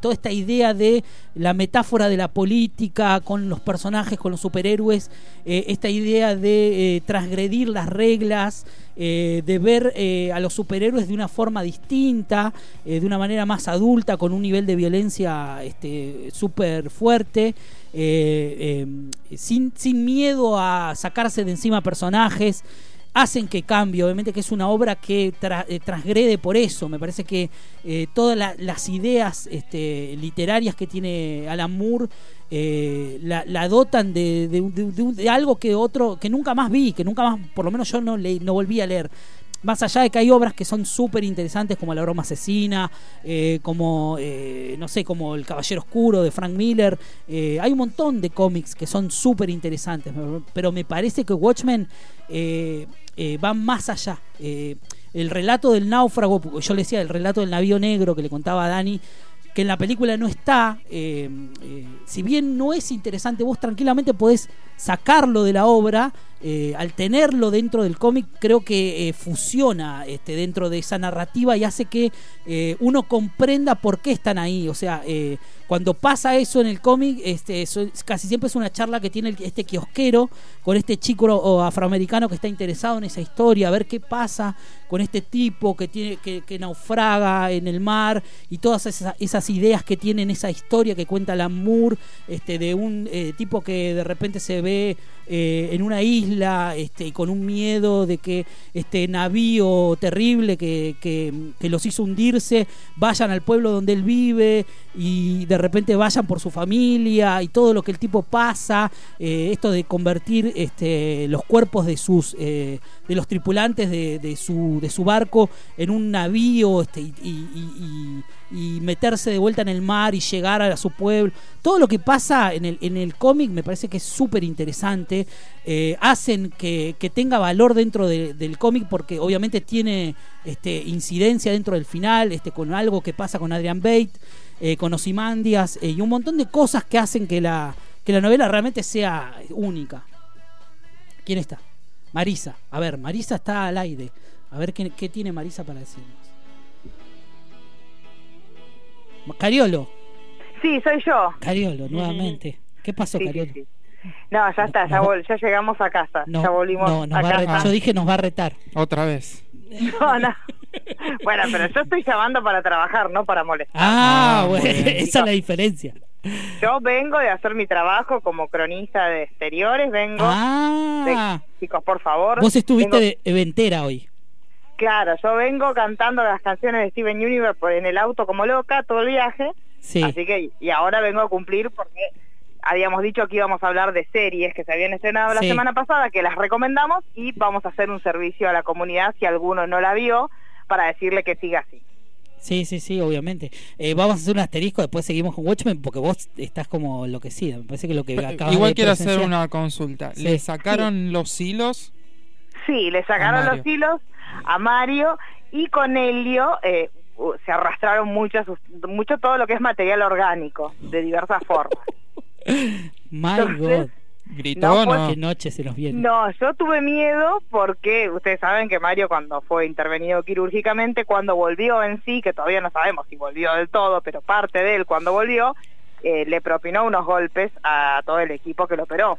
toda esta idea de la metáfora de la política con los personajes, con los superhéroes, esta idea de transgredir las reglas. de ver a los superhéroes de una forma distinta, de una manera más adulta, con un nivel de violencia este, súper fuerte. Eh, em, sin, sin, miedo a sacarse de encima personajes. hacen que cambie, obviamente que es una obra que eh, transgrede por eso, me parece que eh, todas las ideas este, literarias que tiene Alan Moore eh, la, dotan de, algo que otro que nunca más vi, que nunca más, por lo menos yo no, le, no volví a leer más allá de que hay obras que son súper interesantes como La broma asesina, eh, como, eh, no sé, como El Caballero Oscuro de Frank Miller, eh, hay un montón de cómics que son súper interesantes, pero me parece que Watchmen va más allá. el relato del náufrago, yo le decía, el relato del navío negro que le contaba a Dani, que en la película no está, si bien no es interesante, vos tranquilamente podés sacarlo de la obra eh, al tenerlo dentro del cómic, creo que eh, fusiona este, dentro de esa narrativa y hace que eh, uno comprenda por qué están ahí. O sea, cuando pasa eso en el cómic, este, casi siempre es una charla que tiene este kiosquero con este chico afroamericano que está interesado en esa historia, a ver qué pasa con este tipo que, tiene, que, naufraga en el mar y todas esas, ideas que tiene en esa historia que cuenta Lamour, este, de un tipo que de repente se ve en una isla este, y con un miedo de que este navío terrible que, que, los hizo hundirse vayan al pueblo donde él vive y de repente vayan por su familia y todo lo que el tipo pasa, eh, esto de convertir este, los cuerpos de sus eh, de los tripulantes de, de, su, de su barco en un navío este, y, y, meterse de vuelta en el mar y llegar a su pueblo. Todo lo que pasa en el, en el cómic me parece que es súper interesante. Eh, hacen que, que, tenga valor dentro del cómic porque obviamente tiene este, incidencia dentro del final, este, con algo que pasa con Adrian Bate, eh, con Osimandias eh, y un montón de cosas que hacen que la, que la novela realmente sea única. ¿Quién está? Marisa. A ver, Marisa está al aire. A ver qué, tiene Marisa para decirnos. Cariolo. Sí, soy yo. Cariolo, nuevamente. ¿Qué pasó, Cariolo? No, ya está, ya, ya, llegamos a casa. ya volvimos a casa. Yo dije nos va a retar. Otra vez. (laughs) No, no. Bueno, pero yo estoy llamando para trabajar, no para molestar. Ah, ah bueno, (laughs) esa es la diferencia. Yo vengo de hacer mi trabajo como cronista de exteriores, vengo. Ah. chicos, por favor. Vos estuviste de eventera hoy. Claro, yo vengo cantando las canciones de Steven Universe en el auto como loca todo el viaje. Sí. Así que, y ahora vengo a cumplir porque habíamos dicho que íbamos a hablar de series que se habían estrenado la semana pasada, que las recomendamos y vamos a hacer un servicio a la comunidad si alguno no la vio para decirle que siga así. Sí, sí, sí, obviamente. Eh, vamos a hacer un asterisco, después seguimos con Watchmen porque vos estás como enloquecida. Me parece que lo que acabas Igual quiero hacer una consulta. ¿Le sacaron los hilos? Sí, le sacaron los hilos a Mario y con Helio eh, se arrastraron mucho, mucho todo lo que es material orgánico de diversas formas. My God. Gritó, no, ¿Qué noche se nos viene? No, yo tuve miedo porque ustedes saben que Mario cuando fue intervenido quirúrgicamente, cuando volvió en sí, que todavía no sabemos si volvió del todo, pero parte de él cuando volvió, eh, le propinó unos golpes a todo el equipo que lo operó.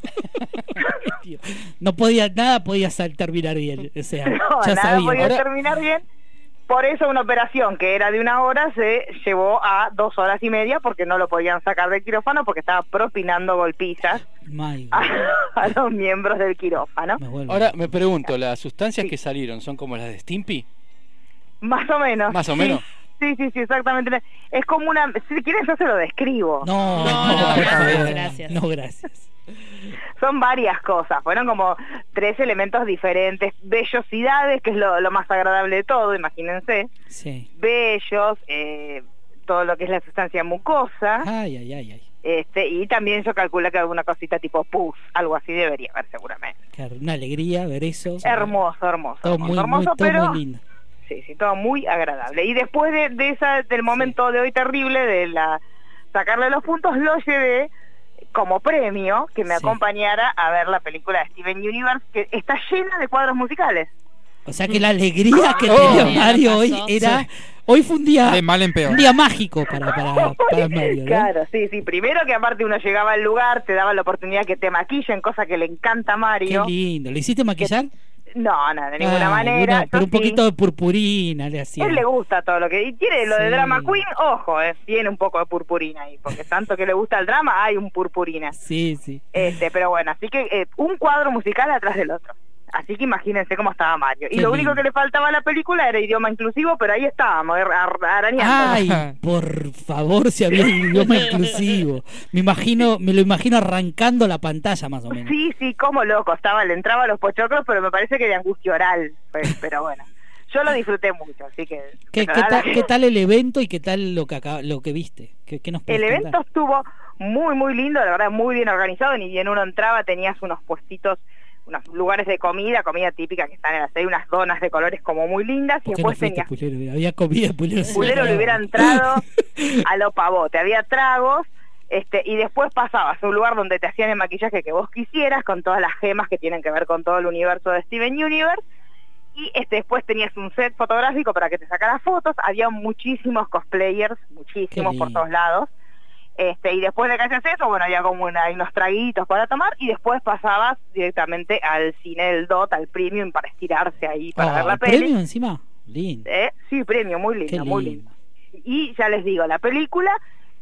(laughs) no podía, nada podía terminar bien, o sea, (laughs) no, ya nada podía terminar bien por eso una operación que era de una hora se llevó a dos horas y media porque no lo podían sacar del quirófano porque estaba propinando golpizas (laughs) a, los miembros del quirófano. Ahora me pregunto, ¿las sustancias que salieron son como las de Stimpy? Más o menos. Más o menos. Sí, sí, sí, exactamente. Es como una... Si quieres yo se lo describo. No, no, no, gracias. No, gracias. Son varias cosas, fueron como tres elementos diferentes. Vellosidades, que es lo, más agradable de todo, imagínense. Sí. Vellos, eh, todo lo que es la sustancia mucosa. Ay, ay, ay, ay. Este, y también yo calculo que alguna cosita tipo pus, algo así debería haber seguramente. una alegría ver eso. Hermoso, hermoso. Todo muy, hermoso, pero, lindo. Sí, sí, todo muy agradable. Y después de, de esa, del momento de hoy terrible, de la sacarle los puntos, lo llevé como premio que me acompañara a ver la película de Steven Universe, que está llena de cuadros musicales. O sea que la alegría que tenía Mario hoy era... Hoy fue un día, un día mágico para, para, (laughs) para Mario. Claro, sí, sí. Primero que aparte uno llegaba al lugar, te daba la oportunidad que te maquillen, cosa que le encanta a Mario. Qué lindo. ¿Le hiciste maquillar? No, no, de ninguna ah, manera. pero un poquito de purpurina le hacía. Él le gusta todo lo que... Y tiene lo de Drama Queen, ojo, eh, tiene un poco de purpurina ahí, porque tanto que le gusta el drama, hay un purpurina. Sí, sí. Este, pero bueno, así que eh, un cuadro musical atrás del otro. Así que imagínense cómo estaba Mario. Y Qué lo único lindo. que le faltaba a la película era idioma inclusivo, pero ahí estábamos, ar- arañando. Ay, por favor, si había un idioma inclusivo. Me imagino, me lo imagino arrancando la pantalla más o menos. Sí, sí, como loco, estaba, le entraba a los pochoclos, pero me parece que de angustia oral, pues, pero bueno. Yo lo disfruté mucho, así que... (laughs) ¿Qué, tal, qué tal el evento y qué tal lo que acá, lo que viste? ¿Qué, qué nos El evento contar? estuvo muy, muy lindo, la verdad, muy bien organizado. Ni bien uno entraba, tenías unos puestitos, unos lugares de comida, comida típica que están en la serie, unas donas de colores como muy lindas. Y ¿Por qué no después tenías. Pulero? Había comida, Pulero. Pulero le hubiera entrado (laughs) a lo pavote, había tragos. Este, y después pasabas a un lugar donde te hacían el maquillaje que vos quisieras, con todas las gemas que tienen que ver con todo el universo de Steven Universe. Y este, después tenías un set fotográfico para que te sacaras fotos. Había muchísimos cosplayers, muchísimos por todos lados. Este, y después de que hacías eso, bueno, había como una, unos traguitos para tomar y después pasabas directamente al cine del DOT, al premium, para estirarse ahí, para Ah, ver la ¿el peli. premio encima? Lindo. ¿Eh? Sí, premio, muy lindo, muy lindo. lindo. Y ya les digo, la película,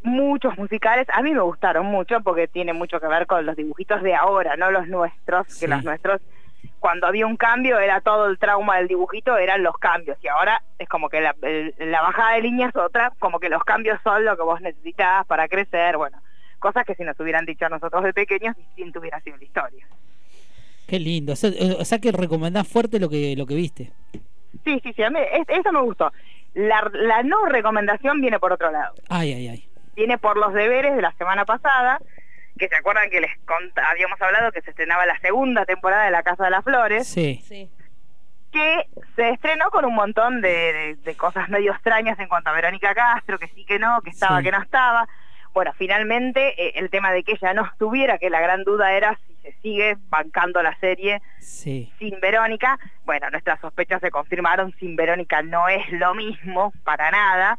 muchos musicales, a mí me gustaron mucho porque tiene mucho que ver con los dibujitos de ahora, no los nuestros, Sí. que los nuestros, cuando había un cambio era todo el trauma del dibujito, eran los cambios, y ahora es como que la, el- la bajada de línea es otra, como que los cambios son lo que vos necesitas para crecer, bueno, cosas que si nos hubieran dicho a nosotros de pequeños, distinto hubiera sido la historia. Qué lindo. O sea, eh, o sea que recomendás fuerte lo que, lo que viste. Sí, sí, sí, a mí es- eso me gustó. La, la no recomendación viene por otro lado. Ay, ay, ay. viene por los deberes de la semana pasada, que se acuerdan que les cont- habíamos hablado que se estrenaba la segunda temporada de La Casa de las Flores, Sí. Sí. que se estrenó con un montón de, de- de cosas medio extrañas en cuanto a Verónica Castro, que sí que no, que estaba, Sí. que no estaba. Bueno, finalmente eh, el tema de que ella no estuviera, que la gran duda era si se sigue bancando la serie Sí. sin Verónica. Bueno, nuestras sospechas se confirmaron, sin Verónica no es lo mismo, para nada.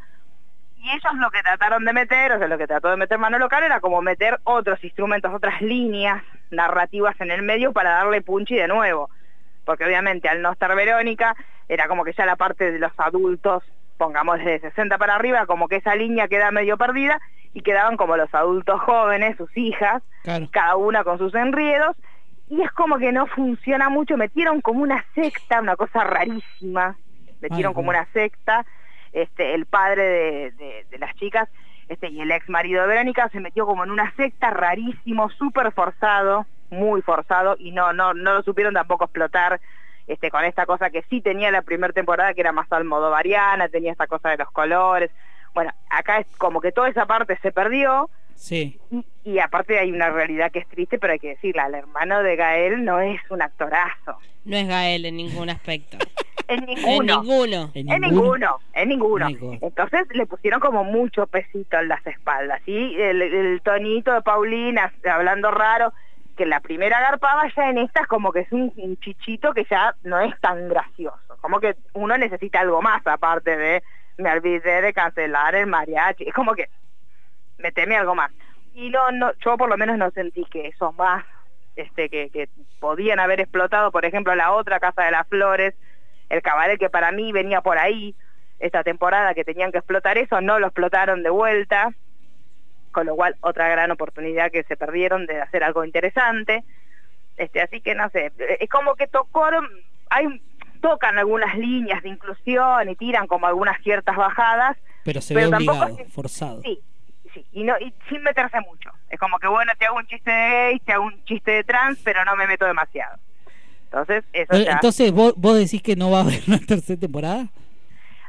Y ellos lo que trataron de meter, o sea, lo que trató de meter Manolo Caro era como meter otros instrumentos, otras líneas narrativas en el medio para darle punchi de nuevo. Porque obviamente al no estar Verónica, era como que ya la parte de los adultos, pongamos de 60 para arriba, como que esa línea queda medio perdida y quedaban como los adultos jóvenes, sus hijas, Claro. cada una con sus enriedos, y es como que no funciona mucho, metieron como una secta, una cosa rarísima, metieron Ay, como una secta, este, el padre de, de- de las chicas, este, y el ex marido de Verónica se metió como en una secta rarísimo, súper forzado, muy forzado, y no, no, no lo supieron tampoco explotar, este, con esta cosa que sí tenía la primera temporada, que era más almodovariana, tenía esta cosa de los colores, bueno, acá es como que toda esa parte se perdió, Sí. y, y aparte hay una realidad que es triste, pero hay que decirla, el hermano de Gael no es un actorazo. No es Gael en ningún aspecto. (laughs) En En ninguno. ninguno. En ninguno, en ninguno. Ninguno. Entonces le pusieron como mucho pesito en las espaldas, ¿sí? El, el tonito de Paulina hablando raro, que la primera garpaba ya en estas como que es un, un chichito que ya no es tan gracioso. Como que uno necesita algo más aparte de me olvidé de cancelar el mariachi. Es como que meteme algo más. Y no, no, yo por lo menos no sentí que eso más, este, que, que podían haber explotado, por ejemplo, la otra Casa de las Flores, el cabaret que para mí venía por ahí, esta temporada que tenían que explotar eso, no lo explotaron de vuelta, con lo cual otra gran oportunidad que se perdieron de hacer algo interesante. Este, así que no sé, es como que tocaron, hay tocan algunas líneas de inclusión y tiran como algunas ciertas bajadas, Pero se Pero ve obligado, es- forzado. Sí, sí, y, no, y sin meterse mucho. Es como que, bueno, te hago un chiste de gay, te hago un chiste de trans, pero no me meto demasiado. Entonces, eso Eh, ya... Entonces, ¿vos, ¿vos decís que no va a haber (laughs) una tercera temporada?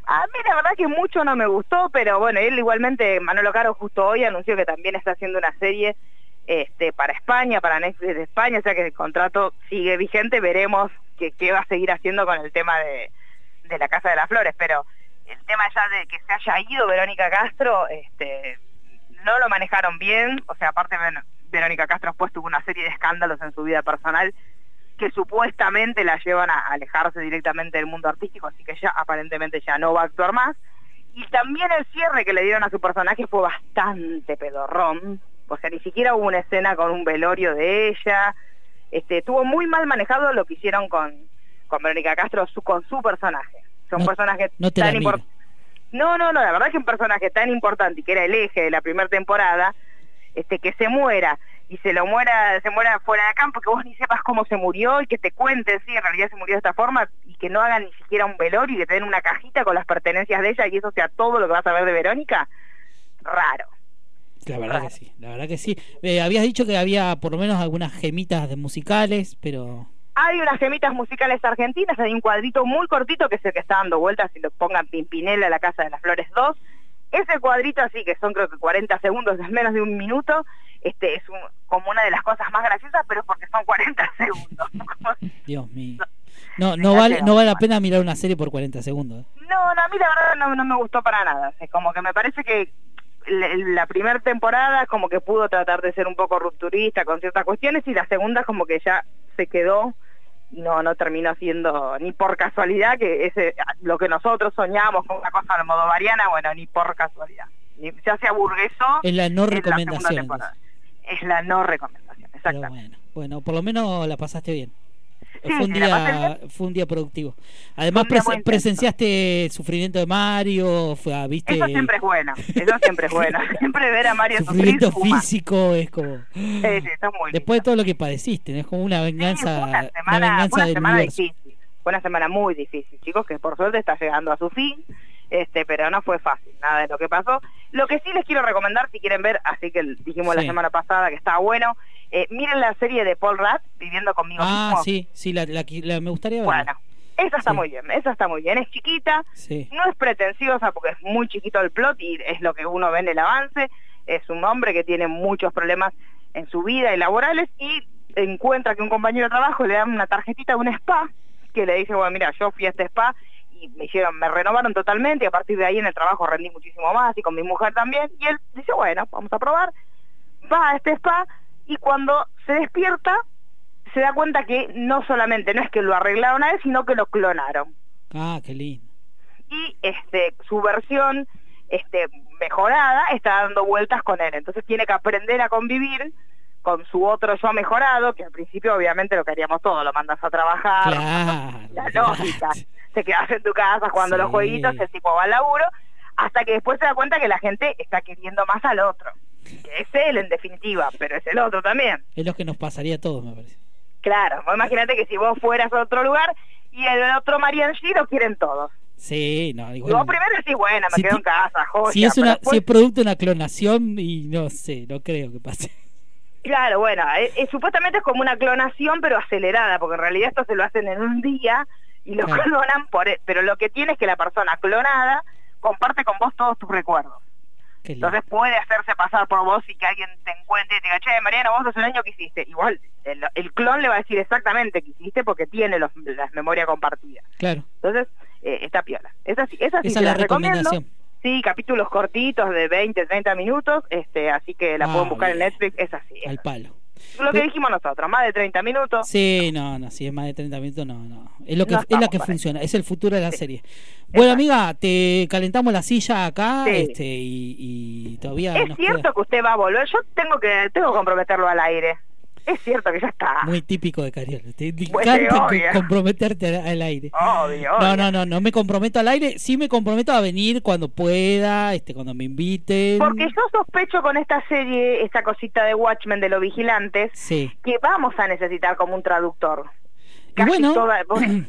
A mí la verdad que mucho no me gustó, pero bueno, él igualmente, Manolo Caro justo hoy anunció que también está haciendo una serie este para España, para Netflix de España, o sea que el contrato sigue vigente, veremos qué, va a seguir haciendo con el tema de, de la Casa de las Flores, pero el tema ya de que se haya ido Verónica Castro, este no lo manejaron bien, o sea, aparte Verónica Castro después tuvo una serie de escándalos en su vida personal que supuestamente la llevan a alejarse directamente del mundo artístico, así que ya aparentemente ya no va a actuar más. Y también el cierre que le dieron a su personaje fue bastante pedorrón, o sea, ni siquiera hubo una escena con un velorio de ella, este, estuvo muy mal manejado lo que hicieron con, con Verónica Castro, su, con su personaje. Son No- personajes no te tan importantes. No, no, no, la verdad que un personaje tan importante y que era el eje de la primera temporada, este, que se muera, y se lo muera, se muera fuera de campo, que vos ni sepas cómo se murió y que te cuenten si en realidad se murió de esta forma y que no hagan ni siquiera un velorio y que te den una cajita con las pertenencias de ella y eso sea todo lo que vas a ver de Verónica, raro. La verdad que sí, la verdad que sí. Eh, habías dicho que había por lo menos algunas gemitas de musicales, pero... Hay unas gemitas musicales argentinas, hay un cuadrito muy cortito que es el que está dando vueltas, si lo pongan Pimpinela, La Casa de las Flores 2. Ese cuadrito así, que son creo que 40 segundos, es menos de un minuto, este es un, como una de las cosas más graciosas, pero es porque son (laughs) 40 segundos. Dios mío. No, no vale, no vale la pena mirar una serie por 40 segundos. No, no, a mí la verdad no, no me gustó para nada. Es como que me parece que la primera temporada como que pudo tratar de ser un poco rupturista con ciertas cuestiones y la segunda como que ya se quedó y no no terminó siendo ni por casualidad que ese lo que nosotros soñamos con una cosa de modo variana bueno ni por casualidad ni, ya se aburguesó es la no recomendación es la no recomendación exactamente bueno, bueno por lo menos la pasaste bien fue, un día, fue un día productivo. Además, presenciaste el sufrimiento de Mario, fue, ah, ¿viste? Eso siempre es bueno, eso siempre es bueno. (laughs) siempre ver a Mario sufrimiento físico es como... Sí, sí, muy Después de todo lo que padeciste, es como una venganza, una semana, una semana difícil. Fue una semana muy difícil, chicos, que por suerte está llegando a su fin este pero no fue fácil nada de lo que pasó lo que sí les quiero recomendar si quieren ver así que dijimos la semana pasada que estaba bueno eh, miren la serie de Paul Rudd, Viviendo conmigo ah, sí, sí, la, me gustaría verla. Bueno, esa está muy bien, esa está muy bien. Es chiquita, no es pretenciosa porque es muy chiquito el plot y es lo que uno ve en el avance. Es un hombre que tiene muchos problemas en su vida y laborales y encuentra que un compañero de trabajo le da una tarjetita de un spa que le dice, bueno, mira, yo fui a este spa y me hicieron, me renovaron totalmente y a partir de ahí en el trabajo rendí muchísimo más y con mi mujer también. Y él dice, bueno, vamos a probar. Va a este spa y cuando se despierta se da cuenta que no solamente no es que lo arreglaron a él, sino que lo clonaron. Ah, qué lindo. Y este su versión este mejorada está dando vueltas con él, entonces tiene que aprender a convivir con su otro yo mejorado, que al principio obviamente lo queríamos todo, lo mandas a trabajar, (laughs) la lógica, te quedas en tu casa jugando los jueguitos, el tipo va al laburo, hasta que después se da cuenta que la gente está queriendo más al otro es él en definitiva, pero es el otro también. Es lo que nos pasaría a todos, me parece. Claro, imagínate que si vos fueras a otro lugar y el otro Marian lo quieren todos. Sí, no, igual. Vos primero decís, bueno, me quedo en casa, joya, Si es, una, si es producto de una clonación, y no sé, no creo que pase. Claro, bueno, eh, eh, supuestamente es como una clonación, pero acelerada, porque en realidad esto se lo hacen en un día y lo clonan por... E, pero lo que tiene es que la persona clonada comparte con vos todos tus recuerdos. Entonces puede hacerse pasar por vos y que alguien te encuentre y te diga, che, Mariana, vos hace un año que hiciste. Igual, el, clon le va a decir exactamente qué hiciste porque tiene los, las memorias compartidas. Claro. Entonces, eh, está piola. Esa sí, esa sí esa es la recomendación. Sí, capítulos cortitos de 20, 30 minutos, este, así que la pueden ah, buscar en Netflix, es así. Al palo. Lo que dijimos nosotros, más de 30 minutos. Sí, no, no, si es más de 30 minutos, no, no. Es lo que es la que funciona, es el futuro de la serie. Bueno, amiga, te calentamos la silla acá este y, todavía Es cierto que usted va a volver. Yo tengo que tengo que comprometerlo al aire es cierto que ya está. Muy típico de Cariola. Te encanta comprometerte al aire. no, no, no, no me comprometo al aire. Sí me comprometo a venir cuando pueda, este, cuando me inviten. Porque yo sospecho con esta serie, esta cosita de Watchmen de los vigilantes, que vamos a necesitar como un traductor. bueno. (clears throat)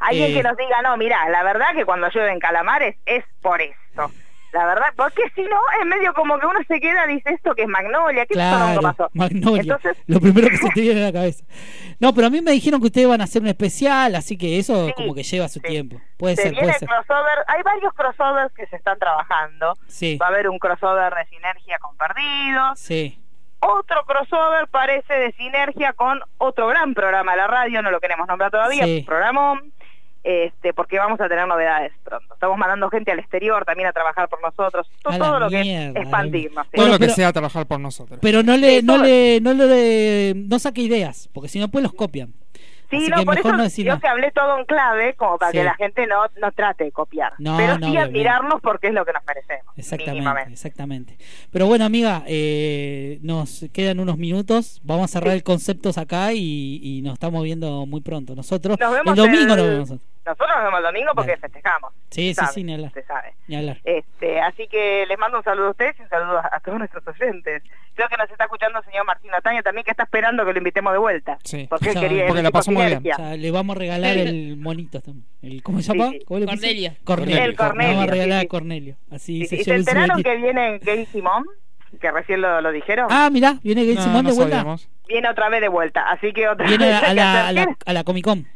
alguien que eh. nos diga, no, mira, la verdad que cuando llueven calamares es por eso la verdad, porque si no, es medio como que uno se queda, dice esto que es Magnolia, ¿qué claro, pasó? Magnolia, lo primero que se te viene a la cabeza. No, pero a mí me dijeron que ustedes van a hacer un especial, así que eso como que lleva su tiempo. Puede ser, puede ser. Crossover, hay varios crossovers que se están trabajando. Sí. Va a haber un crossover de sinergia con Perdidos. Sí. Otro crossover parece de sinergia con otro gran programa de la radio, no lo queremos nombrar todavía, sí. programón este, porque vamos a tener novedades pronto. Estamos mandando gente al exterior también a trabajar por nosotros, todo, lo que es expandirnos. Todo lo que sea trabajar por nosotros. Pero no le, no le, no le, no saque ideas, porque si no pues los copian. Sí, no, por eso yo que hablé todo en clave, como para que la gente no, no trate de copiar. pero sí admirarnos porque es lo que nos merecemos. Exactamente, exactamente. Pero bueno, amiga, eh, nos quedan unos minutos. Vamos a cerrar el conceptos acá y, y, nos estamos viendo muy pronto. Nosotros, el domingo nos vemos. Nosotros nos vemos el domingo porque festejamos. Sí, sí, sí, ni hablar. Se sabe. Este, así que les mando un saludo a ustedes y un saludo a, todos nuestros oyentes. Creo que nos está escuchando el señor Martín Otaño también, que está esperando que lo invitemos de vuelta. Sí. Porque él quería porque la pasó muy bien. sinergia. O sea, le vamos a regalar el monito también. El, ¿Cómo se llama? Sí, sí. ¿Cómo le puse? Cornelio. Cornelio. El Cornelio, Le vamos a regalar sí, a. Cornelio. Así ¿Y, se y se el enteraron que viene Gay Simón? Que recién lo, lo dijeron. Ah, mirá, viene No, Simón no de vuelta. sabíamos. Viene otra vez de vuelta. Así que otra Viene vez a, la, a, la, a la Comic Con.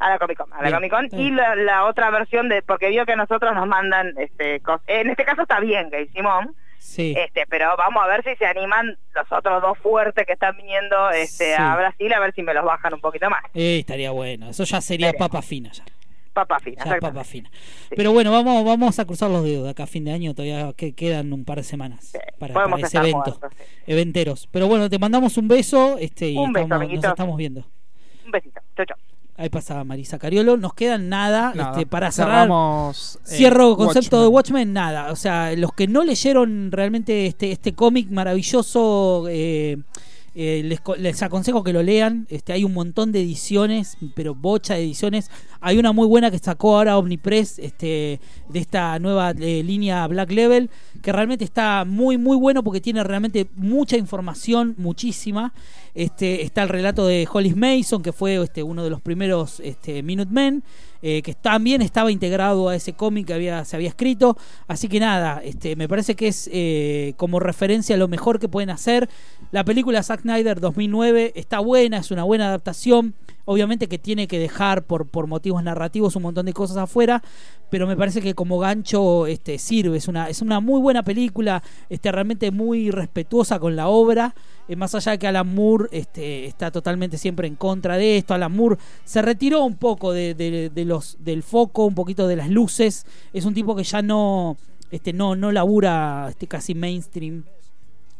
a la Comic Con, a la Bien, Comic Con y la, la otra versión de porque vio que nosotros nos mandan este cos- en este caso está bien Gay Simón Sí. este pero vamos a ver si se animan los otros dos fuertes que están viniendo este Sí. a Brasil a ver si me los bajan un poquito más Eh, estaría bueno. Eso ya sería papa fina ya. papa fina Ya exactamente. papa fina. Pero bueno, vamos, vamos a cruzar los dedos de acá a fin de año. Todavía que quedan un par de semanas para, ese evento. muertos. Eventeros. Pero bueno, te mandamos un beso este, y Un beso, estamos- nos estamos viendo. un besito chau chau Ahí pasa Marisa Cariolo. Nos quedan nada, Nada, este, para cerrar. cerramos, eh, Cierro concepto de Watchmen. Nada. O sea, los que no leyeron realmente este, este cómic maravilloso, eh, eh, les, les aconsejo que lo lean. Este, hay un montón de ediciones, pero bocha de ediciones. Hay una muy buena que sacó ahora Omnipress este, de esta nueva eh, línea Black Level, que realmente está muy, muy bueno porque tiene realmente mucha información, muchísima. Este, está el relato de Hollis Mason, que fue este, uno de los primeros este, Minutemen, eh, que también estaba integrado a ese cómic que había, se había escrito. Así que nada, este, me parece que es eh, como referencia lo mejor que pueden hacer. La película Zack Snyder 2009 está buena, es una buena adaptación. Obviamente que tiene que dejar por, por motivos narrativos un montón de cosas afuera, pero me parece que como gancho este, sirve. Es una, es una muy buena película, este, realmente muy respetuosa con la obra. Eh, más allá de que Alan Moore este, está totalmente siempre en contra de esto, Alan Moore se retiró un poco de, de- de los, del foco, un poquito de las luces. Es un tipo que ya no, este, no, no labura este, casi mainstream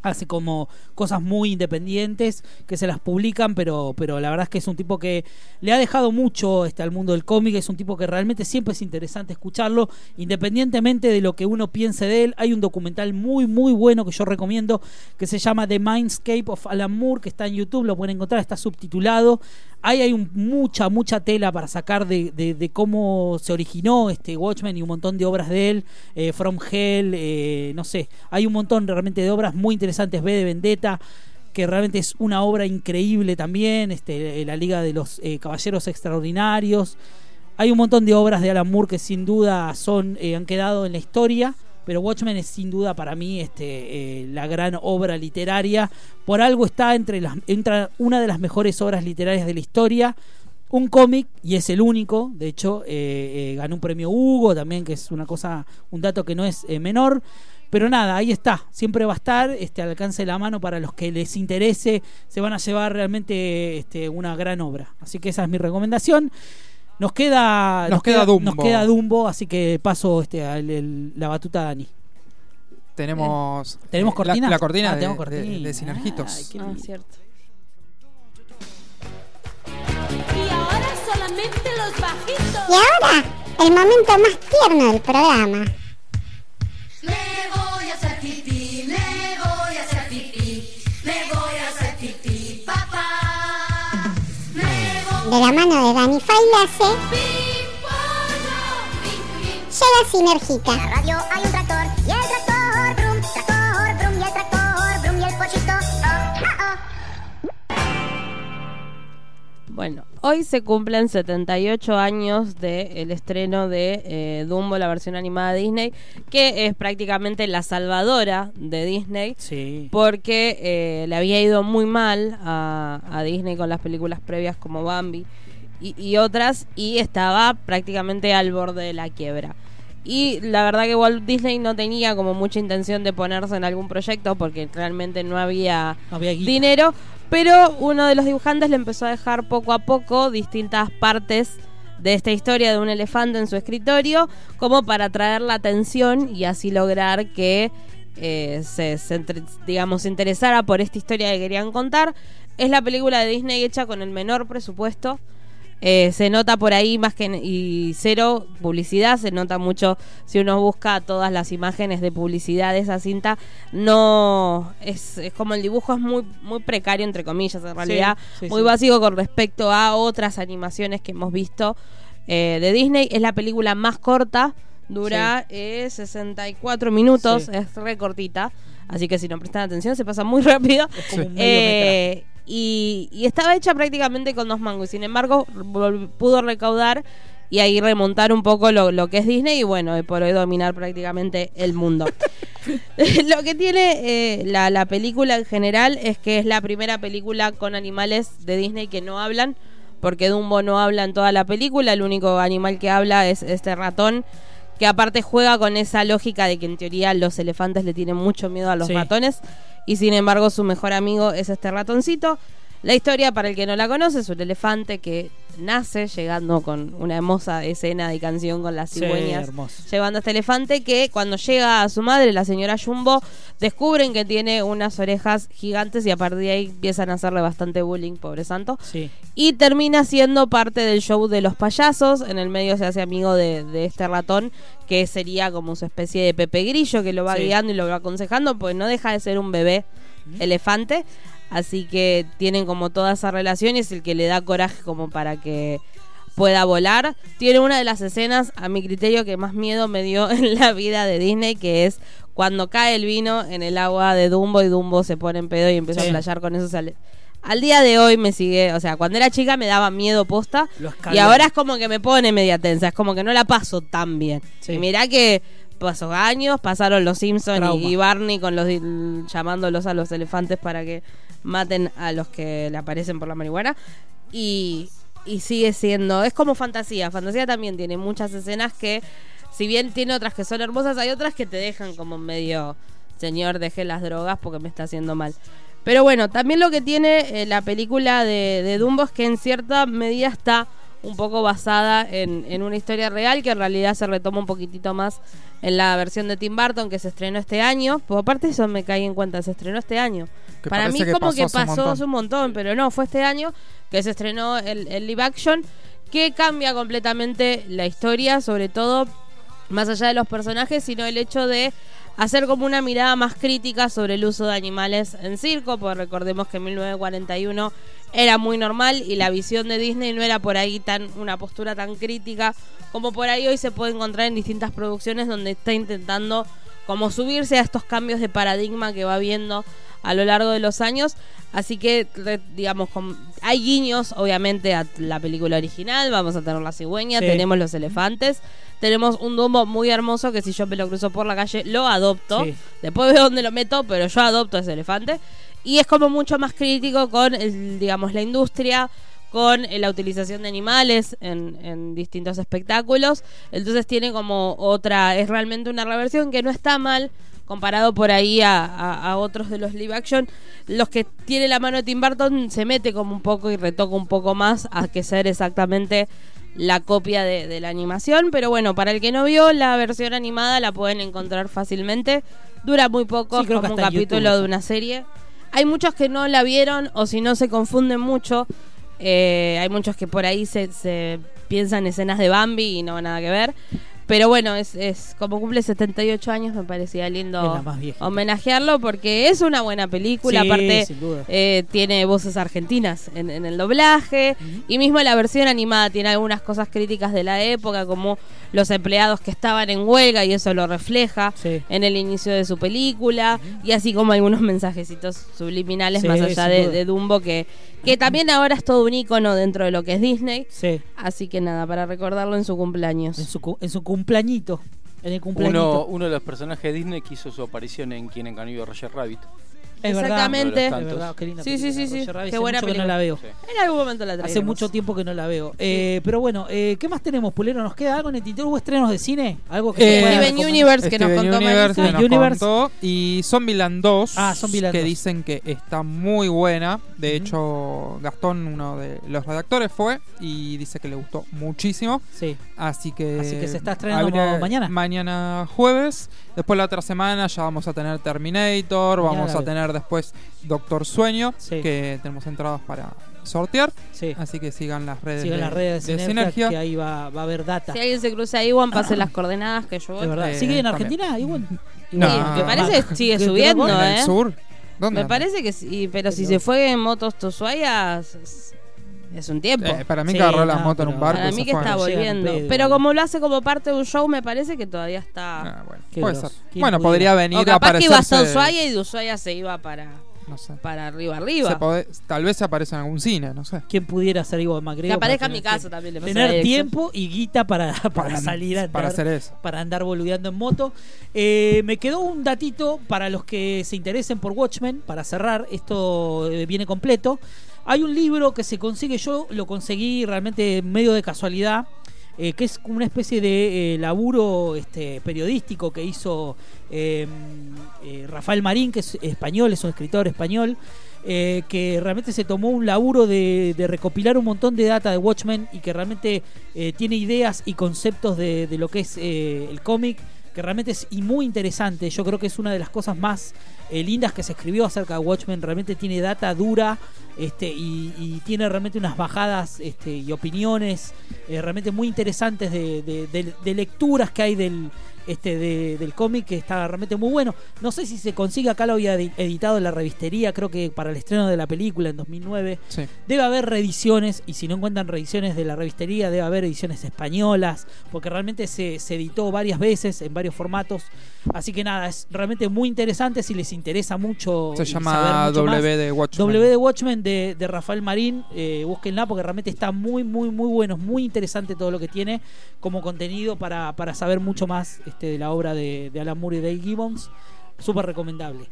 hace como cosas muy independientes que se las publican, pero, pero la verdad es que es un tipo que le ha dejado mucho este, al mundo del cómic, es un tipo que realmente siempre es interesante escucharlo, independientemente de lo que uno piense de él. Hay un documental muy, muy bueno que yo recomiendo que se llama The Mindscape of Alan Moore, que está en YouTube, lo pueden encontrar, está subtitulado. Hay un- mucha, mucha tela para sacar de, de- cómo se originó este Watchmen y un montón de obras de él, eh, From Hell, eh, no sé, hay un montón realmente de obras muy interesantes, B de Vendetta, que realmente es una obra increíble también, este, la Liga de los eh, Caballeros Extraordinarios. Hay un montón de obras de Alan Moore que sin duda son eh, han quedado en la historia, pero Watchmen es sin duda para mí este, eh, la gran obra literaria. Por algo está entre, las, entre una de las mejores obras literarias de la historia. Un cómic, y es el único, de hecho, eh, eh, ganó un premio Hugo también, que es una cosa, un dato que no es menor. Pero nada, ahí está, siempre va a estar este, al alcance de la mano para los que les interese, se van a llevar realmente este, una gran obra. Así que esa es mi recomendación. Nos queda, Nos queda Dumbo. Nos queda Dumbo, así que paso este, al- el- la batuta a Dani. Tenemos, ¿Tenemos eh, cortina? La, la cortina, Ah, de, tenemos de- cortina. de Sinergitos. Ay, qué Ah, cierto. Y ahora solamente los bajitos. Y ahora, el momento más tierno del programa. De la mano de Dani Failase, llega Sinergita. En la radio hay un tractor y el tractor brum, tractor brum y el tractor brum y el pollito. Oh, oh, Bueno, hoy se cumplen 78 años del estreno de eh, Dumbo, la versión animada de Disney, que es prácticamente la salvadora de Disney. Sí. Porque eh, le había ido muy mal a, a Disney con las películas previas como Bambi y, y otras, y estaba prácticamente al borde de la quiebra. Y la verdad que Walt Disney no tenía como mucha intención de ponerse en algún proyecto porque realmente no había, dinero, pero uno de los dibujantes le empezó a dejar poco a poco distintas partes de esta historia de un elefante en su escritorio como para atraer la atención y así lograr que eh, se, entre- digamos se interesara por esta historia que querían contar. Es la película de Disney hecha con el menor presupuesto eh, se nota por ahí más que y cero publicidad, se nota mucho si uno busca todas las imágenes de publicidad de esa cinta, no es, es como el dibujo es muy muy precario entre comillas, en realidad sí, muy sí. básico con respecto a otras animaciones que hemos visto eh, de Disney, es la película más corta, dura eh, 64 minutos, es re cortita. Así que si no prestan atención se pasa muy rápido. como un Eh, y, y estaba hecha prácticamente con dos mangos. Sin embargo, pudo recaudar y ahí remontar un poco lo, lo que es Disney y bueno, por hoy dominar prácticamente el mundo. (laughs) (laughs) lo que tiene eh, la, la película en general es que es la primera película con animales de Disney que no hablan, porque Dumbo no habla en toda la película, el único animal que habla es este ratón, que aparte juega con esa lógica de que en teoría los elefantes le tienen mucho miedo a los Sí. ratones, y sin embargo su mejor amigo es este ratoncito. La historia, para el que no la conoce, es un elefante que nace llegando con una hermosa escena de canción con las cigüeñas llevando a este elefante que cuando llega a su madre, la señora Jumbo, descubren que tiene unas orejas gigantes y a partir de ahí empiezan a hacerle bastante bullying, pobre santo. Sí. Y termina siendo parte del show de los payasos. En el medio se hace amigo de, de este ratón, que sería como su especie de Pepe Grillo, que lo va Sí. guiando y lo va aconsejando, pues no deja de ser un bebé elefante. Así que tienen como toda esa relación y es el que le da coraje como para que pueda volar. Tiene una de las escenas, a mi criterio, que más miedo me dio (laughs) en la vida de Disney, que es cuando cae el vino en el agua de Dumbo y Dumbo se pone en pedo y empieza Sí. a playar con eso. Sale. Al día de hoy me sigue, o sea, cuando era chica me daba miedo posta y ahora es como que me pone media tensa, es como que no la paso tan bien. Sí. Y mirá que pasó años, pasaron los Simpsons y, y Barney con los llamándolos a los elefantes para que maten a los que le aparecen por la marihuana. Y, y sigue siendo, es como fantasía, fantasía también tiene muchas escenas que si bien tiene otras que son hermosas, hay otras que te dejan como medio, señor, deje las drogas porque me está haciendo mal. Pero bueno, también lo que tiene eh, la película de, de Dumbo es que en cierta medida está un poco basada en, en una historia real que en realidad se retoma un poquitito más en la versión de Tim Burton que se estrenó este año. Pues aparte eso me caí en cuenta, se estrenó este año. Que Para mí que como pasó que un pasó montón. un montón, pero no, fue este año que se estrenó el, el live action que cambia completamente la historia, sobre todo más allá de los personajes, sino el hecho de hacer como una mirada más crítica sobre el uso de animales en circo, porque recordemos que en 1941 era muy normal y la visión de Disney no era por ahí tan una postura tan crítica como por ahí hoy se puede encontrar en distintas producciones donde está intentando como subirse a estos cambios de paradigma que va viendo a lo largo de los años. Así que, digamos, hay guiños, obviamente, a la película original. Vamos a tener la cigüeña, Sí. tenemos los elefantes. Tenemos un Dumbo muy hermoso que si yo me lo cruzo por la calle, lo adopto. Sí. Después veo dónde lo meto, pero yo adopto ese elefante. Y es como mucho más crítico con, el, digamos, la industria, con eh, la utilización de animales en, en distintos espectáculos. Entonces tiene como otra, es realmente una reversión que no está mal comparado por ahí a, a- a otros de los live action. Los que tiene la mano de Tim Burton se mete como un poco y retoca un poco más a que ser exactamente la copia de, de la animación. Pero bueno, para el que no vio, la versión animada la pueden encontrar fácilmente. Dura muy poco, Sí, que como un capítulo YouTube. de una serie. Hay muchos que no la vieron o si no se confunden mucho. Eh, hay muchos que por ahí se, se piensan escenas de Bambi y no nada que ver. Pero bueno, es, es como cumple 78 años, me parecía lindo homenajearlo porque es una buena película. Sí, Aparte, eh, tiene voces argentinas en, en el doblaje. Y mismo la versión animada tiene algunas cosas críticas de la época, como los empleados que estaban en huelga, y eso lo refleja Sí. en el inicio de su película. Y así como algunos mensajecitos subliminales Sí, más allá de, Dumbo, que, que también ahora es todo un icono dentro de lo que es Disney. Sí. Así que nada, para recordarlo en su cumpleaños. En su, cu- en su cumpleañito. En el cumpleañito. Uno, uno de los personajes de Disney que hizo su aparición en Quien engañó a Roger Rabbit. Es. Exactamente. Es verdad, qué linda Sí, sí, película, sí, sí. Qué Hace buena que no película. la veo. Sí. En algún momento la Hace traeremos. mucho tiempo que no la veo. Eh, pero bueno, eh, ¿qué más tenemos, Pulero? ¿Nos queda algo en el tintero? ¿Hubo estrenos de cine? ¿Algo que Eh, Steven? Universe que nos Steven contó Universe que nos Universe. contó. Y Zombieland 2, Ah, Zombieland que 2. dicen que está muy buena. De hecho, Gastón, uno de los redactores, fue y dice que le gustó muchísimo. Sí. Así que, Así que se está estrenando habría- mañana. Mañana jueves. Después la otra semana ya vamos a tener Terminator. Mañana vamos a veo. Tener después Doctor Sueño. Sí. Que tenemos entradas para sortear. Sí. Así que sigan las redes Sigan de, las redes de, de Sinergia, Sinergia. que ahí va, va a haber data. Si alguien se cruza ahí, Juan, pase las coordenadas que yo voy. De verdad. Eh, ¿Sigue en. Argentina? Igual. No. Me parece que sigue ¿Qué- qué subiendo, loco? ¿En ¿eh? el sur? ¿Dónde? Me anda? parece que sí, pero si se fue en motos to Ushuaia, s- s- Es un tiempo. Eh, para mí Sí, que agarró la moto en un barco. Para mí que está volviendo. pedo. Pero como lo hace como parte de un show, me parece que todavía está. Ah, bueno, puede ser. ¿Quién Bueno, pudiera? podría venir O a que iba hasta. Ushuaia y de Ushuaia se iba para, No sé. para arriba, Se arriba. pode- tal vez se aparece en algún cine, no sé. ¿Quién pudiera ser Ivo McGregor? Que aparezca para en mi tener casa también. le tener tiempo y guita para, (laughs) para, Para- salir a andar, para hacer eso. para andar boludeando en moto. Eh, me quedó un datito para los que se interesen por Watchmen, para cerrar, esto eh, viene completo. Hay un libro que se consigue, yo lo conseguí realmente medio de casualidad, eh, que es una especie de eh, laburo este, periodístico que hizo eh, eh, Rafael Marín, que es español, es un escritor español, que realmente se tomó un laburo de, recopilar un montón de data de Watchmen y que realmente tiene ideas y conceptos de, de lo que es el cómic, que realmente es y muy interesante. Yo creo que es una de las cosas más eh, lindas que se escribió acerca de Watchmen. Realmente tiene data dura este, y, tiene realmente unas bajadas este, y opiniones eh, realmente muy interesantes de lecturas que hay del, este, de- del cómic que está realmente muy bueno. No sé si se consigue, acá lo había edi- editado en la revistería, creo que para el estreno de la película en 2009. Sí. Debe haber reediciones, y si no encuentran reediciones de la revistería, debe haber ediciones españolas, porque realmente se, se editó varias veces en varios formatos. Así que nada, es realmente muy interesante si les interesa mucho. Se llama mucho W de Watchmen. W de Watchmen de, de Rafael Marín, eh, búsquenla porque realmente está muy, muy, muy bueno, es muy interesante todo lo que tiene como contenido para, para saber mucho más este, de la obra de, de Alan Moore y Dale Gibbons. Súper recomendable.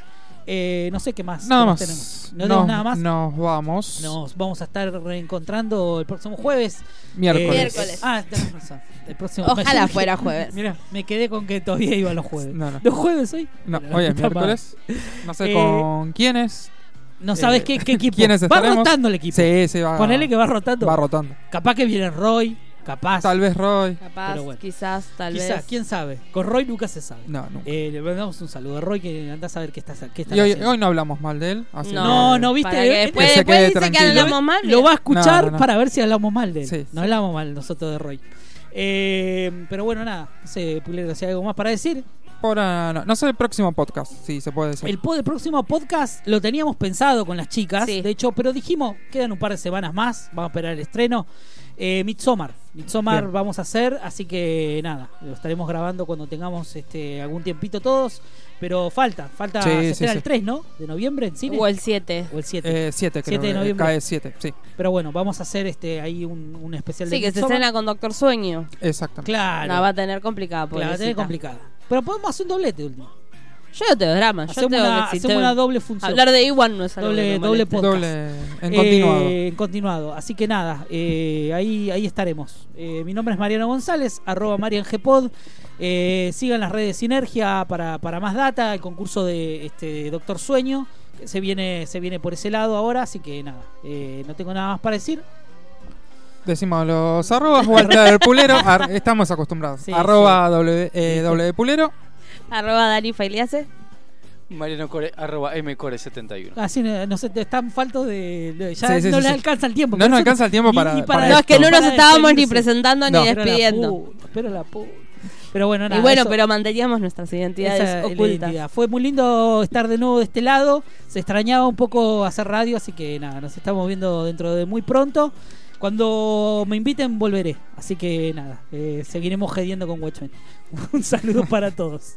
Eh, no sé qué más. Nada qué más. tenemos. No tenemos nada más. Nos vamos. Nos vamos a estar reencontrando el próximo jueves. Miércoles. Eh, Miércoles. ah, tenés razón. El próximo Ojalá me- fuera (laughs) jueves. Mira, me quedé con que todavía iba los jueves. No, no. ¿Los jueves hoy? No, Pero hoy es (laughs) miércoles. No sé Eh, con quiénes. No sabes Eh, qué, qué equipo. ¿Quiénes va estaremos? rotando el equipo. Sí, sí, va. Ponele que va rotando. Va rotando. Capaz que viene Roy, capaz. Tal vez Roy. Capaz, Pero bueno. quizás, tal Quizás, vez. quién sabe. Con Roy nunca se sabe. No, nunca. Eh, le mandamos un saludo a Roy que anda a saber qué está, qué está Y hoy, haciendo. hoy no hablamos mal de él. así No, que- no, viste. Para que Eh, después, que después dice que tranquilo. hablamos mal. Lo va a escuchar No, no, no. para ver si hablamos mal de él. Sí. No hablamos mal nosotros de Roy. Eh, pero bueno, nada. No sé, Pulero, si hay algo más para decir. Por ahora no. No sé el próximo podcast, si se puede decir. El, po- el próximo podcast lo teníamos pensado con las chicas, Sí. de hecho, pero dijimos, quedan un par de semanas más, vamos a esperar el estreno. Eh, Midsommar, Midsommar Bien. vamos a hacer, así que nada, lo estaremos grabando cuando tengamos este algún tiempito todos, pero falta, falta, Sí, se sí, estrena sí. el 3, ¿no? De noviembre en cine. O el 7. O el 7. Eh, 7, creo. 7 de que noviembre. Cae 7, sí. Pero bueno, vamos a hacer este ahí un, un especial de Sí, que se estrena con Doctor Sueño. Exactamente. Claro. La va a tener complicada. Claro, va a tener complicada. Pero podemos hacer un doblete último. Yo no tengo drama. Yo Hacemos tengo una, si hacemos una doble función. Hablar de Iwan no es algo doble, que me doble podcast. Doble. En Eh, continuado. en continuado. Así que nada, eh, ahí, ahí estaremos. Eh, mi nombre es Mariano González, arroba MarianGpod. Eh, sigan las redes Sinergia para, para más data, el concurso de este Doctor Sueño. que Se viene, se viene por ese lado ahora, así que nada, eh, no tengo nada más para decir. Decimos los arrobas, Walter (laughs) Pulero. ar- estamos acostumbrados. Sí, arroba W, eh, W Pulero. Arroba Dani Failiase. Mariano Core, arroba mcore71. Así no, no sé, están faltos de. de- ya Sí, sí, no sí, les sí. alcanza el tiempo. No nos alcanza el tiempo para- ni para No, es que no nos estábamos ni presentando No. ni despidiendo. puta, pero la puta. Pero bueno, nada. y bueno, eso- pero manteníamos nuestras identidades ocultas. identidad. Fue muy lindo estar de nuevo de este lado. Se extrañaba un poco hacer radio, así que nada, nos estamos viendo dentro de muy pronto. Cuando me inviten, volveré. Así que nada, eh, seguiremos gediendo con Watchmen. (laughs) Un saludo para todos.